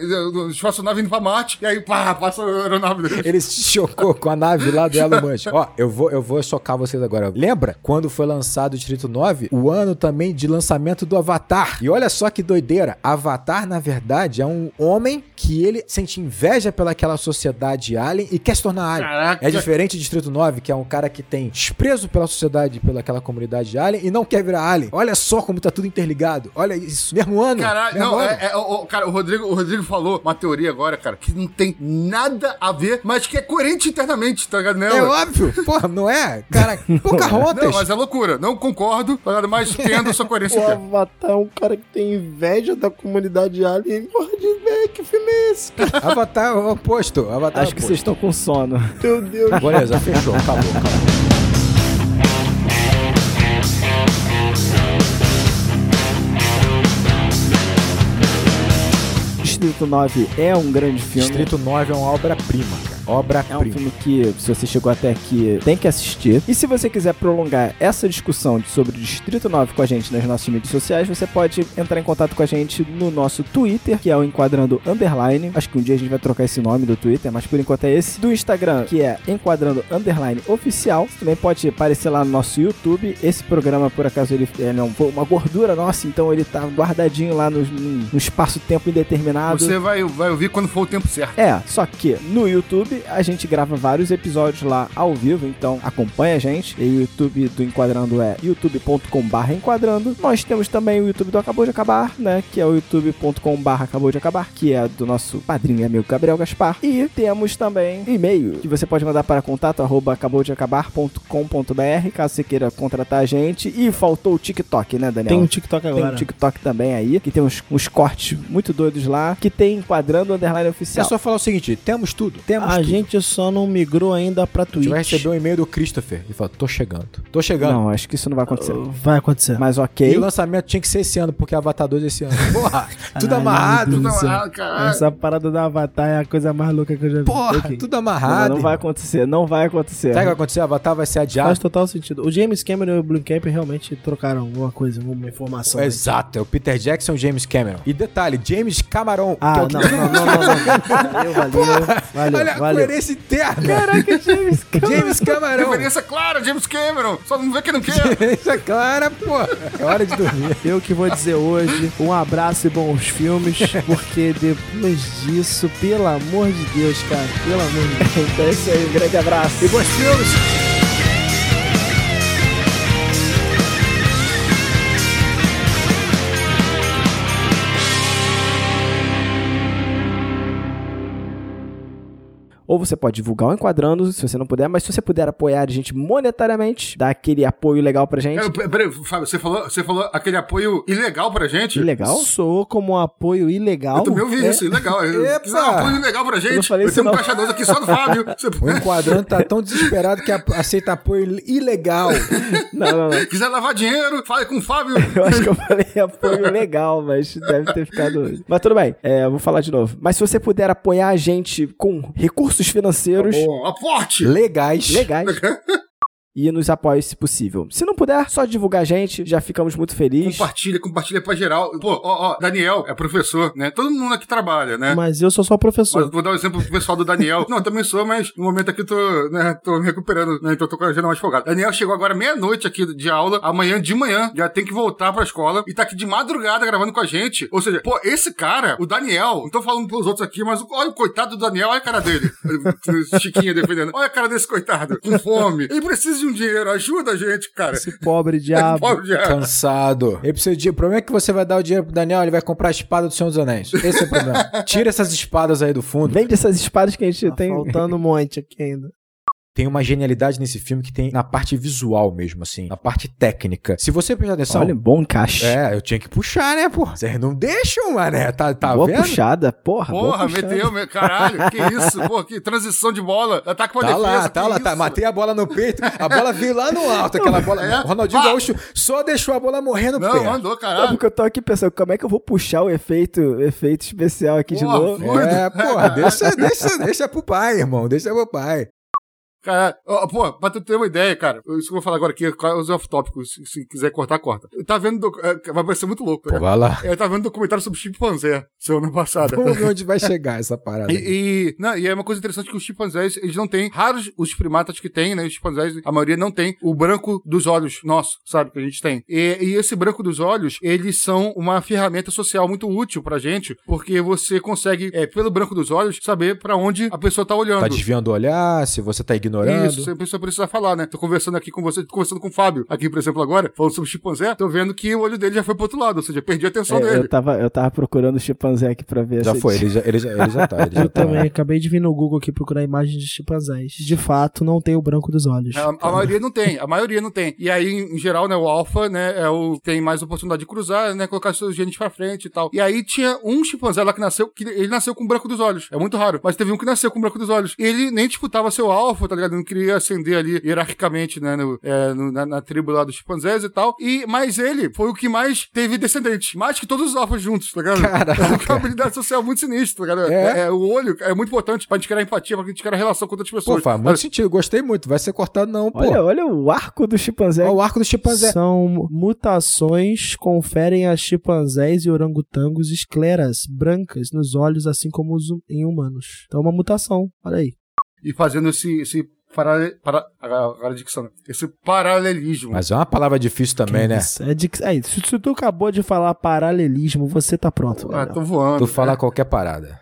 espaçonave indo pra Marte, e aí, pá, passa a aeronave dele. Ele se chocou com a nave lá do Elon Musk. Ó, eu vou, eu vou chocar vocês agora. Lembra quando foi lançado o Distrito 9? O ano também de lançamento do Avatar. E olha só que doideira. Avatar, na verdade, é um homem que ele sente inveja pelaquela sociedade alien e quer se tornar alien. Caraca. É diferente de Distrito 9, que é um cara que tem desprezo pela sociedade, pelaquela comunidade alien e não quer virar alien. Olha só como tá tudo interligado. Olha isso. Mesmo ano. Caralho, não, ano. é, é, o, cara, o Rodrigo, o Rodrigo falou uma teoria agora, cara, que não tem nada a ver, mas que é coerente internamente, tá ligado? Nela. É óbvio. Porra, não é? Cara, Pocahontas. Não, mas é loucura. Não concordo, tá ligado? Mas tendo sua coerência O. Avatar é um cara que tem inveja da comunidade alien. Porra de ver que filme é esse? cara? Avatar é o oposto. Avatar Acho é o que oposto. vocês estão com sono. Meu Deus. Beleza, fechou. Acabou, acabou. Distrito 9 é um grande filme. Distrito 9 é uma obra-prima, cara. É um Obra-prima. filme que, se você chegou até aqui, tem que assistir. E se você quiser prolongar essa discussão sobre o Distrito 9 com a gente nas nossas mídias sociais, você pode entrar em contato com a gente no nosso Twitter, que é o Enquadrando Underline. Acho que um dia a gente vai trocar esse nome do Twitter, mas por enquanto é esse. Do Instagram, que é Enquadrando Underline Oficial. Você também pode aparecer lá no nosso YouTube. Esse programa, por acaso, ele é não, foi uma gordura nossa, então ele tá guardadinho lá no, no espaço-tempo indeterminado. Você vai, vai ouvir quando for o tempo certo. É, só que no YouTube a gente grava vários episódios lá ao vivo, então acompanha a gente. E o YouTube do Enquadrando é youtube.com.br enquadrando. Nós temos também o YouTube do Acabou de Acabar, né? Que é o youtube.com.br acabou de acabar, que é do nosso padrinho e amigo Gabriel Gaspar. E temos também e-mail, que você pode mandar para contato arroba acaboudeacabar.com.br, caso você queira contratar a gente. E faltou o TikTok, né, Daniel? Tem um TikTok Tem agora. um TikTok também aí, que tem uns, uns cortes muito doidos lá, que tem enquadrando underline É oficial. só falar o seguinte: temos tudo. Temos A tudo. Gente só não migrou ainda pra A gente Twitch. vai receber um e-mail do Christopher e fala: tô chegando. Tô chegando. Não, acho que isso não vai acontecer. Vai acontecer. Mas E ok. o lançamento tinha que ser esse ano, porque Avatar 2 é esse ano. Porra, tudo Caralho, amarrado. Não, do céu. ah, caralho. Essa parada da Avatar é a coisa mais louca que eu já vi. Porra, Ok. tudo Não, amarrado. não vai acontecer, não vai acontecer. Sabe o que vai acontecer? Avatar vai ser adiado. Faz total sentido. O James Cameron e o Blumkamp realmente trocaram alguma coisa, alguma informação. Exato, é o Peter Jackson e o James Cameron. E detalhe, James Cameron. que é Ah, o que- não, não, não, não, não. Valeu, valeu. Valeu, Olha a valeu. Coerência interna. Caraca, James Cameron. James Cameron. Referência clara, James Cameron. Só não vê que não quer. É clara, pô. É hora de dormir. Eu que vou dizer hoje, um abraço e bons filmes, porque depois disso, pelo amor de Deus, cara, pelo amor de Deus. Então é isso aí, um grande abraço. E bons filmes. Ou você pode divulgar o Enquadrando, se você não puder, mas se você puder apoiar a gente monetariamente, dar aquele apoio legal pra gente. É, pe- Peraí, Fábio, você falou, você falou aquele apoio ilegal pra gente? Legal? Sou como um apoio ilegal. Eu também ouvi É. isso, ilegal. Epa! Quiser um apoio ilegal pra gente, Eu não falei eu isso, tenho um não. caixa 12 aqui só do Fábio. O enquadrante tá tão desesperado que aceita apoio ilegal. Não, não, não. quiser lavar dinheiro, fale com o Fábio. Eu acho que eu falei apoio legal, mas deve ter ficado. Mas tudo bem, é, eu vou falar de novo. Mas se você puder apoiar a gente com recursos financeiros Bom, aporte. Legais. legais. E nos apoie se possível. Se não puder, só divulgar a gente, já ficamos muito felizes. Compartilha, compartilha pra geral. Pô, ó, ó, Daniel é professor, né? Todo mundo aqui trabalha, né? Mas eu sou só Mas professor. vou dar um exemplo pro pessoal do Daniel. Não, eu também sou, mas no momento aqui eu tô, né, tô me recuperando, né? Então eu tô com a agenda mais folgada. Daniel chegou agora meia-noite aqui de aula, amanhã de manhã, já tem que voltar pra escola e tá aqui de madrugada gravando com a gente. Ou seja, pô, esse cara, o Daniel, não tô falando pros outros aqui, mas olha o coitado do Daniel, olha a cara dele. Chiquinha defendendo. Olha a cara desse coitado, com fome. Ele precisa de um dinheiro, ajuda a gente, cara. Esse pobre diabo. Pobre diabo. Cansado. Ele precisa de... O problema é que você vai dar o dinheiro pro Daniel, ele vai comprar a espada do Senhor dos Anéis. Esse é o problema. Tira essas espadas aí do fundo. Vende essas espadas que a gente Tá tem. faltando um monte aqui ainda. Tem uma genialidade nesse filme que tem na parte visual mesmo, assim. Na parte técnica. Se você prestar atenção... Olha, bom encaixe. É, eu tinha que puxar, né, pô? Vocês não deixam, mané. Tá, tá boa vendo? puxada, porra. boa Porra, puxada. meteu, me- caralho, que isso, pô, que transição de bola, ataque pra Tá defesa, lá, tá lá, tá. Matei a bola no peito, a bola veio lá no alto, aquela bola. É? O Ronaldinho Pá! Gaúcho só deixou a bola morrer no Não, pé. mandou, Sabe caralho. que eu tô aqui pensando, como é que eu vou puxar o efeito, efeito especial aqui de Porra, novo? foi. É, porra, deixa, deixa, deixa pro pai, irmão. Deixa pro pai. Caralho. Ó, pô, pra tu ter uma ideia, cara, isso que eu vou falar agora aqui, os off-tópicos, se, se quiser cortar, corta. Eu tava vendo, docu- é, vai parecer muito louco, Pô, ligado? vai lá. Eu tava vendo um documentário sobre chimpanzé, semana passada. Vamos ver onde vai chegar essa parada. E, e, não, e é uma coisa interessante que os chimpanzés, eles não têm, raros os primatas que têm, né? Os chimpanzés, a maioria não tem o branco dos olhos nosso, sabe? Que a gente tem. E, e esse branco dos olhos, eles são uma ferramenta social muito útil pra gente, porque você consegue, é, pelo branco dos olhos, saber pra onde a pessoa tá olhando. Tá desviando o olhar, se você tá ignorando. Isso, a pessoa precisa falar, né? Tô conversando aqui com você, tô conversando com o Fábio, aqui, por exemplo, agora, falando sobre chimpanzé, tô vendo que o olho dele já foi pro outro lado, ou seja, perdi a atenção É, dele. eu, tava, eu tava procurando o chimpanzé aqui pra ver Já se- foi, ele já, ele já, ele já tá. Ele já Eu tá. também acabei de vir no Google aqui procurar imagens de chimpanzés. De fato, não tem o branco dos olhos. A, a maioria não tem, a maioria não tem. E aí, em geral, né, o alfa, né, é o tem mais oportunidade de cruzar, né, colocar seus genes pra frente e tal. E aí tinha um chimpanzé lá que nasceu, que ele nasceu com branco dos olhos. É muito raro, mas teve um que nasceu com branco dos olhos. E ele nem disputava seu alfa, tá ligado? Não queria ascender ali hierarquicamente, né, no- é, no- na, na tribo lá dos chimpanzés e tal. E, mas ele foi o que mais teve descendentes, mais que todos os alfas juntos, tá ligado? Caraca. É uma habilidade social muito sinistra, tá ligado? É? É, o olho é muito importante pra gente criar empatia, pra gente criar relação com outras Pô, pessoas. faz muito sentido. Gostei muito. Vai ser cortado, não, pô. Olha, olha o arco do chimpanzé. Olha o arco do chimpanzé. São mutações conferem a chimpanzés e orangotangos escleras brancas nos olhos, assim como os hu- em humanos. Então é uma mutação. Olha aí. E fazendo esse, esse para, para, agora a dicção, esse paralelismo. Mas é uma palavra difícil também, né? Isso, É de, aí, se, se tu acabou de falar paralelismo, você tá pronto. ah, tô voando. Tu falar qualquer parada.